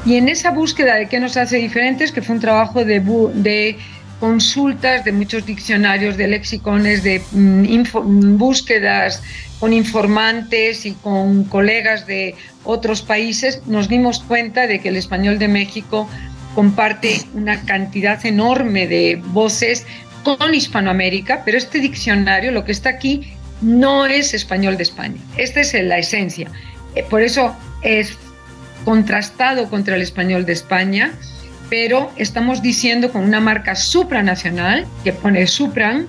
y en esa búsqueda de qué nos hace diferentes, que fue un trabajo de, consultas de muchos diccionarios, de lexicones, de mm, mm, búsquedas con informantes y con colegas de otros países, nos dimos cuenta de que el español de México comparte una cantidad enorme de voces con Hispanoamérica, pero este diccionario, lo que está aquí, no es español de España. Esta es la esencia. Eh, por eso es contrastado contra el español de España, pero estamos diciendo con una marca supranacional que pone Supran,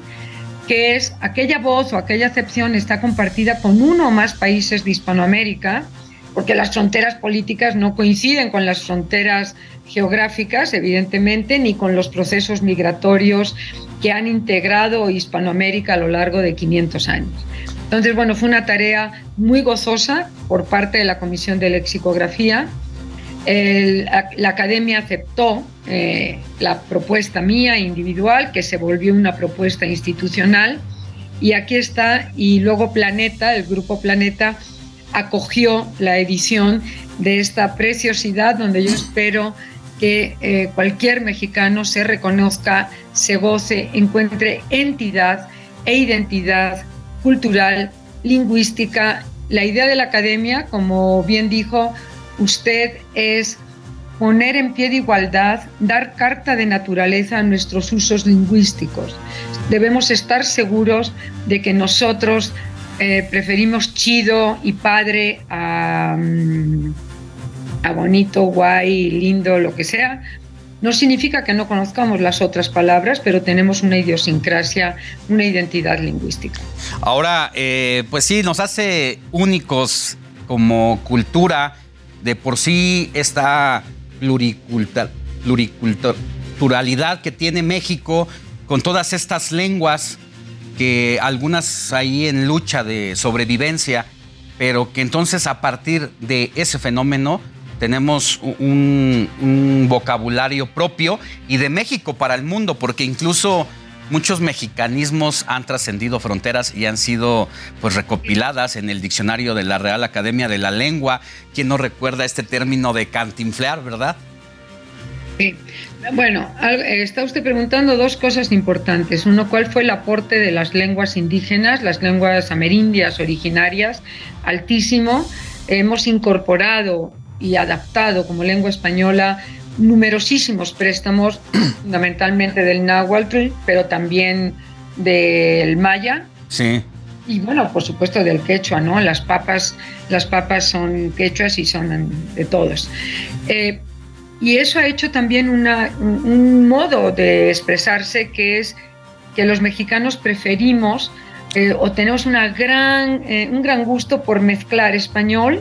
que es aquella voz o aquella acepción está compartida con uno o más países de Hispanoamérica, porque las fronteras políticas no coinciden con las fronteras geográficas, evidentemente, ni con los procesos migratorios que han integrado Hispanoamérica a lo largo de 500 años. Entonces, bueno, fue una tarea muy gozosa por parte de la Comisión de Lexicografía. la Academia aceptó eh, la propuesta mía individual, que se volvió una propuesta institucional, y aquí está, y luego Planeta, el grupo Planeta, acogió la edición de esta preciosidad donde yo espero que eh, cualquier mexicano se reconozca, se goce, encuentre entidad e identidad cultural, lingüística. La idea de la academia, como bien dijo usted, es poner en pie de igualdad, dar carta de naturaleza a nuestros usos lingüísticos. Debemos estar seguros de que nosotros eh, preferimos chido y padre a... Mm, a bonito, guay, lindo, lo que sea, no significa que no conozcamos las otras palabras, pero tenemos una idiosincrasia, una identidad lingüística. Ahora, eh, pues sí, nos hace únicos como cultura. De por sí esta pluriculturalidad que tiene México con todas estas lenguas, que algunas ahí en lucha de sobrevivencia, pero que entonces a partir de ese fenómeno tenemos un, vocabulario propio y de México para el mundo, porque incluso muchos mexicanismos han trascendido fronteras y han sido pues recopiladas en el diccionario de la Real Academia de la Lengua. ¿Quién no recuerda este término de cantinflear, verdad? Sí. Bueno, está usted preguntando dos cosas importantes. Uno, ¿cuál fue el aporte de las lenguas indígenas, las lenguas amerindias originarias? Altísimo. Hemos incorporado y adaptado como lengua española numerosísimos préstamos, [CLEARS THROAT] fundamentalmente del náhuatl, pero también del maya. Sí. Y bueno, por supuesto del quechua, ¿no? Las papas, las papas son quechuas y son de todos. Eh, y eso ha hecho también un modo de expresarse que es que los mexicanos preferimos eh, o tenemos gran, eh, un gran gusto por mezclar español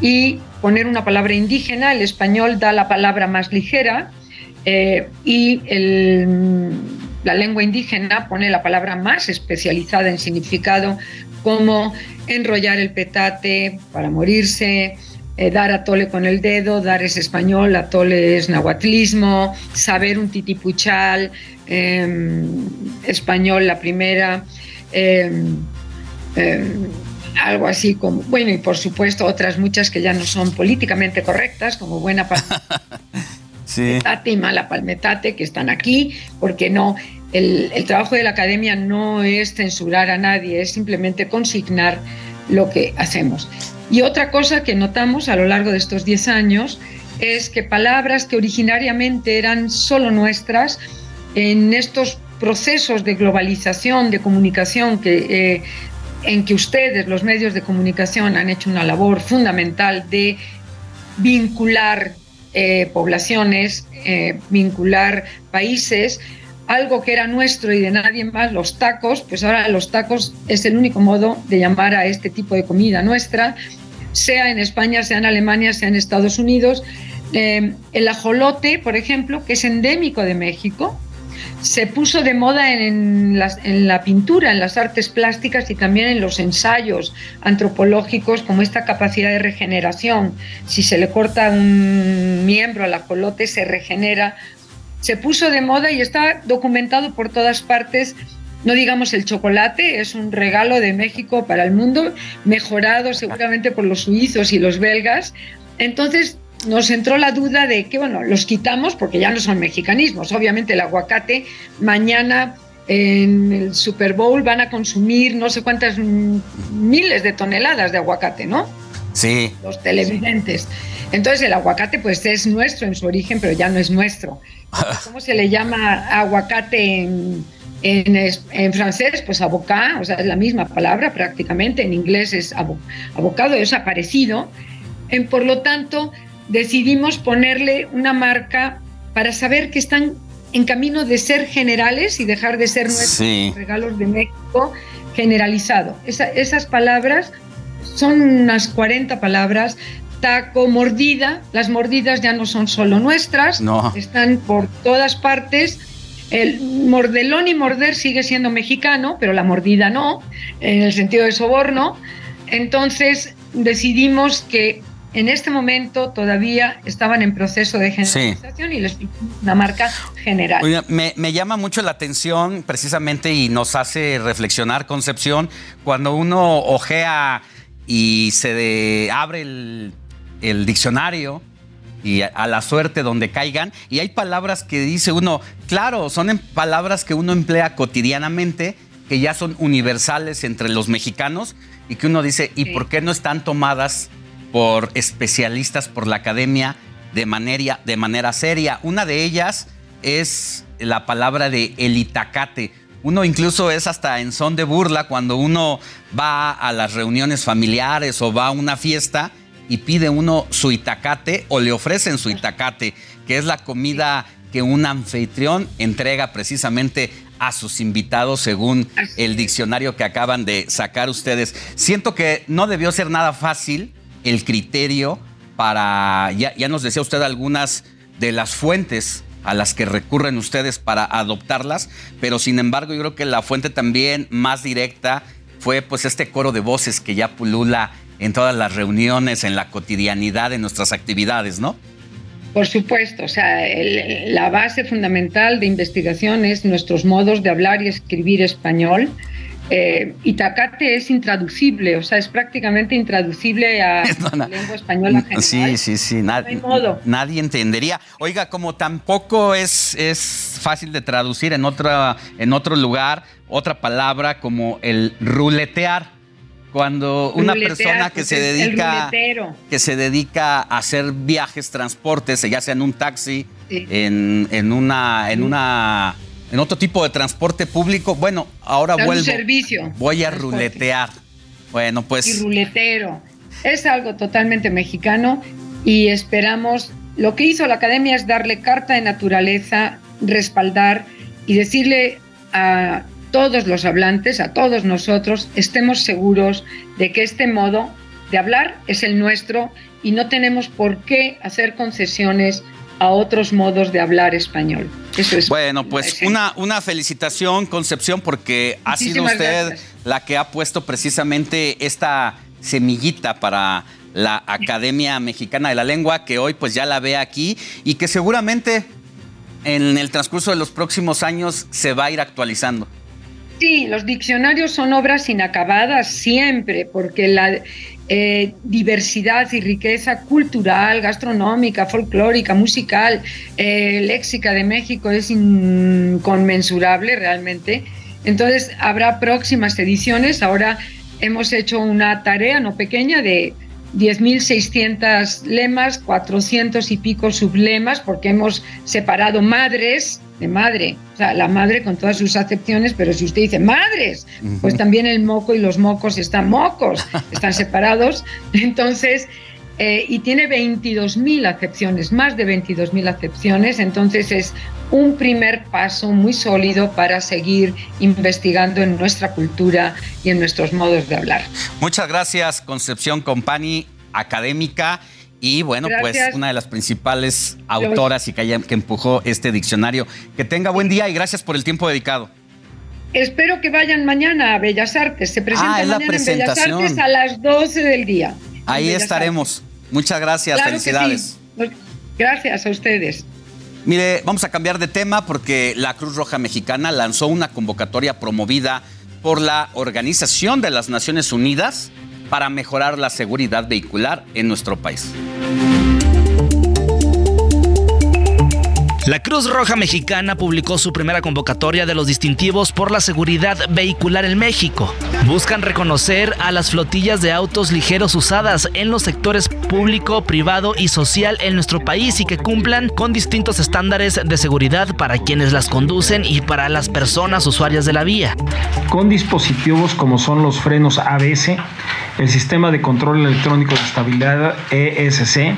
y poner una palabra indígena. El español da la palabra más ligera y el la lengua indígena pone la palabra más especializada en significado, como enrollar el petate para morirse, eh, dar a tole con el dedo, dar es español, atole es nahuatlismo, saber un titipuchal, em, español la primera, em, em, algo así como, bueno, y por supuesto otras muchas que ya no son políticamente correctas, como buena [LAUGHS] sí. y mala palmetate, que están aquí, porque no, el, trabajo de la academia no es censurar a nadie, es simplemente consignar lo que hacemos. Y otra cosa que notamos a lo largo de estos 10 años es que palabras que originariamente eran solo nuestras, en estos procesos de globalización, de comunicación, que, eh, en que ustedes, los medios de comunicación, han hecho una labor fundamental de vincular eh, poblaciones, eh, vincular países, algo que era nuestro y de nadie más, los tacos, pues ahora los tacos es el único modo de llamar a este tipo de comida nuestra, sea en España, sea en Alemania, sea en Estados Unidos. Eh, el ajolote, por ejemplo, que es endémico de México, se puso de moda en, en, la pintura, en las artes plásticas y también en los ensayos antropológicos, como esta capacidad de regeneración. Si se le corta un miembro al ajolote, se regenera se puso de moda y está documentado por todas partes. No digamos el chocolate, es un regalo de México para el mundo, mejorado seguramente por los suizos y los belgas. Entonces nos entró la duda de que, bueno, los quitamos porque ya no son mexicanismos. Obviamente el aguacate mañana en el Super Bowl van a consumir no sé cuántas miles de toneladas de aguacate, ¿no? Sí. Los televidentes. Entonces el aguacate pues es nuestro en su origen, pero ya no es nuestro. [LAUGHS] ¿Cómo se le llama aguacate en, en, francés? Pues abocá, o sea, es la misma palabra prácticamente. En inglés es abocado, es aparecido. En, por lo tanto, decidimos ponerle una marca para saber que están en camino de ser generales y dejar de ser nuestros regalos de México generalizado. esas palabras son unas 40 palabras taco, mordida. Las mordidas ya no son solo nuestras, están por todas partes. El mordelón y morder sigue siendo mexicano, pero la mordida no, en el sentido de soborno. Entonces decidimos que en este momento todavía estaban en proceso de generalización y les una marca general. me, me, llama mucho la atención precisamente y nos hace reflexionar, Concepción, cuando uno ojea y se abre el el diccionario y a, la suerte donde caigan. Y hay palabras que dice uno, claro, son palabras que uno emplea cotidianamente, que ya son universales entre los mexicanos y que uno dice, ¿y por qué no están tomadas por especialistas, por la academia de manera, de manera seria? Una de ellas es la palabra de el itacate. Uno incluso es hasta en son de burla cuando uno va a las reuniones familiares o va a una fiesta y pide uno su itacate o le ofrecen su itacate, que es la comida que un anfitrión entrega precisamente a sus invitados según el diccionario que acaban de sacar ustedes. Siento que no debió ser nada fácil el criterio para, ya, ya nos decía usted algunas de las fuentes a las que recurren ustedes para adoptarlas, pero sin embargo yo creo que la fuente también más directa fue pues este coro de voces que ya pulula en todas las reuniones, en la cotidianidad de nuestras actividades, ¿no? Por supuesto, o sea, la base fundamental de investigación es nuestros modos de hablar y escribir español. Eh, Itacate es intraducible, o sea, es prácticamente intraducible a [LAUGHS] la lengua española general. Sí, sí, sí, nadie, nadie entendería. Oiga, como tampoco es, es fácil de traducir en, otra, en otro lugar, otra palabra como el ruletear cuando una persona que se dedica que se dedica a hacer viajes, transportes, ya sea en un taxi, en, una en una en otro tipo de transporte público. Bueno, ahora Da un vuelvo. servicio. Voy a Transporte. ruletear. Bueno, y pues ruletero. Es algo totalmente mexicano y esperamos, lo que hizo la academia es darle carta de naturaleza, respaldar y decirle a todos los hablantes, a todos nosotros, estemos seguros de que este modo de hablar es el nuestro y no tenemos por qué hacer concesiones a otros modos de hablar español. Eso es. Bueno, pues una, una felicitación, Concepción, porque ha sido usted gracias. la que ha puesto precisamente esta semillita para la Academia Mexicana de la Lengua, que hoy pues ya la ve aquí y que seguramente en el transcurso de los próximos años se va a ir actualizando. Sí, los diccionarios son obras inacabadas siempre, porque la eh, diversidad y riqueza cultural, gastronómica, folclórica, musical, eh, léxica de México es inconmensurable realmente. Entonces habrá próximas ediciones. Ahora hemos hecho una tarea no pequeña de 10.600 lemas, 400 y pico sublemas, porque hemos separado madres de madre, o sea, la madre con todas sus acepciones, pero si usted dice madres, pues también el moco y los mocos están mocos, [LAUGHS] están separados. Entonces, eh, y tiene 22.000 acepciones, más de 22.000 acepciones, entonces es un primer paso muy sólido para seguir investigando en nuestra cultura y en nuestros modos de hablar. Muchas gracias, Concepción Company, académica y bueno, pues una de las principales autoras y que, haya- que empujó este diccionario. Que tenga buen día y gracias por el tiempo dedicado. Espero que vayan mañana a Bellas Artes. Se presenta Ah, es la mañana en Bellas. Artes a las 12 del día. Ahí estaremos. Muchas gracias, Claro felicidades. sí. Gracias a ustedes. Mire, vamos a cambiar de tema porque la Cruz Roja Mexicana lanzó una convocatoria promovida por la Organización de las Naciones Unidas para mejorar la seguridad vehicular en nuestro país. La Cruz Roja Mexicana publicó su primera convocatoria de los distintivos por la seguridad vehicular en México. Buscan reconocer a las flotillas de autos ligeros usadas en los sectores público, privado y social en nuestro país y que cumplan con distintos estándares de seguridad para quienes las conducen y para las personas usuarias de la vía. con dispositivos como son los frenos ABS, el sistema de control electrónico de estabilidad ESC.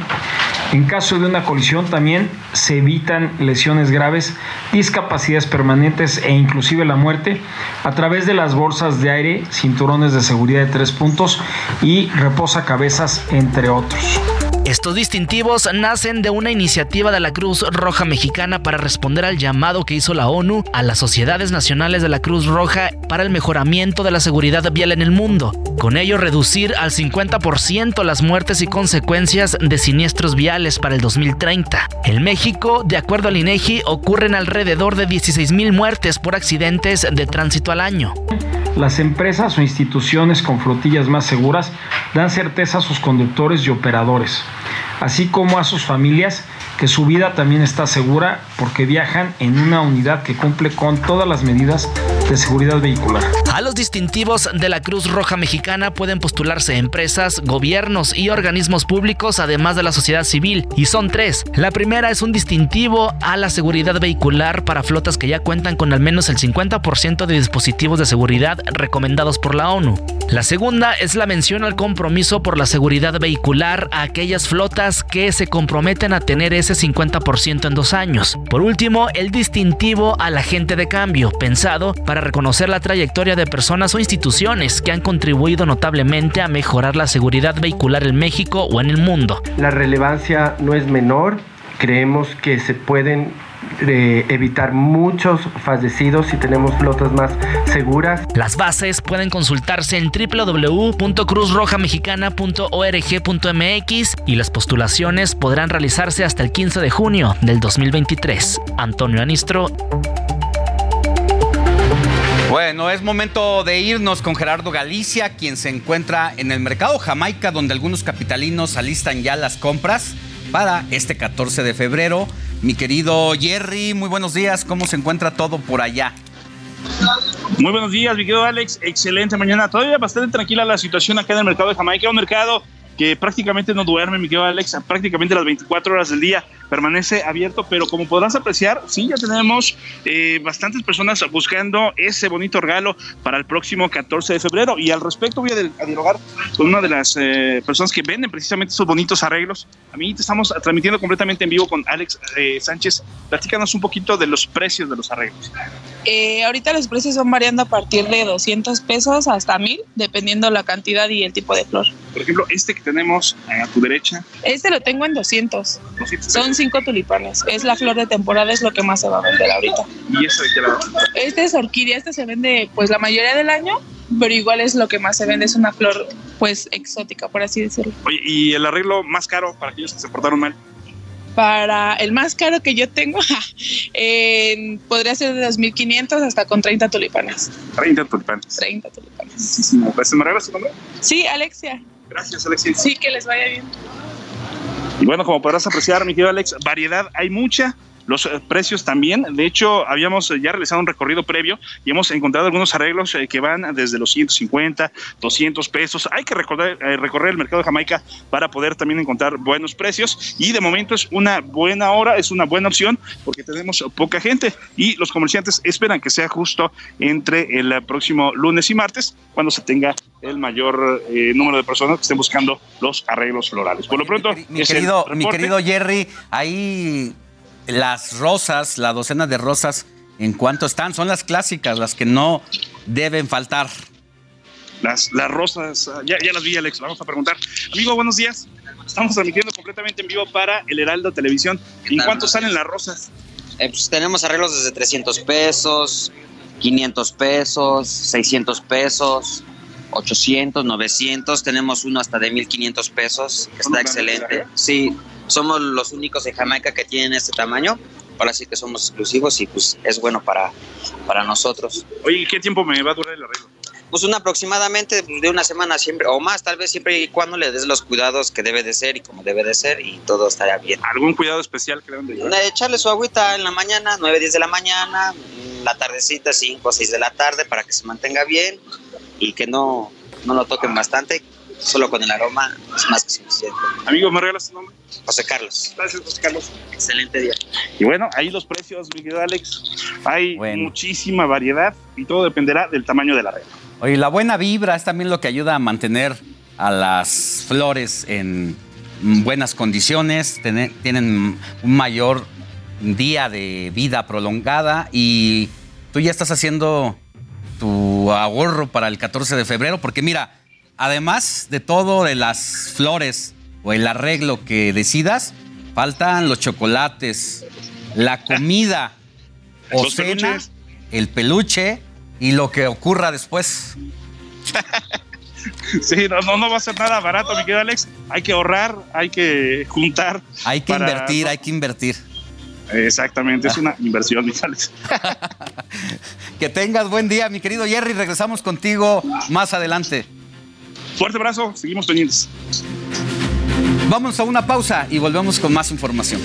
En caso de una colisión también se evitan lesiones graves, discapacidades permanentes e inclusive la muerte a través de las bolsas de aire, cinturones de seguridad de tres puntos y reposacabezas, entre otros. Estos distintivos nacen de una iniciativa de la Cruz Roja Mexicana para responder al llamado que hizo la ONU a las sociedades nacionales de la Cruz Roja para el mejoramiento de la seguridad vial en el mundo. Con ello, reducir al 50% las muertes y consecuencias de siniestros viales para el 2030. En México, de acuerdo al INEGI, ocurren alrededor de 16.000 muertes por accidentes de tránsito al año. Las empresas o instituciones con flotillas más seguras dan certeza a sus conductores y operadores, así como a sus familias que su vida también está segura porque viajan en una unidad que cumple con todas las medidas de seguridad vehicular. A los distintivos de la Cruz Roja Mexicana pueden postularse empresas, gobiernos y organismos públicos, además de la sociedad civil, y son tres. La primera es un distintivo a la seguridad vehicular para flotas que ya cuentan con al menos el 50% de dispositivos de seguridad recomendados por la ONU. La segunda es la mención al compromiso por la seguridad vehicular a aquellas flotas que se comprometen a tener ese 50% en dos años. Por último, el distintivo al agente de cambio, pensado para reconocer la trayectoria de personas o instituciones que han contribuido notablemente a mejorar la seguridad vehicular en México o en el mundo. La relevancia no es menor. Creemos que se pueden eh, evitar muchos fallecidos si tenemos flotas más seguras. Las bases pueden consultarse en www.cruzrojamexicana.org.mx y las postulaciones podrán realizarse hasta el 15 de junio del 2023. Antonio Anistro, Bueno, es momento de irnos con Gerardo Galicia, quien se encuentra en el mercado Jamaica, donde algunos capitalinos alistan ya las compras para este 14 de febrero. Mi querido Jerry, muy buenos días. ¿Cómo se encuentra todo por allá? Muy buenos días, mi querido Alex. Excelente mañana. Todavía bastante tranquila la situación acá en el mercado de Jamaica, un mercado que prácticamente no duerme, mi querido Alex, prácticamente las 24 horas del día permanece abierto, pero como podrás apreciar, sí, ya tenemos eh, bastantes personas buscando ese bonito regalo para el próximo 14 de febrero. Y al respecto voy a, dialogar con una de las eh, personas que venden precisamente esos bonitos arreglos. A mí te estamos transmitiendo completamente en vivo con Alex eh, Sánchez. Platícanos un poquito de los precios de los arreglos. ahorita los precios van variando a partir de 200 pesos hasta 1000, dependiendo la cantidad y el tipo de flor. Por ejemplo, este que tenemos a tu derecha. Este lo tengo en 200. 200 Son cinco tulipanes. Es la flor de temporada, es lo que más se va a vender ahorita. ¿Y este de qué lado? Este es orquídea, este se vende pues la mayoría del año, pero igual es lo que más se vende, es una flor pues exótica, por así decirlo. Oye, ¿y el arreglo más caro para aquellos que se portaron mal? Para el más caro que yo tengo, [LAUGHS] podría ser de 2.500 hasta con 30 tulipanes. 30 tulipanes. 30 tulipanes. Sí, ¿Me regalas tu nombre? Sí, Alexia. Gracias, Alexia. Sí, que les vaya bien. Y bueno, como podrás apreciar, mi querido Alex, variedad hay mucha los eh, precios también. De hecho, habíamos eh, ya realizado un recorrido previo y hemos encontrado algunos arreglos eh, que van desde los 150, 200 pesos. Hay que recorrer, recorrer el mercado de Jamaica para poder también encontrar buenos precios y de momento es una buena hora, es una buena opción porque tenemos poca gente y los comerciantes esperan que sea justo entre el próximo lunes y martes cuando se tenga el mayor número de personas que estén buscando los arreglos florales. Por lo pronto, mi, querido, mi querido Jerry, ahí las rosas, la docena de rosas, ¿en cuánto están? Son las clásicas, las que no deben faltar. Las, las rosas, ah, ya, ya las vi, Alex, vamos a preguntar. Amigo, buenos días. Estamos transmitiendo completamente en vivo para el Heraldo Televisión. ¿En cuánto salen las rosas? Eh, pues tenemos arreglos desde 300 pesos, 500 pesos, 600 pesos, 800, 900. Tenemos uno hasta de 1500 pesos. Está excelente. Sí, somos los únicos en Jamaica que tienen este tamaño. Ahora sí que somos exclusivos y pues es bueno para, para nosotros. Oye, ¿qué tiempo me va a durar el arreglo? Pues una aproximadamente de una semana siempre, o más tal vez siempre y cuando le des los cuidados que debe de ser y como debe de ser y todo estará bien. ¿Algún cuidado especial que deben de llevar? Echarle su agüita en la mañana, 9, 10 de la mañana, la tardecita, 5 o 6 de la tarde para que se mantenga bien y que no, no lo toquen bastante solo con el aroma es más que suficiente. Amigo, ¿me regalas tu nombre? José Carlos. Gracias, José Carlos. Excelente día. Y bueno, ahí los precios, mi querido Alex. Hay muchísima variedad y todo dependerá del tamaño de la red. Oye, la buena vibra es también lo que ayuda a mantener a las flores en buenas condiciones, tienen un mayor día de vida prolongada y tú ya estás haciendo tu ahorro para el 14 de febrero, porque mira, además de todo de las flores o el arreglo que decidas, faltan los chocolates, la comida o cena, el peluche y lo que ocurra después. [LAUGHS] Sí, no, no, va a ser nada barato, mi querido Alex. Hay que ahorrar, hay que juntar. Hay que invertir, hay que invertir. Exactamente, es una [LAUGHS] inversión, mi Alex. que tengas buen día, mi querido Jerry. Regresamos contigo más adelante. Fuerte abrazo, seguimos pendientes. Vamos a una pausa y volvemos con más información.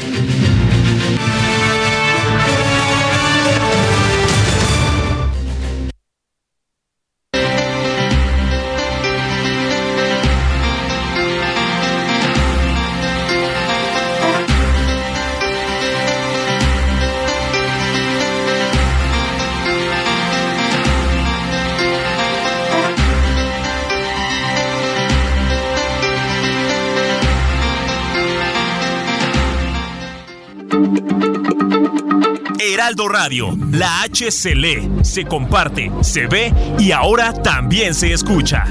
Radio, la H se lee, se comparte, se ve y ahora también se escucha.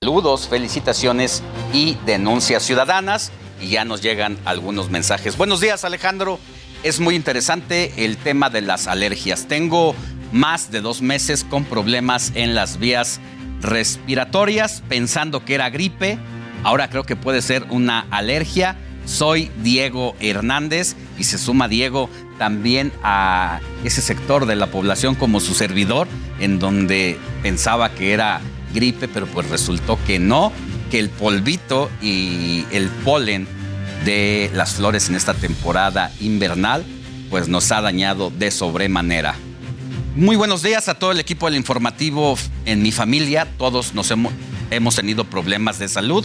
Saludos, felicitaciones y denuncias ciudadanas. Y ya nos llegan algunos mensajes. Buenos días, Alejandro. Es muy interesante el tema de las alergias. Tengo más de dos meses con problemas en las vías respiratorias, pensando que era gripe. Ahora creo que puede ser una alergia soy Diego Hernández y se suma Diego también a ese sector de la población como su servidor, en donde pensaba que era gripe, pero pues resultó que no, que el polvito y el polen de las flores en esta temporada invernal pues nos ha dañado de sobremanera. Muy buenos días a todo el equipo del informativo en mi familia. Todos nos hemos, hemos tenido problemas de salud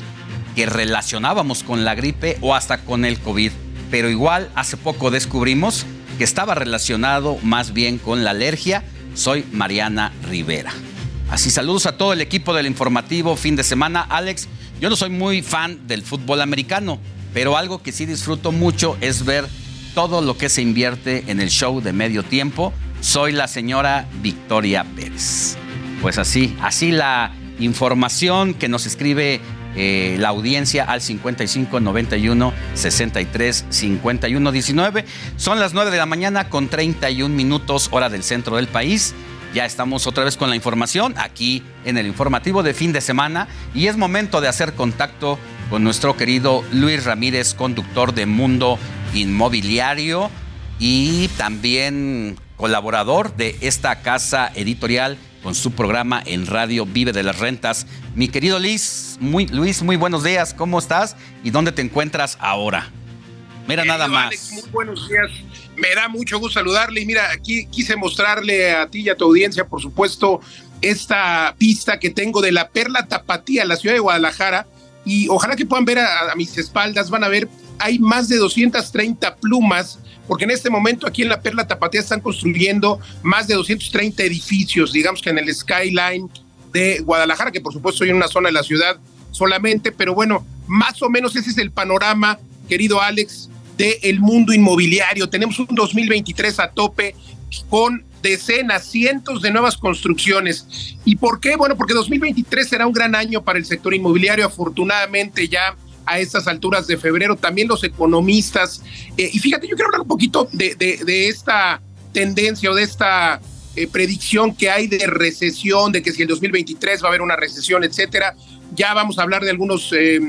que relacionábamos con la gripe o hasta con el COVID. Pero igual hace poco descubrimos que estaba relacionado más bien con la alergia. Soy Mariana Rivera. Así saludos a todo el equipo del informativo fin de semana. Alex, yo no soy muy fan del fútbol americano, pero algo que sí disfruto mucho es ver todo lo que se invierte en el show de medio tiempo. Soy la señora Victoria Pérez. Pues así, así la información que nos escribe eh, la audiencia al 55 91 63 51 19. Son las 9 de la mañana con 31 minutos hora del centro del país. Ya estamos otra vez con la información aquí en el informativo de fin de semana y es momento de hacer contacto con nuestro querido Luis Ramírez, conductor de Mundo Inmobiliario y también colaborador de esta casa editorial con su programa en radio Vive de las Rentas. Mi querido Luis, muy, Luis, muy buenos días, ¿cómo estás y dónde te encuentras ahora? Mira nada más. muy buenos días. Me da mucho gusto saludarle y mira, aquí quise mostrarle a ti y a tu audiencia, por supuesto, esta pista que tengo de la Perla Tapatía, la ciudad de Guadalajara, y ojalá que puedan ver a, a mis espaldas, van a ver, hay más de 230 plumas porque en este momento aquí en la Perla Tapatía están construyendo más de 230 edificios, digamos que en el skyline de Guadalajara, que por supuesto hay una zona de la ciudad solamente, pero bueno, más o menos ese es el panorama, querido Alex, del el mundo inmobiliario. Tenemos un 2023 a tope con decenas, cientos de nuevas construcciones. ¿Y por qué? Bueno, porque 2023 será un gran año para el sector inmobiliario. Afortunadamente ya a estas alturas de febrero, también los economistas. Eh, y fíjate, yo quiero hablar un poquito de, esta tendencia o de esta eh, predicción que hay de recesión, de que si el 2023 va a haber una recesión, etcétera. Ya vamos a hablar de algunos, eh,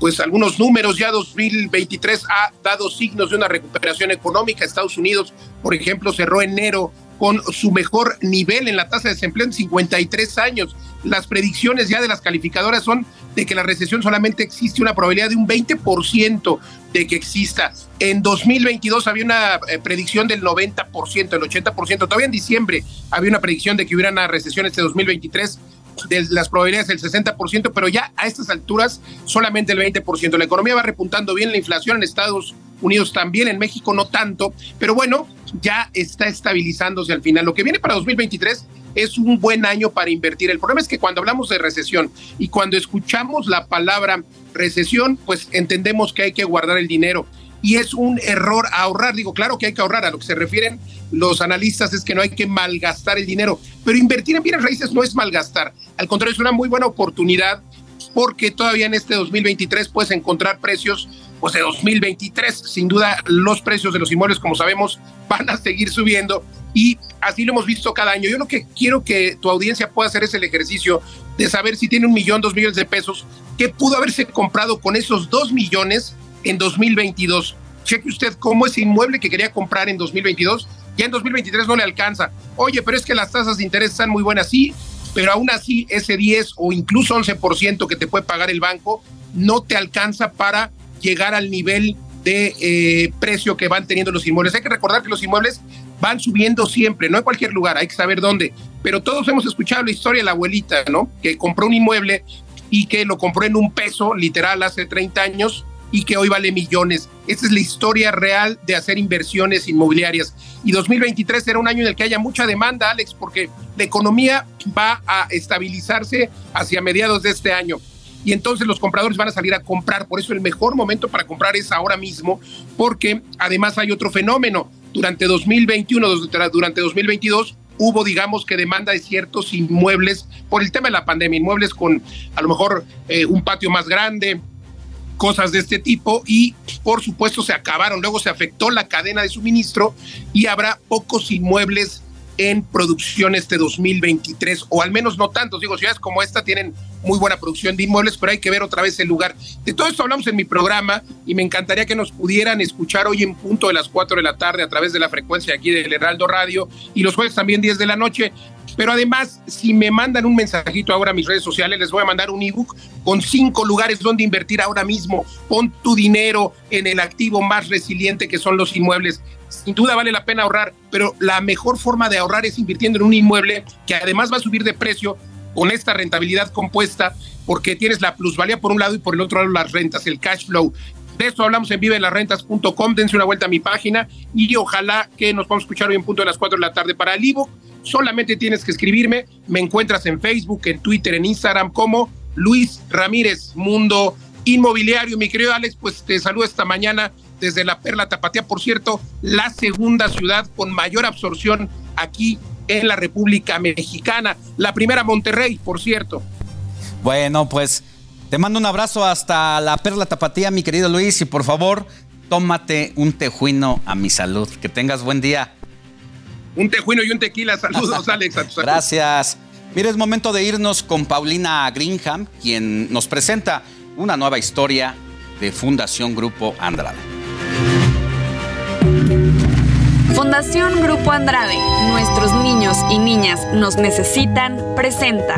pues algunos números. Ya 2023 ha dado signos de una recuperación económica. Estados Unidos, por ejemplo, cerró enero con su mejor nivel en la tasa de desempleo en 53 años. Las predicciones ya de las calificadoras son de que la recesión solamente existe una probabilidad de un 20% de que exista. En 2022 había una eh, predicción del 90%, el 80%. Todavía en diciembre había una predicción de que hubiera una recesión este 2023 de las probabilidades del 60%, pero ya a estas alturas solamente el 20%. La economía va repuntando bien, la inflación en Estados Unidos también, en México no tanto, pero bueno, ya está estabilizándose al final. Lo que viene para 2023 es un buen año para invertir. El problema es que cuando hablamos de recesión y cuando escuchamos la palabra recesión, pues entendemos que hay que guardar el dinero y es un error ahorrar. Digo, claro que hay que ahorrar, a lo que se refieren los analistas es que no hay que malgastar el dinero, pero invertir en bienes raíces no es malgastar, al contrario, es una muy buena oportunidad porque todavía en este 2023 puedes encontrar precios pues de 2023. Sin duda, los precios de los inmuebles, como sabemos, [LAUGHS] van a seguir subiendo y así lo hemos visto cada año. Yo lo que quiero que tu audiencia pueda hacer es el ejercicio de saber si tiene un millón, dos millones de pesos, qué pudo haberse comprado con esos dos millones en 2022. Cheque usted cómo ese inmueble que quería comprar en 2022 ya en 2023 no le alcanza. Oye, pero es que las tasas de interés están muy buenas, sí, pero aún así ese 10 o incluso 11% que te puede pagar el banco no te alcanza para llegar al nivel de eh, precio que van teniendo los inmuebles. Hay que recordar que los inmuebles van subiendo siempre, no en cualquier lugar, hay que saber dónde. Pero todos hemos escuchado la historia de la abuelita, ¿no? Que compró un inmueble y que lo compró en un peso, literal, hace 30 años y que hoy vale millones. Esa es la historia real de hacer inversiones inmobiliarias. Y 2023 será un año en el que haya mucha demanda, Alex, porque la economía va a estabilizarse hacia mediados de este año. Y entonces los compradores van a salir a comprar. Por eso el mejor momento para comprar es ahora mismo, porque además hay otro fenómeno. Durante 2021, durante 2022, hubo, digamos, que demanda de ciertos inmuebles por el tema de la pandemia, inmuebles con a lo mejor eh, un patio más grande, cosas de este tipo y por supuesto se acabaron, luego se afectó la cadena de suministro y habrá pocos inmuebles en producción este 2023 o al menos no tantos, digo, ciudades como esta tienen muy buena producción de inmuebles, pero hay que ver otra vez el lugar. De todo esto hablamos en mi programa y me encantaría que nos pudieran escuchar hoy en punto de las 4 de la tarde a través de la frecuencia aquí del Heraldo Radio y los jueves también 10 de la noche Pero además, si me mandan un mensajito ahora a mis redes sociales, les voy a mandar un ebook con cinco lugares donde invertir ahora mismo. Pon tu dinero en el activo más resiliente que son los inmuebles. Sin duda vale la pena ahorrar, pero la mejor forma de ahorrar es invirtiendo en un inmueble que además va a subir de precio con esta rentabilidad compuesta, porque tienes la plusvalía por un lado y por el otro lado las rentas, el cash flow. De esto hablamos en vivelasrentas.com. Dense una vuelta a mi página y ojalá que nos podamos escuchar hoy en punto de las 4 de la tarde. Para el ebook, solamente tienes que escribirme. Me encuentras en Facebook, en Twitter, en Instagram como Luis Ramírez, Mundo Inmobiliario. Mi querido Alex, pues te saludo esta mañana desde la Perla Tapatía. Por cierto, la segunda ciudad con mayor absorción aquí en la República Mexicana. La primera Monterrey, por cierto. Bueno, pues te mando un abrazo hasta la Perla Tapatía, mi querido Luis, y por favor, tómate un tejuino a mi salud. Que tengas buen día. Un tejuino y un tequila. Saludos, Alex. Gracias. Mire, es momento de irnos con Paulina Greenham, quien nos presenta una nueva historia de Fundación Grupo Andrade. Fundación Grupo Andrade, nuestros niños y niñas nos necesitan, presenta.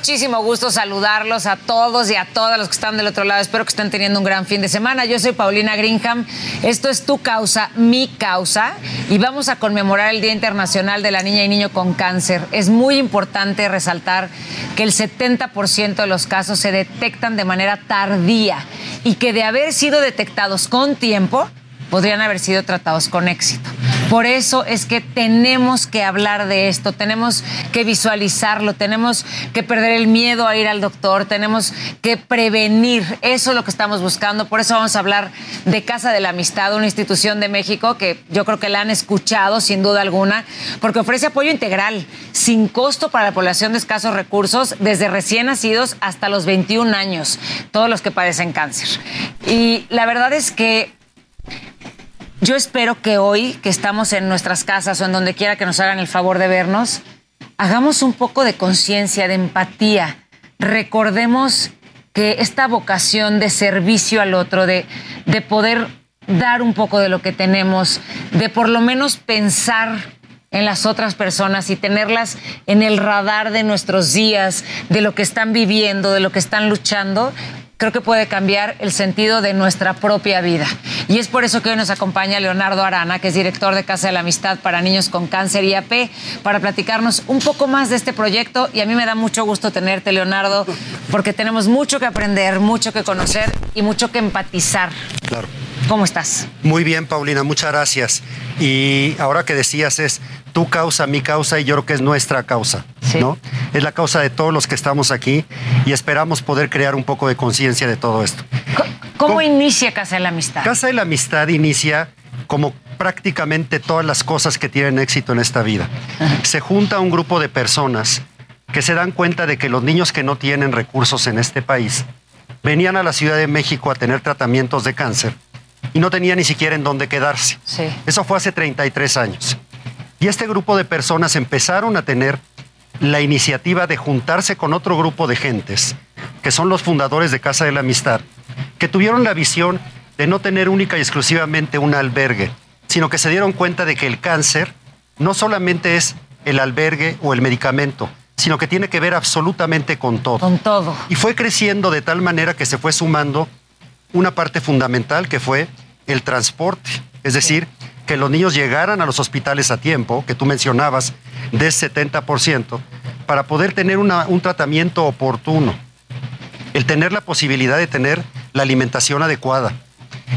Muchísimo gusto saludarlos a todos y a todas los que están del otro lado. Espero que estén teniendo un gran fin de semana. Yo soy Paulina Greenham. Esto es tu causa, mi causa. Y vamos a conmemorar el Día Internacional de la Niña y Niño con Cáncer. Es muy importante resaltar que el 70% de los casos se detectan de manera tardía y que de haber sido detectados con tiempo, podrían haber sido tratados con éxito. Por eso es que tenemos que hablar de esto, tenemos que visualizarlo, tenemos que perder el miedo a ir al doctor, tenemos que prevenir. Eso es lo que estamos buscando. Por eso vamos a hablar de Casa de la Amistad, una institución de México que yo creo que la han escuchado sin duda alguna, porque ofrece apoyo integral, sin costo para la población de escasos recursos, desde recién nacidos hasta los 21 años, todos los que padecen cáncer. Y la verdad es que yo espero que hoy, que estamos en nuestras casas o en donde quiera que nos hagan el favor de vernos, hagamos un poco de conciencia, de empatía. Recordemos que esta vocación de servicio al otro, de, de poder dar un poco de lo que tenemos, de por lo menos pensar en las otras personas y tenerlas en el radar de nuestros días, de lo que están viviendo, de lo que están luchando, creo que puede cambiar el sentido de nuestra propia vida. Y es por eso que hoy nos acompaña Leonardo Arana, que es director de Casa de la Amistad para Niños con Cáncer y AP, para platicarnos un poco más de este proyecto. Y a mí me da mucho gusto tenerte, Leonardo, porque tenemos mucho que aprender, mucho que conocer y mucho que empatizar. Claro. ¿Cómo estás? Muy bien, Paulina, muchas gracias. Y ahora que decías es tu causa, mi causa y yo creo que es nuestra causa, ¿no? Es la causa de todos los que estamos aquí y esperamos poder crear un poco de conciencia de todo esto. ¿Cómo, inicia Casa de la Amistad? Casa de la Amistad inicia como prácticamente todas las cosas que tienen éxito en esta vida. Se junta un grupo de personas que se dan cuenta de que los niños que no tienen recursos en este país venían a la Ciudad de México a tener tratamientos de cáncer y no tenía ni siquiera en dónde quedarse. Eso fue hace 33 años. Y este grupo de personas empezaron a tener la iniciativa de juntarse con otro grupo de gentes, que son los fundadores de Casa de la Amistad, que tuvieron la visión de no tener única y exclusivamente un albergue, sino que se dieron cuenta de que el cáncer no solamente es el albergue o el medicamento, sino que tiene que ver absolutamente con todo. Con todo. Y fue creciendo de tal manera que se fue sumando una parte fundamental que fue el transporte, es decir, que los niños llegaran a los hospitales a tiempo, que tú mencionabas, de 70%, para poder tener un tratamiento oportuno. El tener la posibilidad de tener la alimentación adecuada,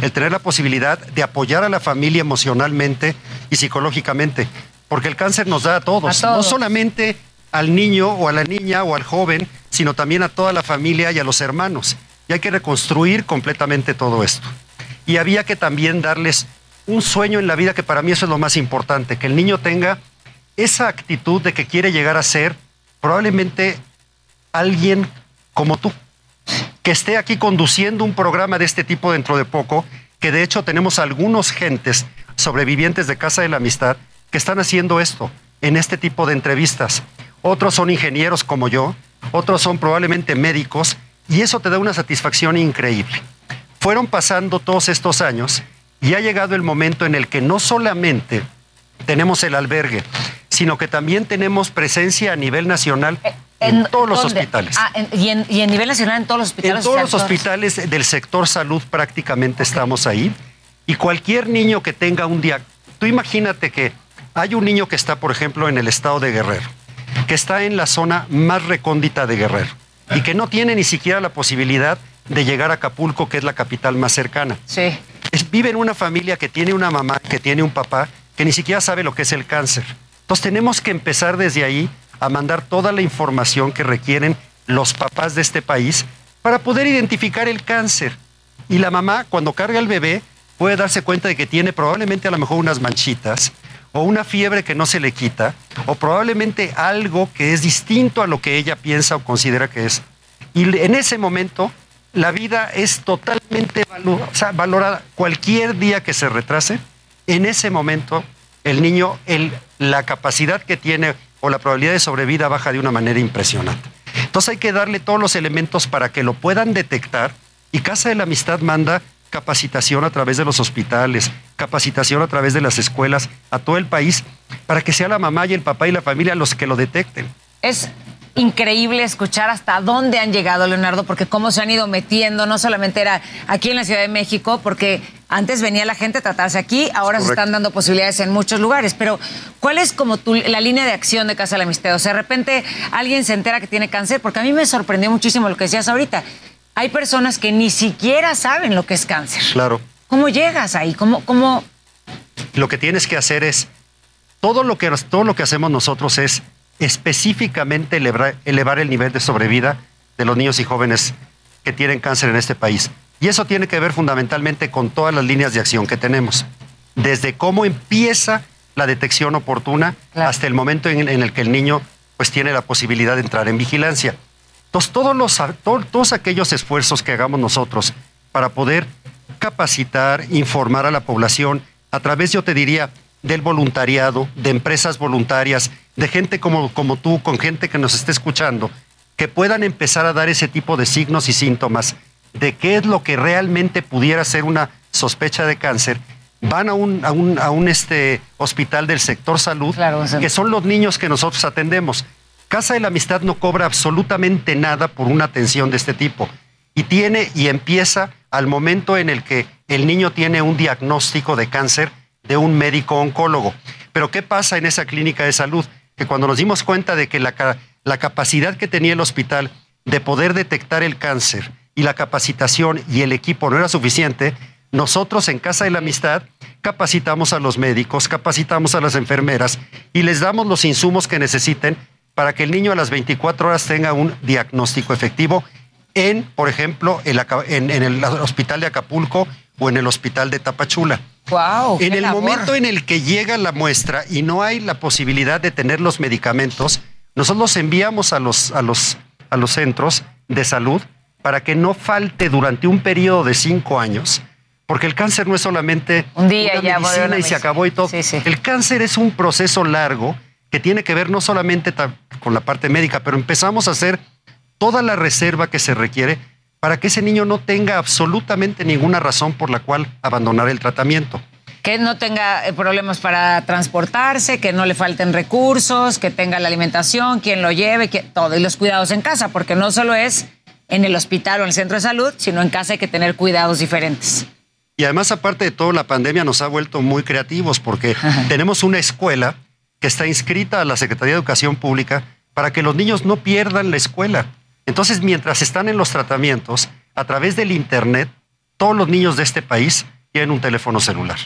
el tener la posibilidad de apoyar a la familia emocionalmente y psicológicamente, porque el cáncer nos da a todos, A todos. no solamente al niño o a la niña o al joven, sino también a toda la familia y a los hermanos. Y hay que reconstruir completamente todo esto. Y había que también darles un sueño en la vida que para mí eso es lo más importante, que el niño tenga esa actitud de que quiere llegar a ser probablemente alguien como tú, que esté aquí conduciendo un programa de este tipo dentro de poco, que de hecho tenemos algunos gentes sobrevivientes de Casa de la Amistad que están haciendo esto en este tipo de entrevistas. Otros son ingenieros como yo, otros son probablemente médicos, y eso te da una satisfacción increíble. Fueron pasando todos estos años y ha llegado el momento en el que no solamente tenemos el albergue, sino que también tenemos presencia a nivel nacional en, todos los hospitales. Ah, en- y, en, y en nivel nacional en todos los hospitales. En todos los hospitales del sector salud prácticamente estamos ahí. Y cualquier niño que tenga un día, tú imagínate que hay un niño que está, por ejemplo, en el estado de Guerrero, que está en la zona más recóndita de Guerrero y que no tiene ni siquiera la posibilidad de llegar a Acapulco, que es la capital más cercana. Sí. Vive en una familia que tiene una mamá, que tiene un papá, que ni siquiera sabe lo que es el cáncer. Entonces tenemos que empezar desde ahí a mandar toda la información que requieren los papás de este país para poder identificar el cáncer. Y la mamá, cuando carga al bebé, puede darse cuenta de que tiene probablemente a lo mejor unas manchitas o una fiebre que no se le quita o probablemente algo que es distinto a lo que ella piensa o considera que es. Y en ese momento la vida es totalmente valo- valorada. Cualquier día que se retrase, en ese momento el niño, la capacidad que tiene o la probabilidad de sobrevida baja de una manera impresionante. Entonces hay que darle todos los elementos para que lo puedan detectar y Casa de la Amistad manda capacitación a través de los hospitales, capacitación a través de las escuelas a todo el país para que sea la mamá y el papá y la familia los que lo detecten. Es increíble escuchar hasta dónde han llegado, Leonardo, porque cómo se han ido metiendo, no solamente era aquí en la Ciudad de México, porque antes venía la gente a tratarse aquí, ahora se están dando posibilidades en muchos lugares, pero ¿cuál es como tu- la línea de acción de Casa de la Amistad? O sea, de repente alguien se entera que tiene cáncer, porque a mí me sorprendió muchísimo lo que decías ahorita. Hay personas que ni siquiera saben lo que es cáncer. Claro. ¿Cómo llegas ahí? ¿Cómo, cómo lo que tienes que hacer es, todo lo que, todo lo que hacemos nosotros es específicamente elevar, elevar el nivel de sobrevida de los niños y jóvenes que tienen cáncer en este país. Y eso tiene que ver fundamentalmente con todas las líneas de acción que tenemos. Desde cómo empieza la detección oportuna hasta el momento en, en el que el niño pues, tiene la posibilidad de entrar en vigilancia. Entonces, todos, los, todos aquellos esfuerzos que hagamos nosotros para poder capacitar, informar a la población a través, yo te diría, del voluntariado, de empresas voluntarias, de gente como, como tú, con gente que nos esté escuchando, que puedan empezar a dar ese tipo de signos y síntomas de qué es lo que realmente pudiera ser una sospecha de cáncer, van a un, a un, a un, este, hospital del sector salud, que son los niños que nosotros atendemos. Casa de la Amistad no cobra absolutamente nada por una atención de este tipo y tiene y empieza al momento en el que el niño tiene un diagnóstico de cáncer de un médico oncólogo. Pero ¿qué pasa en esa clínica de salud? Que cuando nos dimos cuenta de que la, la capacidad que tenía el hospital de poder detectar el cáncer y la capacitación y el equipo no era suficiente, nosotros en Casa de la Amistad capacitamos a los médicos, capacitamos a las enfermeras y les damos los insumos que necesiten para que el niño a las 24 horas tenga un diagnóstico efectivo en, por ejemplo, en el hospital de Acapulco o en el hospital de Tapachula. Wow, En el labor. momento en el que llega la muestra y no hay la posibilidad de tener los medicamentos, nosotros los enviamos a los, a los, a los centros de salud para que no falte durante un periodo de cinco años, porque el cáncer no es solamente Un día una ya, medicina una y se medicina. acabó y todo. El cáncer es un proceso largo que tiene que ver no solamente con la parte médica, pero empezamos a hacer toda la reserva que se requiere para que ese niño no tenga absolutamente ninguna razón por la cual abandonar el tratamiento. que no tenga eh, problemas para transportarse, que no le falten recursos, que tenga la alimentación, quien lo lleve, que, todo, y los cuidados en casa, porque no solo es en el hospital o en el centro de salud, sino en casa hay que tener cuidados diferentes. Y además, aparte de todo, la pandemia nos ha vuelto muy creativos porque [LAUGHS] tenemos una escuela que está inscrita a la Secretaría de Educación Pública para que los niños no pierdan la escuela. Entonces, mientras están en los tratamientos, a través del Internet, todos los niños de este país tienen un teléfono celular.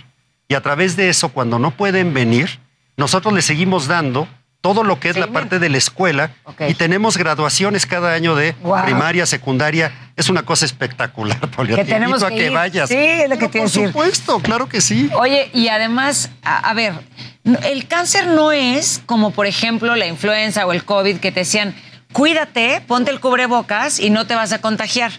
Y a través de eso, cuando no pueden venir, nosotros les seguimos dando todo lo que es la parte de la escuela y tenemos graduaciones cada año de Wow. primaria, secundaria. Es una cosa espectacular, Poli. Que Te tenemos invito a que que ir. vayas. Sí, es lo que a Por decir. supuesto, claro que sí. Oye, y además, a, a ver, el cáncer no es como, por ejemplo, la influenza o el COVID que te decían, cuídate, ponte el cubrebocas y no te vas a contagiar.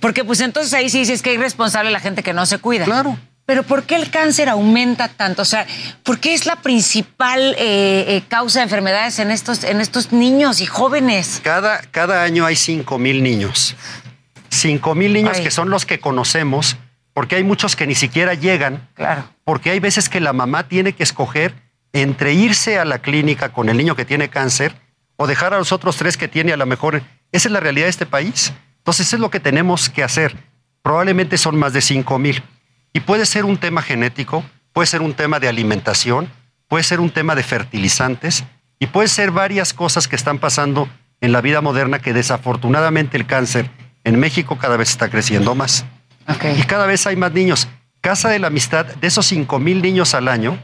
Porque pues entonces ahí sí dices que es irresponsable la gente que no se cuida. Claro. Pero ¿por qué el cáncer aumenta tanto? O sea, ¿por qué es la principal eh, eh, causa de enfermedades en estos, en estos niños y jóvenes? Cada, cada año hay 5 mil niños. 5 mil niños Ay. que son los que conocemos porque hay muchos que ni siquiera llegan, Claro. porque hay veces que la mamá tiene que escoger entre irse a la clínica con el niño que tiene cáncer o dejar a los otros tres que tiene a lo mejor. Esa es la realidad de este país. Entonces, eso es lo que tenemos que hacer. Probablemente son más de 5 mil. Y puede ser un tema genético, puede ser un tema de alimentación, puede ser un tema de fertilizantes y puede ser varias cosas que están pasando en la vida moderna que desafortunadamente el cáncer en México cada vez está creciendo más. Y cada vez hay más niños. Casa de la Amistad, de esos 5 mil niños al año,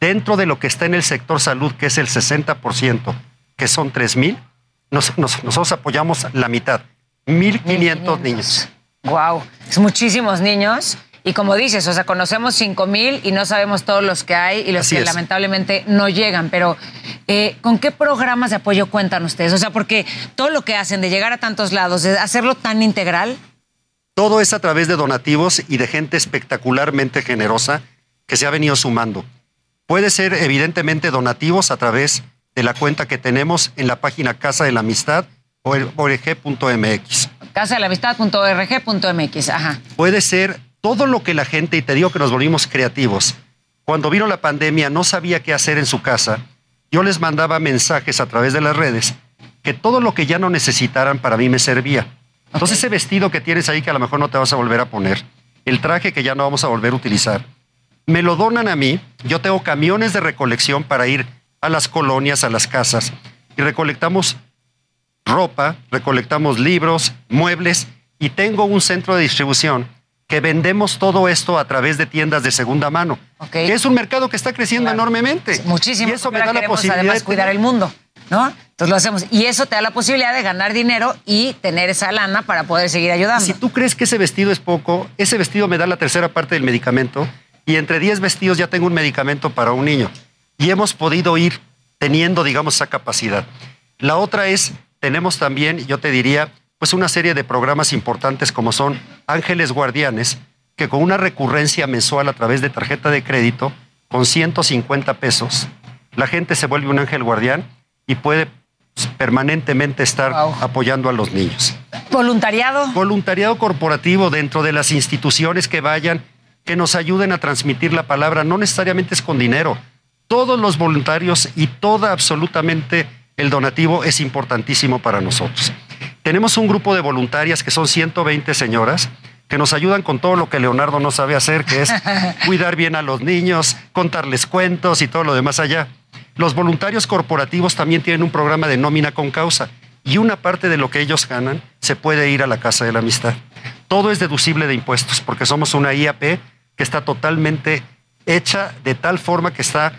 dentro de lo que está en el sector salud, que es el 60%, que son 3 mil, nos- nos- nosotros apoyamos la mitad, 1.500 niños. Wow, es muchísimos niños. Y como dices, o sea, conocemos 5 mil y no sabemos todos los que hay y los Así que es. lamentablemente no llegan. Pero, eh, ¿con qué programas de apoyo cuentan ustedes? O sea, porque todo lo que hacen de llegar a tantos lados, de hacerlo tan integral, Todo es a través de donativos y de gente espectacularmente generosa que se ha venido sumando. Puede ser evidentemente donativos a través de la cuenta que tenemos en la página Casa de la Amistad o org.mx. casadelamistad.org.mx. Ajá. Puede ser todo lo que la gente, y te digo que nos volvimos creativos, cuando vino la pandemia no sabía qué hacer en su casa, yo les mandaba mensajes a través de las redes que todo lo que ya no necesitaran para mí me servía. Entonces ese vestido que tienes ahí que a lo mejor no te vas a volver a poner, el traje que ya no vamos a volver a utilizar, me lo donan a mí, yo tengo camiones de recolección para ir a las colonias, a las casas, y recolectamos ropa, recolectamos libros, muebles, y tengo un centro de distribución que vendemos todo esto a través de tiendas de segunda mano, que es un mercado que está creciendo enormemente. Muchísimo. Y eso me da la posibilidad además de cuidar el mundo, ¿no? Entonces lo hacemos. Y eso te da la posibilidad de ganar dinero y tener esa lana para poder seguir ayudando. Si tú crees que ese vestido es poco, ese vestido me da la tercera parte del medicamento y entre 10 vestidos ya tengo un medicamento para un niño. Y hemos podido ir teniendo, digamos, esa capacidad. La otra es, tenemos también, yo te diría, pues una serie de programas importantes como son Ángeles Guardianes, que con una recurrencia mensual a través de tarjeta de crédito, con 150 pesos, la gente se vuelve un ángel guardián y puede pues, permanentemente estar apoyando a los niños. Voluntariado. Voluntariado corporativo dentro de las instituciones que vayan, que nos ayuden a transmitir la palabra. No necesariamente es con dinero. Todos los voluntarios y toda absolutamente el donativo es importantísimo para nosotros. Tenemos un grupo de voluntarias que son 120 señoras que nos ayudan con todo lo que Leonardo no sabe hacer, que es [LAUGHS] cuidar bien a los niños, contarles cuentos y todo lo demás allá. Los voluntarios corporativos también tienen un programa de nómina con causa y una parte de lo que ellos ganan se puede ir a la Casa de la Amistad. Todo es deducible de impuestos porque somos una IAP que está totalmente hecha de tal forma que está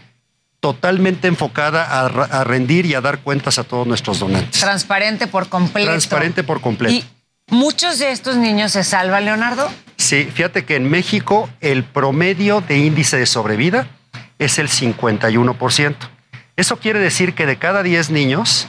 totalmente enfocada a, rendir y a dar cuentas a todos nuestros donantes. Transparente por completo. Transparente por completo. Y muchos de estos niños se salvan, Leonardo. Sí, fíjate que en México el promedio de índice de sobrevida es el 51%. Eso quiere decir que de cada 10 niños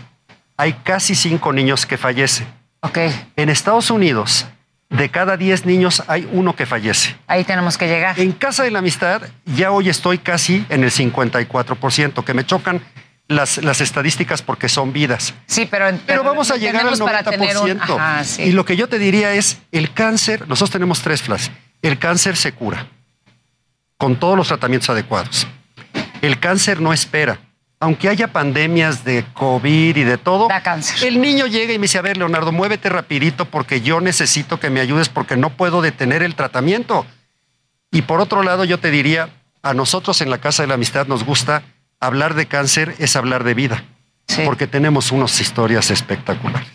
hay casi 5 niños que fallecen. Ok. En Estados Unidos, de cada 10 niños hay uno que fallece. Ahí tenemos que llegar. En Casa de la Amistad ya hoy estoy casi en el 54%, que me chocan las, las estadísticas porque son vidas. Sí, pero, Pero vamos a llegar al tenemos para 90%. tener un- Ajá, sí. Y lo que yo te diría es, el cáncer, nosotros tenemos tres flashes. El cáncer se cura con todos los tratamientos adecuados. El cáncer no espera. Aunque haya pandemias de COVID y de todo, el niño llega y me dice, a ver, Leonardo, muévete rapidito porque yo necesito que me ayudes porque no puedo detener el tratamiento. Y por otro lado, yo te diría, a nosotros en la Casa de la Amistad nos gusta hablar de cáncer, es hablar de vida. Porque tenemos unas historias espectaculares.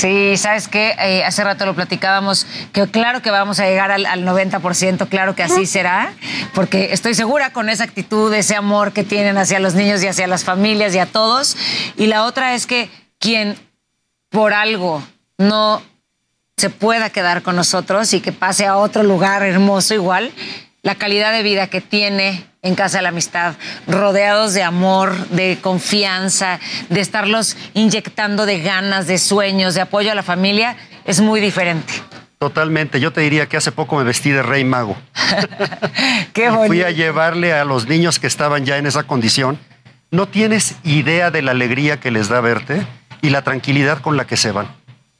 Sí, sabes qué, Eh, hace rato lo platicábamos, que claro que vamos a llegar al, al 90%, claro que así será, porque estoy segura con esa actitud, ese amor que tienen hacia los niños y hacia las familias y a todos. Y la otra es que quien por algo no se pueda quedar con nosotros y que pase a otro lugar hermoso igual, la calidad de vida que tiene en Casa de la Amistad, rodeados de amor, de confianza, de estarlos inyectando de ganas, de sueños, de apoyo a la familia, es muy diferente. Totalmente. Yo te diría que hace poco me vestí de rey mago. [LAUGHS] Qué Y Fui bonito. a llevarle a los niños que estaban ya en esa condición. No tienes idea de la alegría que les da verte y la tranquilidad con la que se van.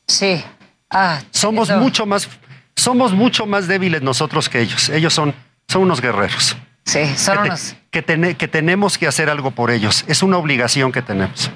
Sí. Ah, Somos eso. mucho más somos mucho más débiles nosotros que ellos. Ellos son, son unos guerreros. Sí, son que, te- unos. que, tene- que tenemos que hacer algo por ellos. Es una obligación que tenemos.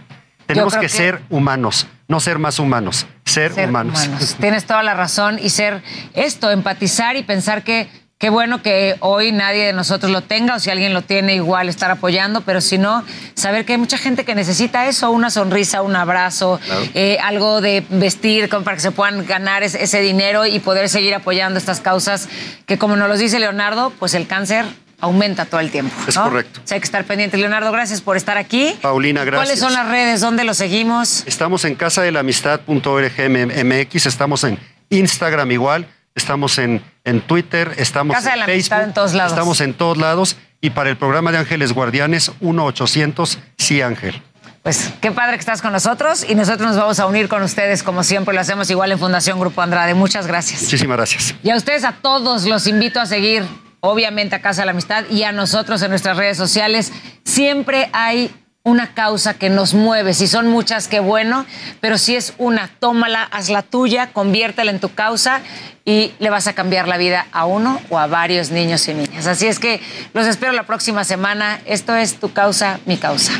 Tenemos que, que- ser humanos, no ser más humanos, ser, ser humanos. humanos. [LAUGHS] Tienes toda la razón y ser esto, empatizar y pensar que qué bueno que hoy nadie de nosotros lo tenga o si alguien lo tiene igual estar apoyando, pero si no, saber que hay mucha gente que necesita eso, una sonrisa, un abrazo, Claro. eh, algo de vestir como para que se puedan ganar ese, ese dinero y poder seguir apoyando estas causas que como nos lo dice Leonardo, pues el cáncer aumenta todo el tiempo. Es ¿no? correcto. O sea, hay que estar pendiente. Leonardo, gracias por estar aquí. Paulina, gracias. ¿Cuáles son las redes? ¿Dónde lo seguimos? Estamos en casa de la amistad.org.mx, estamos en Instagram igual, estamos en, en Twitter, estamos Casa de en la Facebook, Amistad en todos lados. estamos en todos lados y para el programa de Ángeles Guardianes 1-800 Sí Ángel. Pues qué padre que estás con nosotros y nosotros nos vamos a unir con ustedes como siempre lo hacemos igual en Fundación Grupo Andrade. Muchas gracias. Muchísimas gracias. Y a ustedes a todos los invito a seguir, obviamente, a Casa de la Amistad y a nosotros en nuestras redes sociales. Siempre hay una causa que nos mueve. Si son muchas, qué bueno, pero si es una, tómala, hazla tuya, conviértela en tu causa y le vas a cambiar la vida a uno o a varios niños y niñas. Así es que los espero la próxima semana. Esto es Tu Causa, Mi Causa.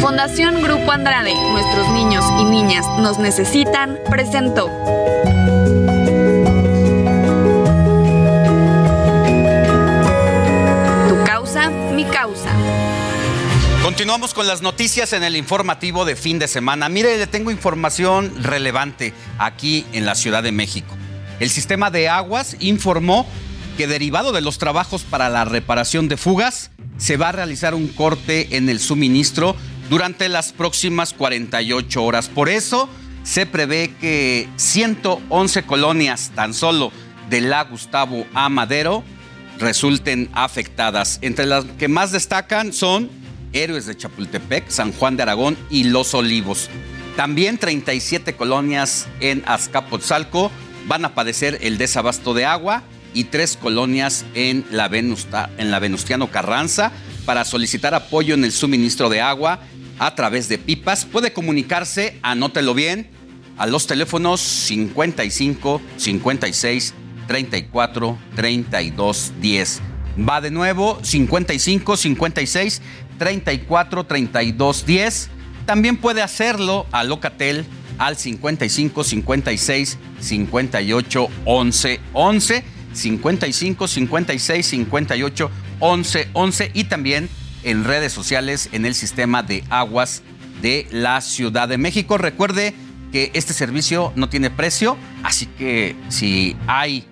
Fundación Grupo Andrade, nuestros niños y niñas nos necesitan, presentó. Causa. Continuamos con las noticias en el informativo de fin de semana. Mire, le tengo información relevante aquí en la Ciudad de México. El sistema de aguas informó que derivado de los trabajos para la reparación de fugas, se va a realizar un corte en el suministro durante las próximas 48 horas. Por eso se prevé que 111 colonias tan solo de la Gustavo A. Madero resulten afectadas. Entre las que más destacan son Héroes de Chapultepec, San Juan de Aragón y Los Olivos. También 37 colonias en Azcapotzalco van a padecer el desabasto de agua y tres colonias en la, en la Venustiano Carranza para solicitar apoyo en el suministro de agua a través de pipas. Puede comunicarse, anótelo bien, a los teléfonos 55 56 34 32 10. Va de nuevo 55 56 34 32 10. También puede hacerlo a Locatel al 55 56 58 11 11 55 56 58 11 11 y también en redes sociales en el sistema de aguas de la Ciudad de México. Recuerde que este servicio no tiene precio, así que si hay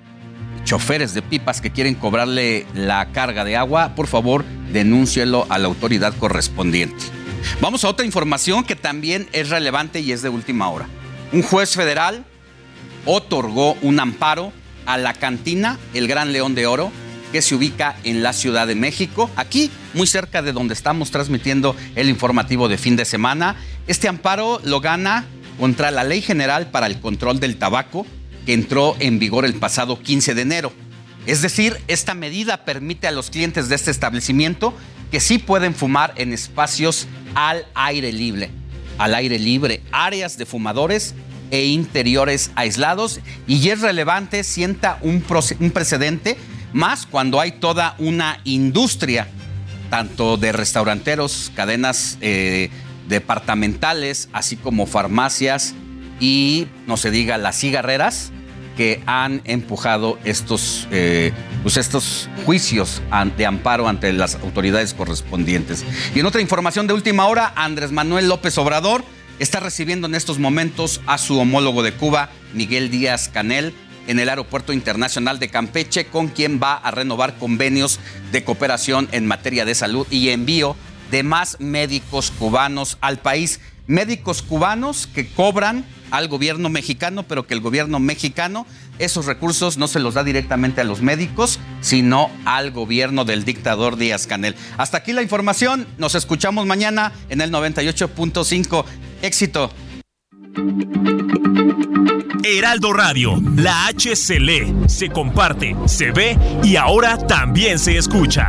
choferes de pipas que quieren cobrarle la carga de agua, por favor, denúncielo a la autoridad correspondiente. Vamos a otra información que también es relevante y es de última hora. Un juez federal otorgó un amparo a la cantina El Gran León de Oro que se ubica en la Ciudad de México, aquí muy cerca de donde estamos transmitiendo el informativo de fin de semana. Este amparo lo gana contra la Ley General para el Control del Tabaco que entró en vigor el pasado 15 de enero. Es decir, esta medida permite a los clientes de este establecimiento que sí pueden fumar en espacios al aire libre, al aire libre, áreas de fumadores e interiores aislados y es relevante, sienta un, precedente, más cuando hay toda una industria, tanto de restauranteros, cadenas eh, departamentales, así como farmacias y, no se diga, las cigarreras, que han empujado estos, eh, pues estos juicios de amparo ante las autoridades correspondientes. Y en otra información de última hora, Andrés Manuel López Obrador está recibiendo en estos momentos a su homólogo de Cuba, Miguel Díaz Canel, en el Aeropuerto Internacional de Campeche, con quien va a renovar convenios de cooperación en materia de salud y envío de más médicos cubanos al país. Médicos cubanos que cobran al gobierno mexicano, pero que el gobierno mexicano esos recursos no se los da directamente a los médicos, sino al gobierno del dictador Díaz Canel. Hasta aquí la información. Nos escuchamos mañana en el 98.5. Éxito. Heraldo Radio, la H se lee, se comparte, se ve y ahora también se escucha.